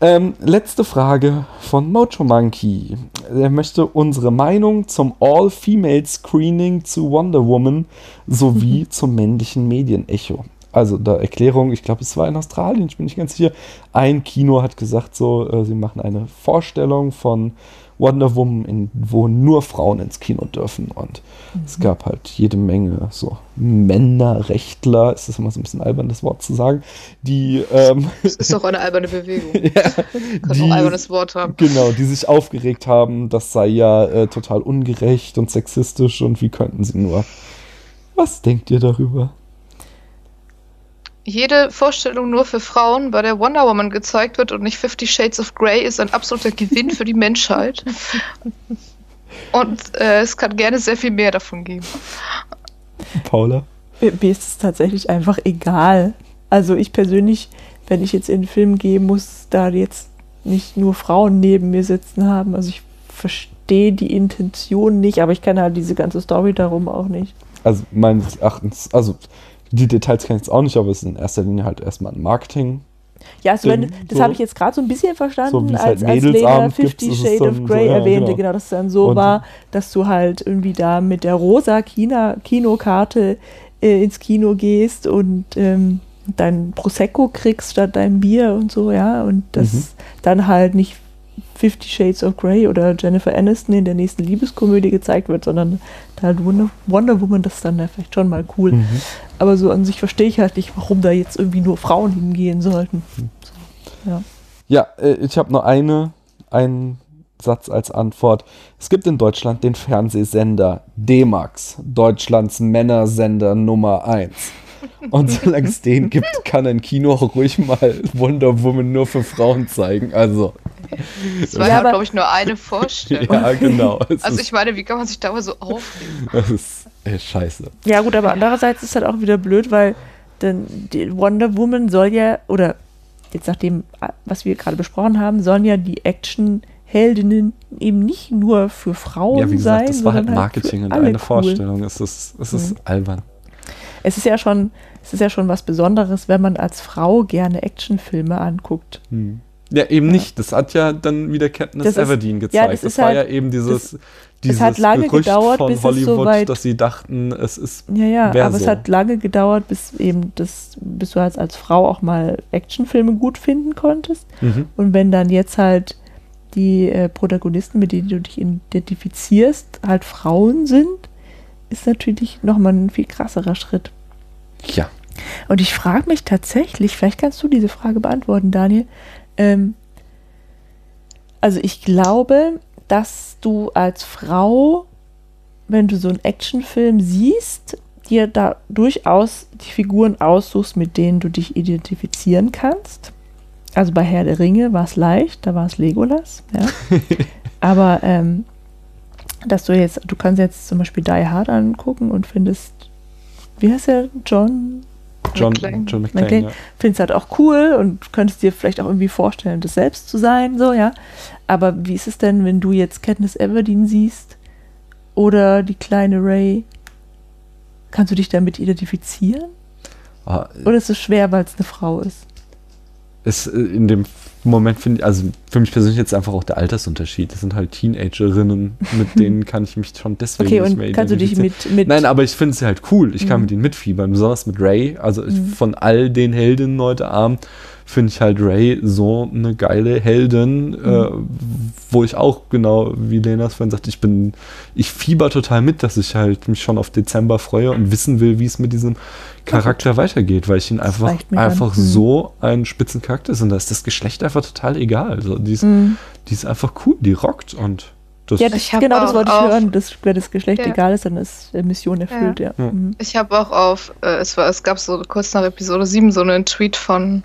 Ähm, letzte Frage von Mojo Monkey. Er möchte unsere Meinung zum All-Female-Screening zu Wonder Woman sowie <laughs> zum männlichen Medienecho. also da Erklärung, ich glaube, es war in Australien, ich bin nicht ganz sicher. Ein Kino hat gesagt, so, äh, sie machen eine Vorstellung von Wonder Woman, in, wo nur Frauen ins Kino dürfen. Und mhm. es gab halt jede Menge so Männerrechtler, ist das immer so ein bisschen albern, das Wort zu sagen, die. Ähm, <laughs> das ist doch eine alberne Bewegung. <laughs> ja, <laughs> Kann die, auch ein albernes Wort haben. Genau, die sich aufgeregt haben, das sei ja äh, total ungerecht und sexistisch und wie könnten sie nur. Was denkt ihr darüber? Jede Vorstellung nur für Frauen, bei der Wonder Woman gezeigt wird und nicht Fifty Shades of Grey, ist ein absoluter Gewinn für die Menschheit. Und äh, es kann gerne sehr viel mehr davon geben. Paula? Mir, mir ist es tatsächlich einfach egal. Also ich persönlich, wenn ich jetzt in den Film gehe, muss da jetzt nicht nur Frauen neben mir sitzen haben. Also ich verstehe die Intention nicht, aber ich kenne halt diese ganze Story darum auch nicht. Also meines Erachtens, also die Details kenne ich jetzt auch nicht, aber es ist in erster Linie halt erstmal ein Marketing. Ja, also wenn, das so. habe ich jetzt gerade so ein bisschen verstanden, so, als, halt als Lena Fifty Shades of Grey so, ja, erwähnte, genau. genau, dass es dann so und war, dass du halt irgendwie da mit der rosa China Kinokarte äh, ins Kino gehst und ähm, dein Prosecco kriegst statt dein Bier und so, ja, und das mhm. dann halt nicht Fifty Shades of Grey oder Jennifer Aniston in der nächsten Liebeskomödie gezeigt wird, sondern da halt Wonder, Wonder Woman, das ist dann ja vielleicht schon mal cool. Mhm. Aber so an sich verstehe ich halt nicht, warum da jetzt irgendwie nur Frauen hingehen sollten. So, ja, ja äh, ich habe nur eine, einen Satz als Antwort. Es gibt in Deutschland den Fernsehsender D-Max, Deutschlands Männersender Nummer 1. Und solange es den gibt, kann ein Kino auch ruhig mal Wonder Woman nur für Frauen zeigen. Also. Das war ja, glaube ich, nur eine Vorstellung. <laughs> ja, genau. also ich meine, wie kann man sich da mal so aufregen? <laughs> Das ist ey, scheiße. Ja gut, aber andererseits ist halt auch wieder blöd, weil denn die Wonder Woman soll ja, oder jetzt nach dem, was wir gerade besprochen haben, sollen ja die Action Heldinnen eben nicht nur für Frauen ja, wie gesagt, sein. Das war halt, halt Marketing und eine cool. Vorstellung. Es ist, es ist mhm. albern es ist ja schon, es ist ja schon was Besonderes, wenn man als Frau gerne Actionfilme anguckt. Hm. Ja, eben ja. nicht. Das hat ja dann wieder Katniss das Everdeen gezeigt. Ja, das, das war halt, ja eben dieses, das, dieses es hat lange Gerücht gedauert, von bis Hollywood, so weit, dass sie dachten, es ist Ja, ja, aber so. es hat lange gedauert, bis eben das, bis du als, als Frau auch mal Actionfilme gut finden konntest. Mhm. Und wenn dann jetzt halt die äh, Protagonisten, mit denen du dich identifizierst, halt Frauen sind, ist natürlich nochmal ein viel krasserer Schritt. Ja. Und ich frage mich tatsächlich, vielleicht kannst du diese Frage beantworten, Daniel. Ähm, also ich glaube, dass du als Frau, wenn du so einen Actionfilm siehst, dir da durchaus die Figuren aussuchst, mit denen du dich identifizieren kannst. Also bei Herr der Ringe war es leicht, da war es Legolas. Ja. <laughs> Aber ähm, dass du jetzt, du kannst jetzt zum Beispiel Die Hard angucken und findest wie heißt er? John? John McClane. John McClane, McClane. Ja. Findest halt auch cool und könntest dir vielleicht auch irgendwie vorstellen, das selbst zu sein, so, ja. Aber wie ist es denn, wenn du jetzt Katniss Everdeen siehst oder die kleine Ray? Kannst du dich damit identifizieren? Ah, oder ist es schwer, weil es eine Frau ist? Ist äh, in dem Moment finde ich, also für mich persönlich jetzt einfach auch der Altersunterschied. Das sind halt Teenagerinnen, mit <laughs> denen kann ich mich schon deswegen okay, nicht mehr kannst du dich mit, mit Nein, aber ich finde sie halt cool. Ich kann mhm. mit ihnen mitfiebern, besonders mit Ray. Also mhm. von all den Heldinnen heute Abend finde ich halt Ray so eine geile Heldin, mhm. äh, wo ich auch genau, wie Lena es vorhin sagt, ich bin, ich fieber total mit, dass ich halt mich schon auf Dezember freue und wissen will, wie es mit diesem Charakter weitergeht, weil ich ihn einfach, einfach an. so ein Spitzencharakter ist und da ist das Geschlecht einfach total egal. Also die ist, mhm. die ist einfach cool, die rockt und das ja, das, genau, das wollte ich hören. Das, wenn das Geschlecht ja. egal ist, dann ist Mission erfüllt, ja. ja. Mhm. Ich habe auch auf, äh, es, war, es gab so kurz nach Episode 7 so einen Tweet von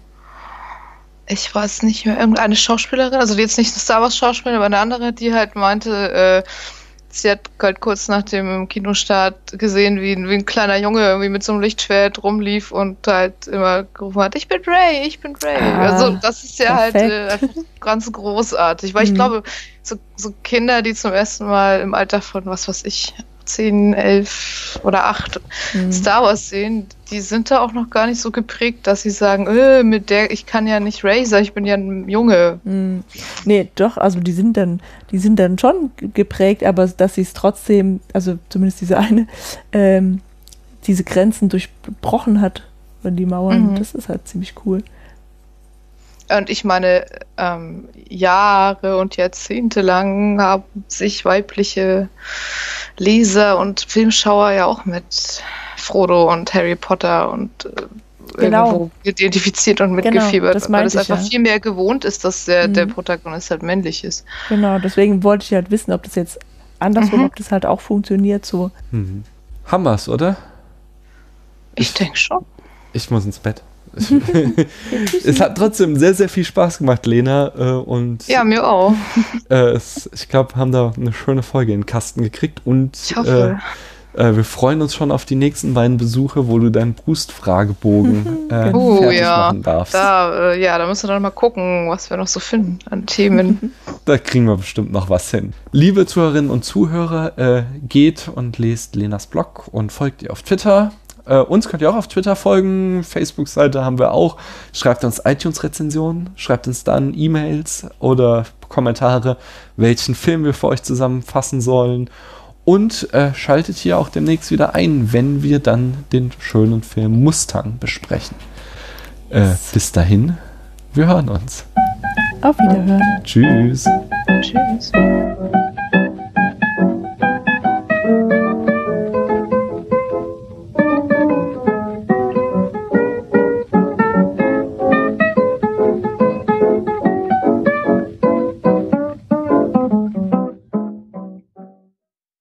ich weiß nicht mehr, irgendeine Schauspielerin, also die jetzt nicht eine Star Wars Schauspielerin, aber eine andere, die halt meinte, äh, sie hat halt kurz nach dem Kinostart gesehen, wie, wie ein kleiner Junge irgendwie mit so einem Lichtschwert rumlief und halt immer gerufen hat, ich bin Ray, ich bin Ray. Ah, also das ist ja halt, perfekt. halt äh, ganz großartig, weil mhm. ich glaube, so, so Kinder, die zum ersten Mal im Alter von, was weiß ich, 10, 11 oder 8 mhm. Star Wars sehen, die sind da auch noch gar nicht so geprägt, dass sie sagen, öh, mit der, ich kann ja nicht Razer, ich bin ja ein Junge. Mhm. Nee, doch, also die sind dann, die sind dann schon geprägt, aber dass sie es trotzdem, also zumindest diese eine, ähm, diese Grenzen durchbrochen hat, oder die Mauern. Mhm. Das ist halt ziemlich cool. Und ich meine, ähm, Jahre und Jahrzehnte lang haben sich weibliche Leser und Filmschauer ja auch mit Frodo und Harry Potter und äh, Genau. irgendwo identifiziert und Genau, mitgefiebert, das weil meinte es einfach ja. viel mehr gewohnt ist, dass der, der Mhm. Protagonist halt männlich ist. Genau, deswegen wollte ich halt wissen, ob das jetzt andersrum, Mhm. ob das halt auch funktioniert so. Mhm. Wir's, oder? Ich Ich- denke schon. Ich muss ins Bett. <laughs> es hat trotzdem sehr, sehr viel Spaß gemacht, Lena. Äh, und Ja, mir auch. äh, es, ich glaube, haben da eine schöne Folge in den Kasten gekriegt. Und Ich hoffe. Äh, äh, wir freuen uns schon auf die nächsten beiden Besuche, wo du deinen Brustfragebogen <laughs> äh, Oh, fertig ja. machen darfst. Da, äh, ja, da müssen wir dann mal gucken, was wir noch so finden an Themen. <laughs> Da kriegen wir bestimmt noch was hin. Liebe Zuhörerinnen und Zuhörer, geht und lest Lenas Blog und folgt ihr auf Twitter. Äh, uns könnt ihr auch auf Twitter folgen. Facebook-Seite haben wir auch. Schreibt uns iTunes-Rezensionen, schreibt uns dann E-Mails oder Kommentare, welchen Film wir für euch zusammenfassen sollen. Und äh, schaltet hier auch demnächst wieder ein, wenn wir dann den schönen Film Mustang besprechen. Äh, bis dahin, wir hören uns. Auf Wiederhören. Tschüss. Tschüss.